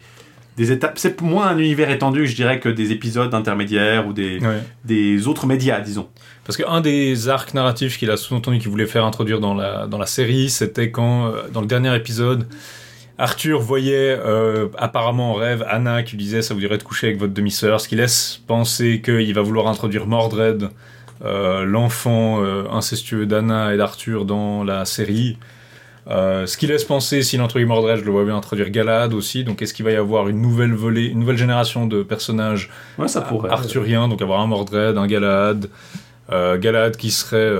des étapes. C'est moins un univers étendu, je dirais, que des épisodes intermédiaires ou des, ouais. des autres médias, disons. Parce qu'un des arcs narratifs qu'il a sous-entendu qu'il voulait faire introduire dans la, dans la série, c'était quand, euh, dans le dernier épisode, Arthur voyait euh, apparemment en rêve Anna qui lui disait ça vous dirait de coucher avec votre demi-sœur, ce qui laisse penser qu'il va vouloir introduire Mordred, euh, l'enfant euh, incestueux d'Anna et d'Arthur dans la série. Ce qui laisse penser, s'il introduit Mordred, je le vois bien introduire Galad aussi. Donc est-ce qu'il va y avoir une nouvelle volée, une nouvelle génération de personnages Ouais, ça pourrait. arthurien, donc avoir un Mordred, un Galahad. Euh, Galahad qui serait.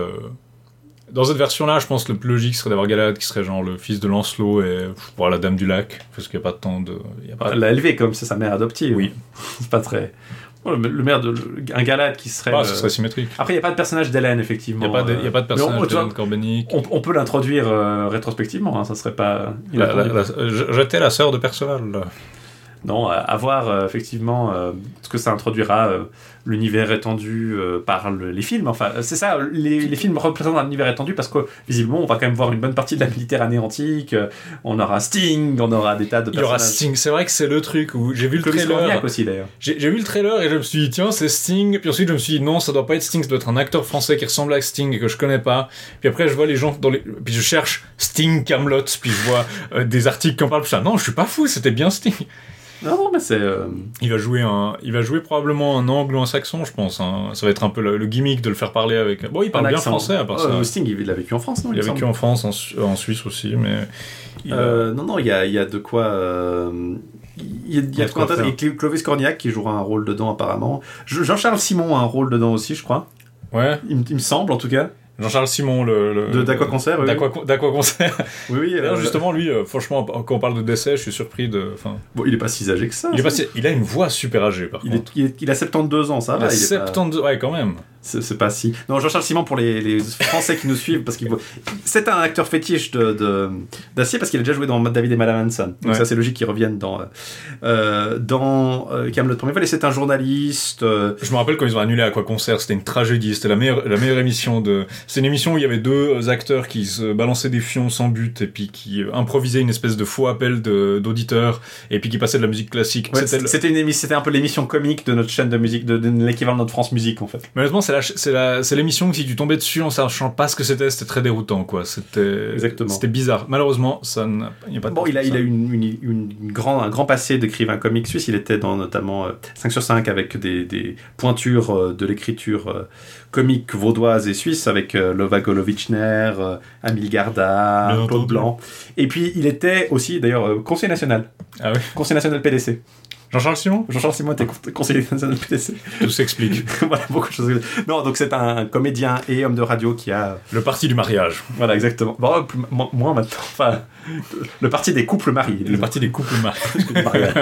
Dans cette version-là, je pense que le plus logique serait d'avoir Galahad qui serait genre le fils de Lancelot et pour la Dame du Lac, parce qu'il n'y a pas de temps de. y a pas- Elle l'a élevé comme c'est sa mère adoptive. Oui. c'est pas très. Bon, le, le maire de. le- un Galad qui serait. Ah, euh, ce serait symétrique. Après, il n'y a pas de personnage d'Hélène, Il effectivement. n'y a, euh, il y a pas de personnage de Corbenic. on, on peut l'introduire euh, rétrospectivement, hein, ça serait pas. La- la- sœur de Perceval. là. Non, à, voir euh, effectivement euh, ce que ça introduira l'univers étendu euh, par le- les films. Enfin, c'est ça, les, les films représentent un univers étendu parce que visiblement, on va quand même voir une bonne partie de la Méditerranée antique. euh, on aura Sting, on aura des tas de Il y aura. Sting. C'est vrai que c'est le truc où j'ai vu le Clovis trailer. Aussi d'ailleurs. J'ai vu le trailer et je me suis dit, tiens, c'est Sting. Puis ensuite, je me suis dit, non, ça doit pas être Sting, ça doit être un acteur français qui ressemble à Sting et que je connais pas. Puis après, je vois les gens dans les. Puis je cherche Sting Camelot, puis je vois euh, des articles qui en parlent. Puis je dis, ah non, je suis pas fou, c'était bien Sting. Non, non, mais c'est. euh, Il va jouer un. Il va jouer probablement un anglo-saxon, je pense. hein. Ça va être un peu le, le gimmick de le faire parler avec. Bon, il parle bien français à part Euh, ça. Sting, il a vécu en France, non Il a vécu en France, en, Su- en Suisse aussi, mais. il Euh, non, non, il y a, il y a de quoi. euh, Il y a, il y a quoi. Et Cl- Clovis Cornillac qui jouera un rôle dedans apparemment. Je- Jean-Charles Simon a un rôle dedans aussi, je crois. Ouais. Il me semble en tout cas. Jean-Charles Simon, le. le- De d'Aqua Concert, oui. D'Aqua d'Aqua Concert. Oui, oui. D'ailleurs, euh, justement, lui, euh, franchement, quand on parle de décès, je suis surpris de. Enfin, Bon, il est pas si âgé que ça. il, est passé, il a une voix super âgée, par Il, est- contre. il est- il a 72 ans, ça Il a va. il est pas- 72. Ouais, quand même. C'est pas si. Non, Jean-Charles Simon pour les, les Français qui nous suivent, parce qu'il c'est un acteur fétiche de de- d'acier parce qu'il a déjà joué dans David et Madame Hanson. Donc Ouais. ça c'est logique qu'il revienne dans euh, dans euh, Camelot premier vol. Et c'est un journaliste. euh, Je me rappelle quand ils ont annulé Aqua Concert, c'était une tragédie. C'était la meilleure, la meilleure émission de. C'est une émission où il y avait deux acteurs qui se balançaient des fions sans but et puis qui improvisaient une espèce de faux appel de- d'auditeurs et puis qui passaient de la musique classique. ouais, C'était le- c'était une émission, c'était un peu l'émission comique de notre chaîne de musique, de, de l'équivalent de notre France Musique en fait. Mais honnêtement, c'est l'émission que si tu tombais dessus en sachant pas ce que c'était, c'était très déroutant, quoi. C'était, Exactement. C'était bizarre. Malheureusement, ça n'y a pas de Bon, il a, il a une, une, une- une grand, un grand passé d'écrivain comique suisse. Il était dans notamment euh, 5 sur 5 avec des, des pointures euh, de l'écriture euh, comique vaudoise et suisse avec euh, Lovago Lovichner, euh, Amil Garda, Claude. Blanc. Et puis il était aussi d'ailleurs euh, conseiller national. Ah oui. Conseiller national PDC. Jean-Charles Simon? Jean-Charles Simon était con- conseiller national PDC. Tout s'explique. voilà, beaucoup de choses. Non, donc c'est un comédien et homme de radio qui a. Le parti du mariage. Voilà, exactement. Bon, plus- moins maintenant. Enfin, le parti des couples mariés. Le disons. parti des couples mariés.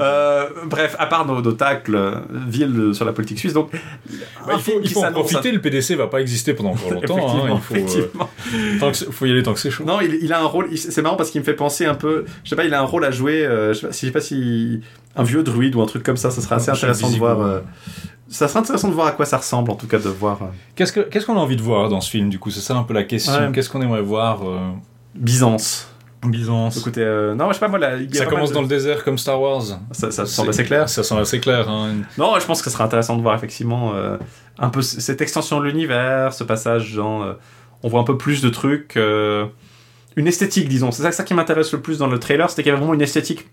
Euh, bref, à part nos, nos tacles, euh, ville sur la politique suisse, donc Bah, il faut, il en profiter, le PDC va pas exister pendant encore longtemps. hein. Effectivement, Il faut, euh, effectivement. tant que c'est- faut y aller tant que c'est chaud. Non, il, il a un rôle. C'est marrant parce qu'il me fait penser un peu. Je sais pas, il a un rôle à jouer. euh, je sais pas, si- je sais pas si un vieux druide ou un truc comme ça. Ça serait assez intéressant de voir. euh, ça serait intéressant de voir à quoi ça ressemble, en tout cas, de voir euh, Qu'est-ce que- qu'est-ce qu'on a envie de voir dans ce film, du coup? C'est ça un peu la question. Ouais. Qu'est-ce qu'on aimerait voir euh, Byzance. Byzance. Écoutez, euh, non, je sais pas moi. Là, il y a Ça pas commence dans le désert comme Star Wars. Ça, semble assez clair. Ça semble assez clair. hein. Non, je pense que ce serait intéressant de voir effectivement euh, un peu cette extension de l'univers, ce passage dans. euh, on voit un peu plus de trucs. une esthétique, disons. C'est ça, ça qui m'intéresse le plus dans le trailer, c'était qu'il y avait vraiment une esthétique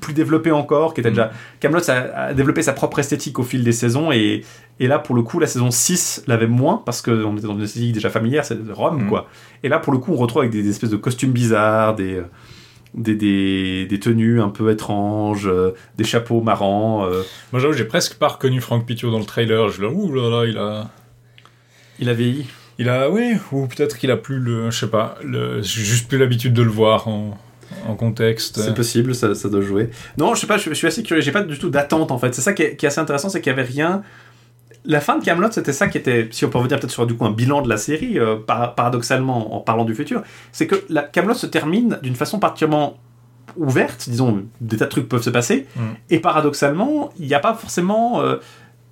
plus développée encore, qui était Mhm. déjà. Camelot a, a développé sa propre esthétique au fil des saisons, et, et là, pour le coup, la saison 6 l'avait moins, parce qu'on était dans une esthétique déjà familière, c'est Rome, Mhm. quoi. Et là, pour le coup, on retrouve avec des, espèces de costumes bizarres, des. Des, des, des tenues un peu étranges, euh, des chapeaux marrants. euh, Moi, j'avoue, j'ai presque pas reconnu Franck Pitiot dans le trailer. Je là, ouh là là, il a. il a vieilli. Il a, oui, ou peut-être qu'il a plus le. Je sais pas, le, j'ai juste plus l'habitude de le voir en, en contexte. C'est possible, ça, ça doit jouer. Non, je sais pas, je, je suis assez curieux. J'ai pas du tout d'attente en fait. C'est ça qui est, qui est assez intéressant, c'est qu'il y avait rien. La fin de Camelot, c'était ça qui était, si on peut revenir peut-être sur du coup un bilan de la série, euh, par- paradoxalement en parlant du futur, c'est que la Camelot se termine d'une façon particulièrement ouverte, disons, des tas de trucs peuvent se passer, Mm. et paradoxalement, il n'y a pas forcément euh,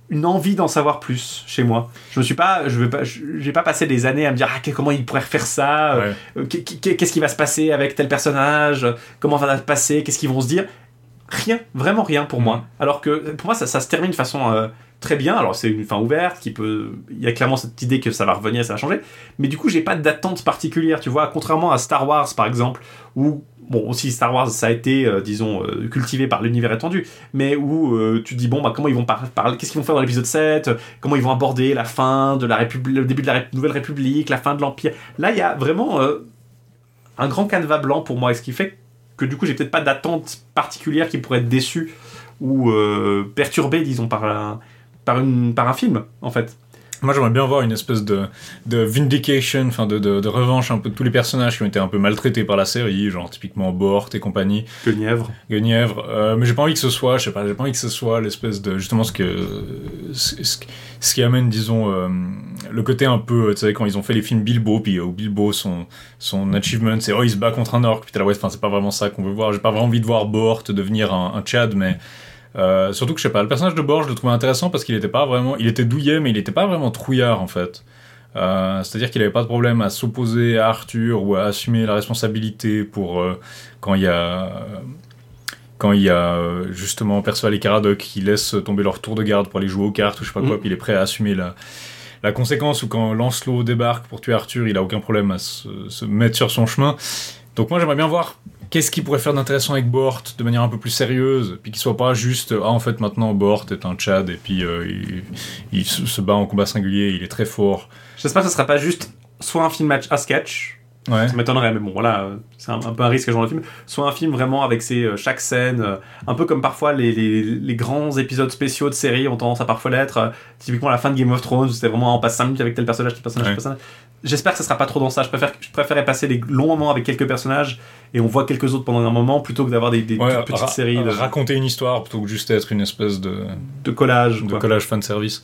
une envie d'en savoir plus chez moi. Je me suis pas, je vais pas, j'ai pas passé des années à me dire ah, comment il pourrait faire ça, euh, Ouais. euh, qu'est- qu'est- Qu'est-ce qui va se passer avec tel personnage Comment va se passer Qu'est-ce qu'ils vont se dire Rien, vraiment rien pour Mm. moi. Alors que pour moi, ça, ça se termine de façon euh, très bien. Alors c'est une fin ouverte qui peut. Il y a clairement cette idée que ça va revenir, ça va changer. Mais du coup, j'ai pas d'attente particulière. Tu vois, contrairement à Star Wars par exemple, où bon aussi Star Wars ça a été euh, disons euh, cultivé par l'univers étendu, mais où euh, tu dis bon bah comment ils vont par- parler, qu'est-ce qu'ils vont faire dans l'épisode 7 euh, Comment ils vont aborder la fin de la République, le début de la Nouvelle République, la fin de l'Empire. Là, il y a vraiment un grand canevas blanc pour moi, et ce qui fait que du coup, j'ai peut-être pas d'attente particulière qui pourrait être déçue ou perturbée, disons, par un, par, une, par un film, en fait. Moi, j'aimerais bien voir une espèce de, de vindication, enfin de, de, de revanche un peu de tous les personnages qui ont été un peu maltraités par la série, genre typiquement Bort et compagnie, Guenièvre. Guenièvre. Euh, mais j'ai pas envie que ce soit, je sais pas, j'ai pas envie que ce soit l'espèce de justement ce que ce, ce- ce qui amène, disons, euh, le côté un peu, tu sais, quand ils ont fait les films Bilbo, puis euh, où Bilbo son son achievement, c'est oh il se bat contre un orc, puis t'es là ouais, enfin c'est pas vraiment ça qu'on veut voir. J'ai pas vraiment envie de voir Bort devenir un, un Chad, mais euh, surtout que je sais pas, le personnage de Bort, je le trouvais intéressant parce qu'il était pas vraiment, il était douillet, mais il était pas vraiment trouillard en fait. Euh, C'est-à-dire qu'il avait pas de problème à s'opposer à Arthur ou à assumer la responsabilité pour euh, quand il y a quand il y a justement Perceval et Caradoc qui laissent tomber leur tour de garde pour aller jouer aux cartes ou je sais pas quoi, Mhm. puis il est prêt à assumer la la conséquence ou quand Lancelot débarque pour tuer Arthur, il a aucun problème à se, se mettre sur son chemin. Donc moi j'aimerais bien voir qu'est-ce qu'il pourrait faire d'intéressant avec Bort de manière un peu plus sérieuse, puis qu'il soit pas juste ah en fait maintenant Bort est un Tchad et puis euh, il, il se bat en combat singulier, il est très fort. J'espère que ce sera pas juste soit un film match à sketch, Ouais. ça m'étonnerait, mais bon, voilà, euh, c'est un, un peu un risque genre de film, soit un film vraiment avec ses, euh, chaque scène, euh, un peu comme parfois les, les, les grands épisodes spéciaux de séries ont tendance à parfois l'être, typiquement la fin de Game of Thrones, où c'était vraiment on passe 5 minutes avec tel personnage, tel personnage, tel personnage. J'espère que ça sera pas trop dans ça, je, préfère, je préférais passer des longs moments avec quelques personnages et on voit quelques autres pendant un moment plutôt que d'avoir des, des Ouais, toutes petites ra- séries de, raconter une histoire plutôt que juste être une espèce de, de collage. de quoi. collage fan service.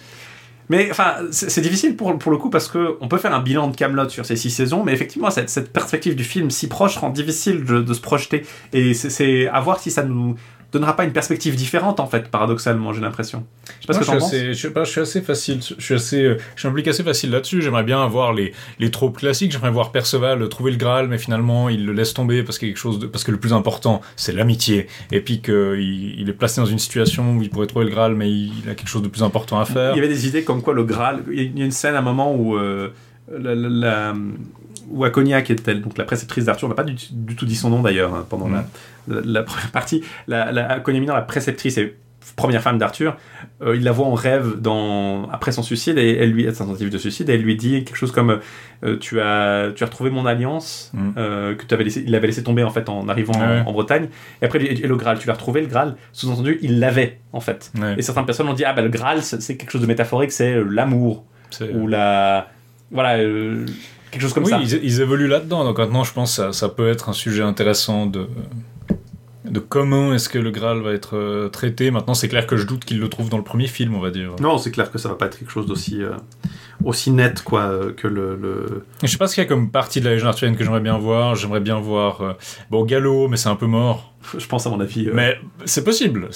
Mais enfin, c'est difficile pour, pour le coup parce que on peut faire un bilan de Camelot sur ces six saisons, mais effectivement, cette, cette perspective du film si proche rend difficile de, de se projeter. Et c'est à voir si ça nous donnera pas une perspective différente, en fait, paradoxalement, j'ai l'impression. Je sais pas ce que je, suis assez, je sais pas, je suis assez facile, je suis assez, euh, je suis impliqué assez facile là-dessus. J'aimerais bien avoir les, les tropes classiques. J'aimerais voir Perceval trouver le Graal, mais finalement il le laisse tomber parce que quelque chose de, parce que le plus important c'est l'amitié. Et puis qu'il il est placé dans une situation où il pourrait trouver le Graal, mais il, il a quelque chose de plus important à faire. Il y avait des idées comme quoi le Graal. Il y a- il y a une scène à un moment où. euh, la, la- la- où Aconia, qui est elle, donc la préceptrice d'Arthur, on n'a pas du, du tout dit son nom d'ailleurs hein, pendant Mm. la, première partie. La, la, Minor, la préceptrice et première femme d'Arthur, euh, il la voit en rêve dans, après son suicide et elle lui, sa tentative de suicide, et elle lui dit quelque chose comme euh, tu, as, tu as retrouvé mon alliance Mm. euh, que tu avais laissé, il l'avait laissé tomber en fait en arrivant en- Ouais. en, Bretagne. Et après, et le Graal, tu l'as retrouvé le Graal? Sous-entendu, il l'avait en fait. Ouais, Et certaines personnes ont dit ah bah le Graal c'est quelque chose de métaphorique, c'est euh, l'amour ou la voilà euh, quelque chose comme oui, ça. Ils, ils évoluent là-dedans. Donc maintenant, je pense que ça, ça peut être un sujet intéressant de de comment est-ce que le Graal va être euh, traité. Maintenant, c'est clair que je doute qu'il le trouve dans le premier film, on va dire. Non, c'est clair que ça va pas être quelque chose d'aussi euh, aussi net quoi euh, que le, le... Je sais pas ce qu'il y a comme partie de la légende arthurienne que j'aimerais bien voir. J'aimerais bien voir euh, bon Gallo, mais c'est un peu mort. je pense à mon avis. euh, Mais c'est possible.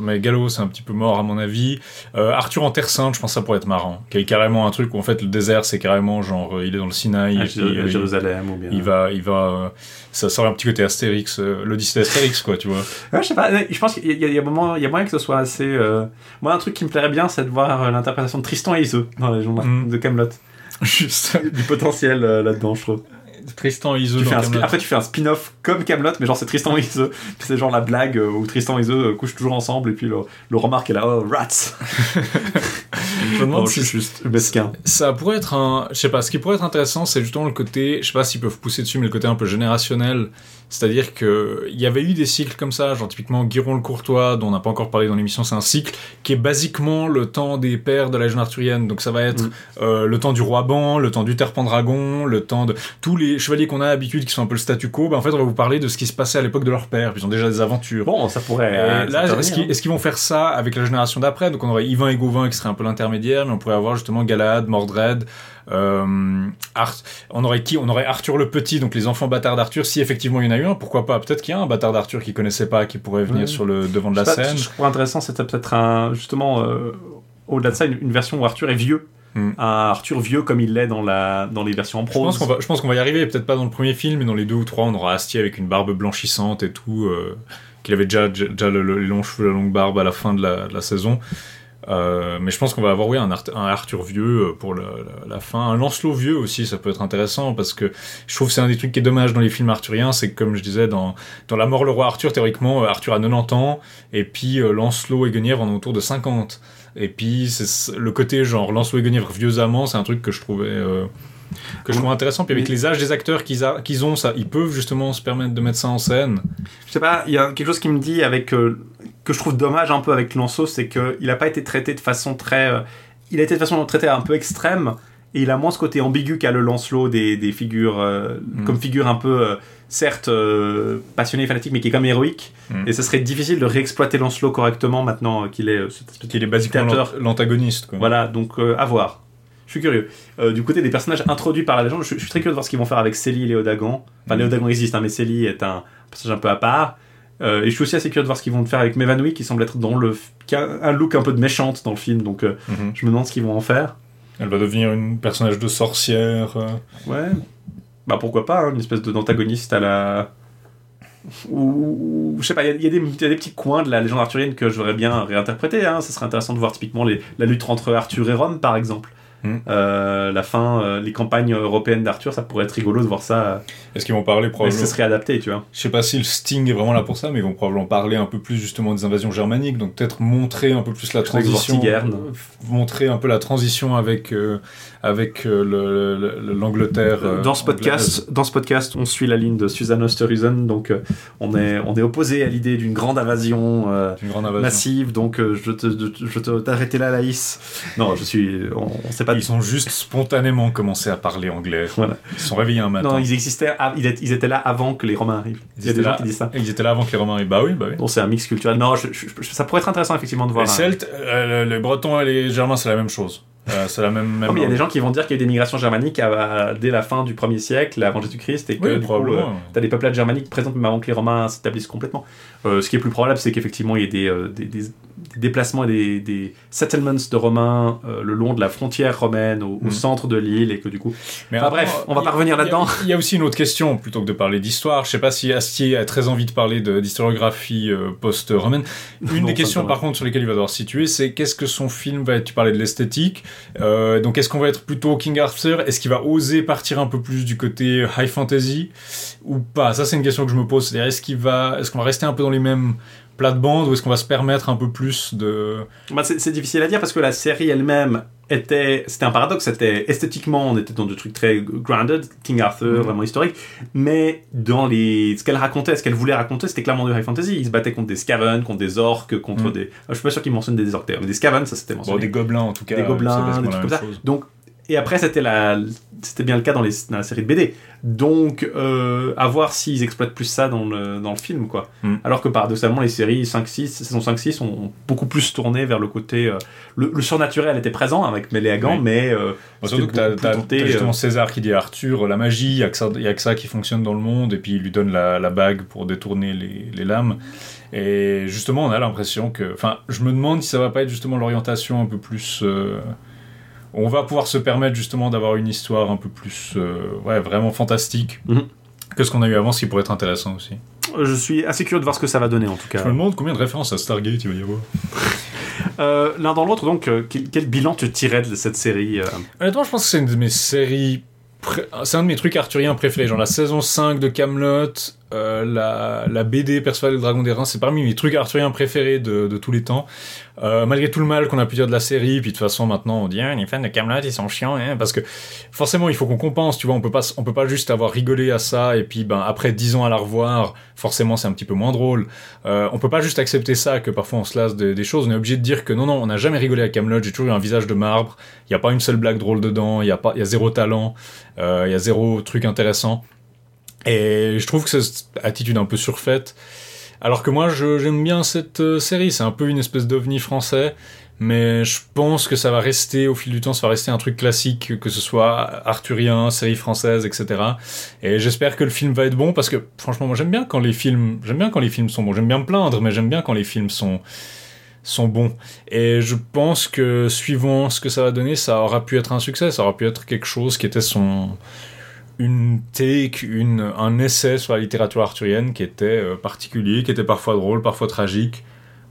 Mais Gallo, c'est un petit peu mort à mon avis. Euh, Arthur en Terre Sainte, je pense que ça pourrait être marrant. Qu'il y ait carrément un truc où en fait le désert, c'est carrément genre il est dans le Sinaï à, et Jé- puis, à Jérusalem ou bien. il va, il va. ça sort un petit côté Astérix, l'Odyssée d'Astérix quoi, tu vois. Ouais, je sais pas. Je pense qu'il y a, il y a moment- il y a moyen que ce soit assez. Moi, un truc qui me plairait bien, c'est de voir l'interprétation de Tristan et Iseult dans les légendes Mm. de Camelot. Juste Du potentiel euh, là-dedans, je trouve. Tristan et Kaamelott. après, tu fais un spin-off comme Camelot, mais genre c'est Tristan et. Puis C'est genre la blague euh, où Tristan et euh, couchent toujours ensemble et puis le, le remarque est là, oh rats. Je me demande Oh, si je juste mesquin. ça pourrait être un. Je sais pas, ce qui pourrait être intéressant, c'est justement le côté. Je sais pas s'ils peuvent pousser dessus, mais le côté un peu générationnel. C'est-à-dire que il y avait eu des cycles comme ça, genre typiquement Guiron le Courtois, dont on n'a pas encore parlé dans l'émission, c'est un cycle qui est basiquement le temps des pères de la légende arthurienne. Donc ça va être Mm. euh, le temps du roi Ban, le temps du Terpendragon, le temps de tous les chevaliers qu'on a d'habitude qui sont un peu le statu quo. Ben, en fait, on va vous parler de ce qui se passait à l'époque de leur père. puis Ils ont déjà des aventures. Bon, ça pourrait. Euh, là, s'intervenir, est-ce qu'ils hein. est-ce qu'ils vont faire ça avec la génération d'après? Donc on aurait Yvain et Gauvin qui serait un peu l'intermédiaire, mais on pourrait avoir justement Galahad, Mordred, Art- on aurait qui On aurait Arthur le Petit, donc les enfants bâtards d'Arthur. Si effectivement il y en a eu un, pourquoi pas Peut-être qu'il y a un bâtard d'Arthur qui connaissait pas, qui pourrait venir Ouais. sur le devant de la Je sais pas, scène. Je trouve intéressant, c'était peut-être un, justement, euh, au-delà de ça, une, une version où Arthur est vieux. Hmm. Un Arthur vieux comme il l'est dans, la, dans les versions en Je pense prose. qu'on va, je pense qu'on va y arriver. Peut-être pas dans le premier film, mais dans les deux ou trois, on aura Astier avec une barbe blanchissante et tout. euh, qu'il avait déjà, déjà le- le- les longs cheveux, la longue barbe à la fin de la, de la saison. Euh, mais je pense qu'on va avoir oui, un, Art- un Arthur vieux euh, pour la, fin. Un Lancelot vieux aussi, ça peut être intéressant parce que je trouve que c'est un des trucs qui est dommage dans les films arthuriens. C'est que, comme je disais, dans, dans La mort le roi Arthur, théoriquement, euh, Arthur a 90 ans et puis Lancelot et Guenièvre en ont autour de 50. Et puis le côté genre Lancelot et Guenièvre vieux amants, c'est un truc que je trouvais. euh, que je trouve intéressant, puis avec les âges des acteurs qu'ils a- qu'ils ont, ça, ils peuvent justement se permettre de mettre ça en scène. Je sais pas, il y a quelque chose qui me dit avec euh, que je trouve dommage un peu avec Lancelot, c'est qu'il n'a pas été traité de façon très. euh, il a été de façon un peu extrême et il a moins ce côté ambigu qu'a le Lancelot des, des figures euh, Mm. comme figure un peu certes euh, passionné fanatique mais qui est comme héroïque Mm. et ça serait difficile de réexploiter Lancelot correctement maintenant qu'il est de Qu'il est basiquement l'antagoniste. quoi. Voilà, donc à voir. Je suis curieux. Euh, du côté des personnages introduits par la légende, je, je suis très curieux de voir ce qu'ils vont faire avec Célie et Léodagan. Enfin, Mhm. Léodagan existe, hein, mais Célie est un personnage un peu à part. Euh, et je suis aussi assez curieux de voir ce qu'ils vont faire avec Mévanoui, qui semble être dans le. qui a un look un peu de méchante dans le film, donc euh, Mhm. je me demande ce qu'ils vont en faire. Elle va devenir une personnage de sorcière. Ouais. Bah pourquoi pas, hein, une espèce d'antagoniste à la. Ou, je sais pas, il y, y y a des petits coins de la légende arthurienne que j'aurais bien réinterprété. Hein. Ça serait intéressant de voir typiquement les- la lutte entre Arthur et Rome, par exemple. Mm. Euh, la fin, euh, les campagnes européennes d'Arthur, ça pourrait être rigolo de voir ça. Est-ce qu'ils vont parler probablement ce serait adapté, tu vois. Je sais pas si le Sting est vraiment là pour ça, mais ils vont probablement parler un peu plus justement des invasions germaniques, donc peut-être montrer un peu plus la transition, euh, montrer un peu la transition avec euh, avec euh, le- le- le- l'Angleterre. euh, dans ce podcast, dans ce podcast, on suit la ligne de Susanne Osterhusen, donc euh, on est on est opposé à l'idée d'une grande invasion. euh, Une grande invasion. massive, donc je te, t'arrêter là, Laïs. Non, je suis, on, on sait pas. Ils ont juste spontanément commencé à parler anglais. Voilà. Ils se sont réveillés un matin. Non, ils existaient, ils étaient- ils là avant que les Romains arrivent. Il y a étaient des gens là. qui disent ça. Ils étaient là avant que les Romains arrivent. Bah oui, bah oui. Bon, c'est un mix culturel. Non, je- je- je- ça pourrait être intéressant effectivement de voir. Les Celtes, euh, les Bretons et les Germains, c'est la même chose. Euh, c'est la même. mais il y a des gens qui vont dire qu'il y a eu des migrations germaniques à- à- dès la fin du 1er siècle, avant Jésus-Christ, et que Oui, du coup, euh, t'as des peuplades germaniques présentes même avant que les Romains s'établissent complètement. Euh, ce qui est plus probable, c'est qu'effectivement il y ait des, euh, des, des- des déplacements et des, des settlements de Romains euh, le long de la frontière romaine au, au Mhm. centre de l'île, et que du coup, Mais Enfin, bref, on va pas revenir là-dedans. Il y a aussi une autre question, plutôt que de parler d'histoire. Je sais pas si Astier a très envie de parler de- d'historiographie euh, post-romaine. Une Non, des questions, par contre, sur lesquelles il va devoir se situer, c'est qu'est-ce que son film va être? Tu parlais de l'esthétique. Euh, donc, est-ce qu'on va être plutôt King Arthur? Est-ce qu'il va oser partir un peu plus du côté high fantasy ou pas? Ça, c'est une question que je me pose. C'est-à-dire, est-ce qu'il va, est-ce qu'on va rester un peu dans les mêmes plates-bandes ou est-ce qu'on va se permettre un peu plus de Bah, c'est difficile à dire parce que la série elle-même était. C'était un paradoxe, c'était esthétiquement, on était dans des trucs très grounded, King Arthur, Mhm. vraiment historique, mais dans les. Ce qu'elle racontait, ce qu'elle voulait raconter, c'était clairement du high fantasy. Ils se battaient contre des Skaven, contre des orques, contre Mhm. des. Je suis pas sûr qu'ils mentionnent des orques mais des Skaven, ça c'était bon, mentionné. des gobelins en tout cas des gobelins, des trucs comme ça. Donc, et après, c'était la, c'était bien le cas dans, les, dans la série de BD. Donc, euh, à voir s'ils exploitent plus ça dans le, dans le film, quoi. Mm. Alors que paradoxalement, les séries 5-6, saison 5-6 ont beaucoup plus tourné vers le côté. euh, le, le surnaturel était présent avec Méléagan, Oui. mais. euh, Bon, surtout que t'as, t'as- tenté, t'as justement euh, César qui dit à Arthur la magie, il y a que ça, y a que ça qui fonctionne dans le monde, et puis il lui donne la, la bague pour détourner les, les lames. Et justement, on a l'impression que, enfin, je me demande si ça va pas être justement l'orientation un peu plus. euh, on va pouvoir se permettre justement d'avoir une histoire un peu plus, euh, ouais, vraiment fantastique Mhm. que ce qu'on a eu avant, ce qui pourrait être intéressant aussi. Je suis assez curieux de voir ce que ça va donner, en tout cas. Je me demande combien de références à Stargate il va y avoir. Euh, L'un dans l'autre, donc, euh, quel, quel bilan tu tirais de cette série Honnêtement, je pense que c'est une de mes séries. pré- C'est un de mes trucs arthuriens préférés. Genre la saison 5 de Camelot, euh, la, la BD Perceval le Dragon des Reins, c'est parmi mes trucs arthuriens préférés de, de tous les temps. Euh, malgré tout le mal qu'on a pu dire de la série, puis de toute façon maintenant on dit ah, les fans de Camelot ils sont chiants, hein, parce que forcément il faut qu'on compense, tu vois, on peut pas on peut pas juste avoir rigolé à ça et puis ben après dix ans à la revoir, forcément c'est un petit peu moins drôle. Euh, on peut pas juste accepter ça que parfois on se lasse des, des choses, on est obligé de dire que non non on n'a jamais rigolé à Camelot, j'ai toujours eu un visage de marbre, il y a pas une seule blague drôle dedans, il y a pas il y a zéro talent, euh, il y a zéro truc intéressant. Et je trouve que cette attitude un peu surfaite. Alors que moi, j'aime bien cette euh, série. C'est un peu une espèce d'ovni français. Mais je pense que ça va rester, au fil du temps, ça va rester un truc classique, que ce soit arthurien, série française, etc. Et j'espère que le film va être bon, parce que franchement, moi j'aime bien quand les films, j'aime bien quand les films sont bons. J'aime bien me plaindre, mais j'aime bien quand les films sont, sont bons. Et je pense que suivant ce que ça va donner, ça aura pu être un succès, ça aura pu être quelque chose qui était son, une take, une, un essai sur la littérature arthurienne qui était euh, particulier, qui était parfois drôle, parfois tragique,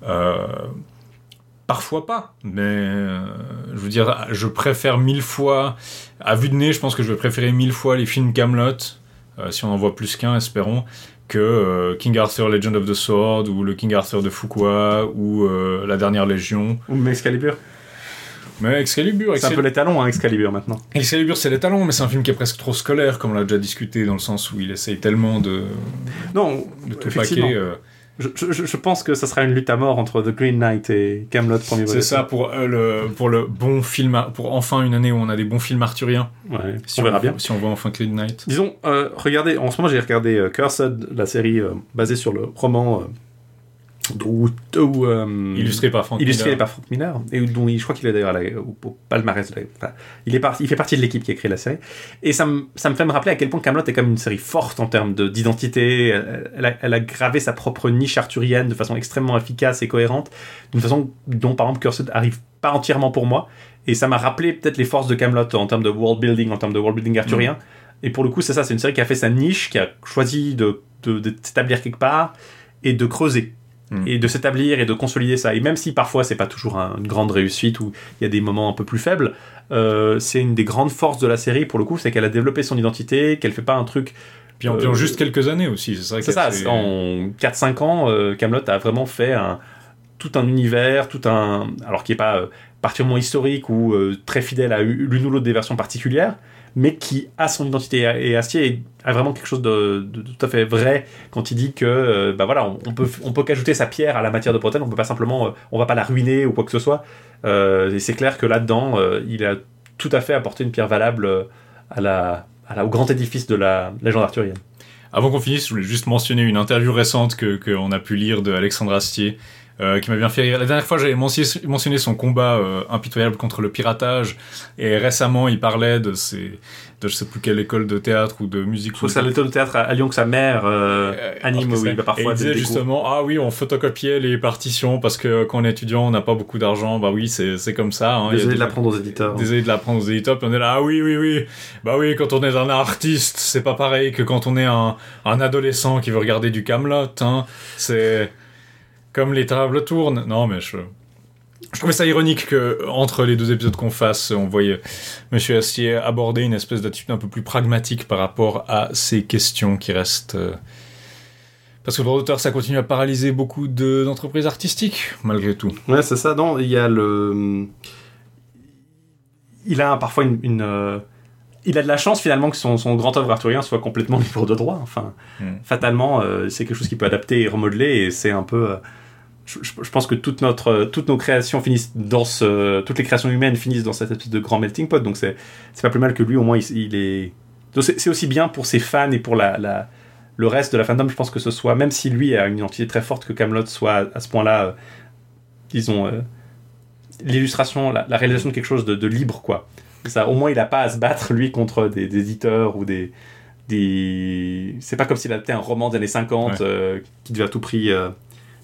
euh, parfois pas. Mais euh, je veux dire, je préfère mille fois, à vue de nez, je pense que je vais préférer mille fois les films Camelot, si on en voit plus qu'un, espérons, que King Arthur Legend of the Sword ou le King Arthur de Fuqua ou la dernière Légion. Ou Excalibur. Mais Excalibur, C'est un Excalibur, peu les talons, hein, Excalibur maintenant. Excalibur, c'est les talons, mais c'est un film qui est presque trop scolaire, comme on l'a déjà discuté, dans le sens où il essaye tellement de, Non, de tout effectivement. paquer. euh. Je, je- je pense que ça sera une lutte à mort entre The Green Knight et Camelot premier. C'est ça pour euh, le pour le bon film, pour enfin une année où on a des bons films arthuriens. Ouais, Si on verra bien. Si on voit enfin Clean Knight. Disons, euh, regardez, en ce moment j'ai regardé euh, Cursed, la série basée sur le roman euh, euh, Illustré par Frank illustré Miller. par Frank Miller, et dont il, je crois qu'il est d'ailleurs au, au palmarès. de la- enfin, il, est parti, il fait partie de l'équipe qui a créé la série. Et ça me, ça me fait me rappeler à quel point Camelot est comme une série forte en termes de- d'identité. Elle, elle a, elle a gravé sa propre niche arthurienne de façon extrêmement efficace et cohérente, d'une façon dont par exemple Cursed arrive pas entièrement pour moi. Et ça m'a rappelé peut-être les forces de Camelot en termes de world building, en termes de world building arthurien. Et pour le coup, c'est ça, c'est une série qui a fait sa niche, qui a choisi de, de, de s'établir quelque part et de creuser. Mm. Et de s'établir et de consolider ça. Et même si parfois c'est pas toujours un- une grande réussite ou il y a des moments un peu plus faibles, euh, c'est une des grandes forces de la série pour le coup, c'est qu'elle a développé son identité, qu'elle fait pas un truc. Puis en, Euh, juste quelques années aussi, c'est ça. C'est ça, en 4-5 ans, euh, Camelot a vraiment fait un, tout un univers, tout un. Alors qui est pas euh, particulièrement historique ou euh, très fidèle à l'une ou l'autre des versions particulières, mais qui a son identité. Et Astier a vraiment quelque chose de, tout à fait vrai quand il dit que, euh, bah voilà, on, peut, on peut qu'ajouter sa pierre à la matière de Bretagne, on peut pas simplement, euh, on va pas la ruiner ou quoi que ce soit. Euh, et c'est clair que là-dedans, euh, il a tout à fait apporté une pierre valable à la, à la- au grand édifice de la légende arthurienne. Avant qu'on finisse, je voulais juste mentionner une interview récente que qu'on a pu lire de Alexandre Astier. Euh, qui m'a bien fait rire. La dernière fois, j'avais mentionné, son combat euh, impitoyable contre le piratage, et récemment, il parlait de ses, de je sais plus quelle école de théâtre ou de musique. Je trouve ça l'étonne de théâtre à, Lyon que sa mère euh, Euh, anime, que c'est- va parfois et il disait cours. justement, ah oui, on photocopiait les partitions parce que quand on est étudiant, on n'a pas beaucoup d'argent. Bah oui, c'est c'est comme ça. Hein. Désolé de l'apprendre aux éditeurs. Désolé de l'apprendre aux éditeurs, puis on est là, ah oui, oui, oui. Bah oui, quand on est un artiste, c'est pas pareil que quand on est un, un adolescent qui veut regarder du Camelot, hein. C'est comme les tables tournent. Non, mais je, je trouvais ça ironique que entre les deux épisodes qu'on fasse, on voyait Monsieur Astier aborder une espèce d'attitude un peu plus pragmatique par rapport à ces questions qui restent. euh, Parce que le droit d'auteur, ça continue à paralyser beaucoup de- d'entreprises artistiques, malgré tout. Ouais, c'est ça. Non, il y a le. Il a parfois une. une, euh, Il a de la chance finalement que son, son grand œuvre arthurien soit complètement libre de droit. Enfin, Mm. fatalement, euh, c'est quelque chose qui peut adapter et remodeler et c'est un peu. euh, je, pense que toute notre, euh, toutes nos créations finissent dans ce, toutes les créations humaines finissent dans cette espèce de grand melting pot. Donc c'est, c'est pas plus mal que lui au moins il, il est. Donc c'est, c'est aussi bien pour ses fans et pour la, la- le reste de la fandom. Je pense que ce soit, même si lui a une identité très forte, que Camelot soit à, ce point-là, euh, disons, euh, l'illustration, la, la réalisation de quelque chose de, de libre quoi. Ça, au moins il a pas à se battre lui contre des, des éditeurs ou des des c'est pas comme s'il adaptait un roman des années 50 Ouais. euh, qui devait à tout prix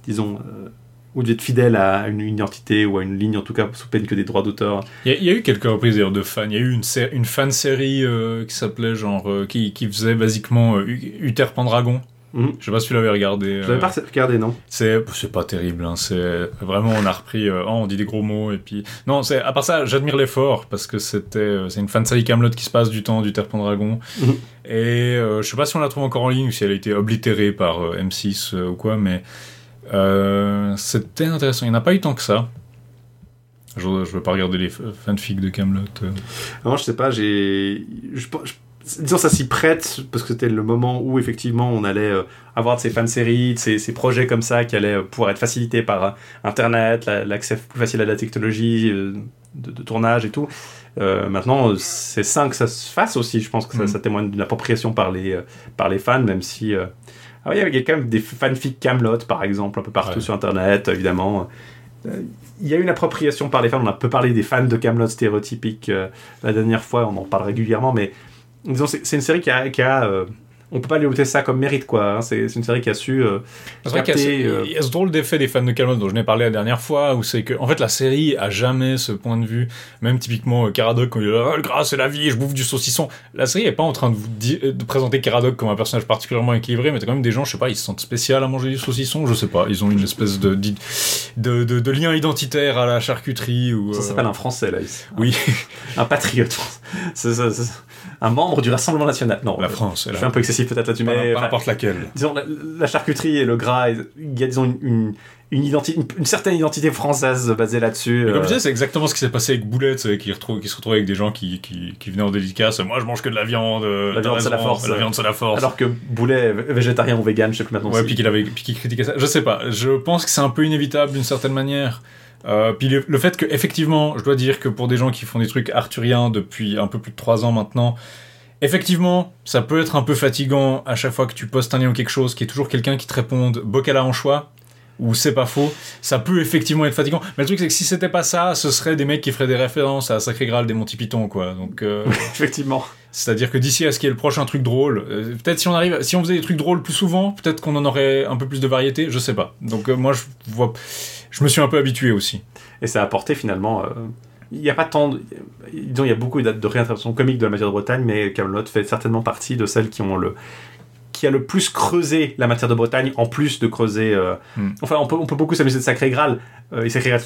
disons euh, ou devait être fidèle à une, une identité ou à une ligne en tout cas sous peine que des droits d'auteur Il y, a- il y a eu quelques reprises d'ailleurs de fans. Il y a eu une, une fan série euh, qui s'appelait genre euh, qui, qui faisait basiquement euh, Uther Pendragon. Mhm. Je sais pas si tu l'avais regardé. Je l'avais pas regardé, non C'est pas terrible, hein. c'est vraiment on a repris, oh, on dit des gros mots et puis non c'est à part ça j'admire l'effort parce que c'était c'est une fan série Camelot qui se passe du temps du Terre Mhm. et je sais pas si on la trouve encore en ligne ou si elle a été oblitérée par euh, M6 euh, ou quoi mais euh, c'était intéressant il n'y en a pas eu tant que ça. Je, je veux pas regarder les fanfics de Camelot. euh. Non, je sais pas, j'ai. je- je- Disons, ça s'y prête, parce que c'était le moment où, effectivement, on allait euh, avoir de ces fan-séries, de ces, ces projets comme ça qui allaient pouvoir être facilités par Internet, la- l'accès plus facile à la technologie, de, de tournage et tout. Euh, maintenant, c'est sain que ça se fasse aussi. Je pense que ça, ça témoigne d'une appropriation par les, par les fans, même si. euh, Ah oui, il y a quand même des fanfics Camelot, par exemple, un peu partout Ouais. sur Internet, évidemment. Euh, Il y a une appropriation par les fans. On a peu parlé des fans de Camelot stéréotypiques euh, la dernière fois. On en parle régulièrement, mais disons, c'est c'est une série qui a. Qui a euh, on peut pas lui ôter ça comme mérite, quoi. hein. C'est une série qui a su. euh, C'est vrai qu'il y, euh, il y a ce drôle d'effet des fans de Camelot dont je n'ai parlé la dernière fois, où c'est que, en fait, la série a jamais ce point de vue. Même typiquement, euh, Caradoc, quand il là, Ah, le gras, c'est la vie, je bouffe du saucisson. La série est pas en train de vous euh, de présenter Caradoc comme un personnage particulièrement équilibré, mais t'as quand même des gens, je sais pas, ils se sentent spécial à manger du saucisson, je sais pas. Ils ont une espèce de, de, de, de- de lien identitaire à la charcuterie ou. Ça euh, s'appelle un Français, là. ici. Oui, Un patriote. C'est- c'est un membre du Rassemblement National. Non, la euh, France. Je suis a- un peu excessif peut-être là-dessus, mais. pas enfin, n'importe laquelle. disons, la, la charcuterie et le gras, il y a, disons, une, une, une, identi- une- une certaine identité française basée là-dessus. Mais comme euh, je disais, c'est exactement ce qui s'est passé avec Boulette, euh, qui, retrouve, qui se retrouvait avec des gens qui, qui, qui venaient en dédicace. Moi, je mange que de la viande. euh, La viande, c'est la force. La viande, c'est la force. alors que Boulet végétarien ou vegan, je sais plus maintenant. Ouais, si- puis qu'il avait, puis qu'il critiquait ça. Je sais pas. Je pense que c'est un peu inévitable d'une certaine manière. Euh, puis le, le fait que effectivement, je dois dire que pour des gens qui font des trucs arthuriens depuis un peu plus de trois ans maintenant, effectivement, ça peut être un peu fatigant à chaque fois que tu postes un lien ou quelque chose, qui est toujours quelqu'un qui te réponde bocal à anchois ou c'est pas faux. Ça peut effectivement être fatigant. Mais le truc c'est que si c'était pas ça, ce serait des mecs qui feraient des références à Sacré Graal des Monty Python, quoi. Donc euh, Effectivement. c'est-à-dire que d'ici à ce qu'il y ait le prochain truc drôle, euh, peut-être si on arrive, si on faisait des trucs drôles plus souvent, peut-être qu'on en aurait un peu plus de variété, je sais pas. Donc euh, moi je vois, je me suis un peu habitué aussi. Et ça a apporté finalement. euh, Il n'y a pas tant de. Disons, il y a beaucoup de, de réinterprétations comiques de la matière de Bretagne, mais Camelot fait certainement partie de celles qui ont le qui a le plus creusé la matière de Bretagne, en plus de creuser. euh, Hmm. Enfin, on peut, on peut beaucoup s'amuser de Sacré Graal. Euh, et Sacré Graal,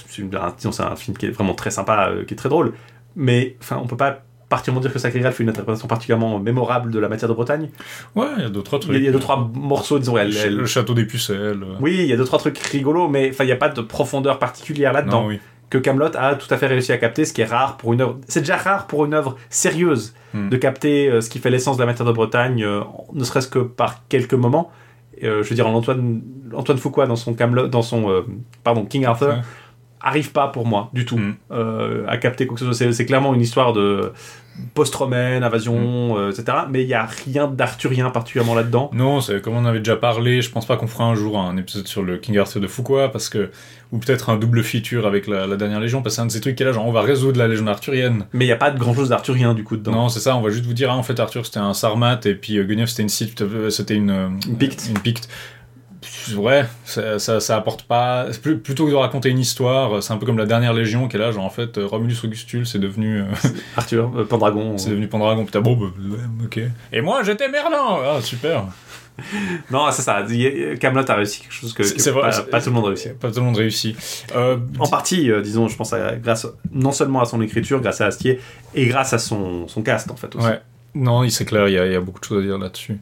c'est un, film qui est vraiment très sympa, euh, qui est très drôle. Mais enfin, on peut pas particulièrement dire que Sacré Graal fait une interprétation particulièrement mémorable de la matière de Bretagne. Ouais, il y a d'autres Il trucs. il y a deux trois morceaux, disons, elle- Le, elle- le château des pucelles. euh, oui, il y a deux trois trucs rigolos, mais enfin, il n'y a pas de profondeur particulière là-dedans oui. que Camelot a tout à fait réussi à capter, ce qui est rare pour une œuvre. C'est déjà rare pour une œuvre sérieuse Hmm. de capter euh, ce qui fait l'essence de la matière de Bretagne, euh, ne serait-ce que par quelques moments. Euh, je veux dire, Antoine, Antoine Fuqua dans son Camelot, dans son pardon King Arthur, Ouais. Arrive pas pour moi du tout Hmm. euh, à capter quoi que ce soit. C'est, clairement une histoire de post-romaine, invasion, euh, etc. Mais il y a rien d'arthurien particulièrement là-dedans. Non, comme on avait déjà parlé. Je pense pas qu'on fera un jour un épisode sur le King Arthur de Fuqua parce que ou peut-être un double feature avec la, la dernière Légion parce que c'est un de ces trucs qui est là genre on va résoudre la Légende arthurienne. Mais il n'y a pas de grand-chose d'arthurien du coup dedans. Non, c'est ça. On va juste vous dire ah, en fait Arthur c'était un Sarmate et puis euh, Guenièvre c'était une euh, c'était une Une Picte. Une Picte. Ouais, ça, ça, ça apporte pas. plus- Plutôt que de raconter une histoire, c'est un peu comme la dernière Légion qui est là, genre en fait euh, Romulus Augustule c'est devenu euh, Arthur, euh, Pendragon. c'est devenu Pendragon. Putain bon, bah, ouais, ok. Et moi j'étais Merlin. Ah super. Non, c'est ça. Camelot a réussi quelque chose que, C'est- que vrai, pas, tout le monde réussit. Pas tout le monde réussit. Euh, En partie, euh, disons, je pense, à- grâce non seulement à son écriture, grâce à Astier, et grâce à son, son cast, en fait, aussi. Ouais. Non, il- c'est clair, il y, a, il y a beaucoup de choses à dire là-dessus.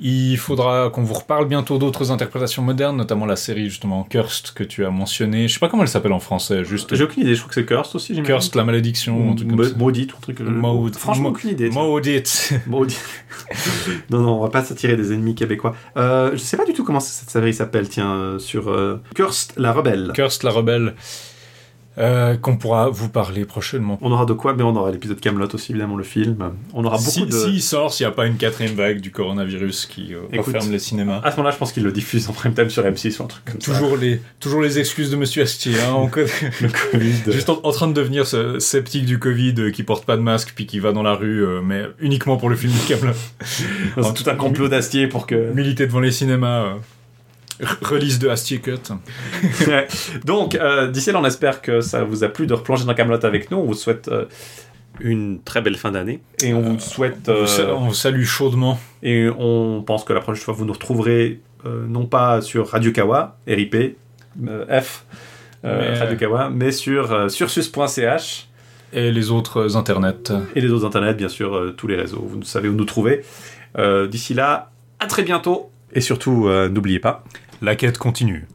Il faudra qu'on vous reparle bientôt d'autres interprétations modernes, notamment la série justement Cursed que tu as mentionné. Je sais pas comment elle s'appelle en français, juste J'ai aucune idée, je trouve que c'est Cursed aussi. Cursed, la malédiction, ou un truc comme ça. Maudite, ou un truc. euh, Maud- Franchement, aucune idée. Maudite. Maudit. non, non, on va pas s'attirer des ennemis québécois. Euh, je sais pas du tout comment cette série s'appelle, tiens, euh, sur euh, Cursed, la rebelle. Cursed, la rebelle, euh, qu'on pourra vous parler prochainement. On aura de quoi, mais on aura l'épisode Camelot aussi, évidemment, le film. On aura beaucoup Si, de. S'il sort, s'il n'y a pas une quatrième vague du coronavirus qui euh, Écoute, referme les cinémas. À ce moment-là, je pense qu'il le diffuse en prime time sur M6 ou un truc comme ça. Toujours les, toujours les excuses de Monsieur Astier. Hein, on le Covid. Juste en, en train de devenir ce sceptique du Covid euh, qui porte pas de masque puis qui va dans la rue, euh, mais uniquement pour le film de Camelot. C'est tout un complot d'Astier pour que. Militer devant les cinémas. Re- Release de Astier Cut. Donc, euh, d'ici là, on espère que ça vous a plu de replonger dans Camelot avec nous. On vous souhaite euh, une très belle fin d'année. Et on vous souhaite. On vous euh, On vous salue chaudement. et on pense que la prochaine fois, vous nous retrouverez non pas sur Radio Kawa, RIP, F, Mais- Radio Kawa, mais sur sursus.ch Et les autres internets. et les autres internets, bien sûr, tous les réseaux. Vous savez où nous trouver. D'ici là, à très bientôt. Et surtout, euh, n'oubliez pas. La quête continue.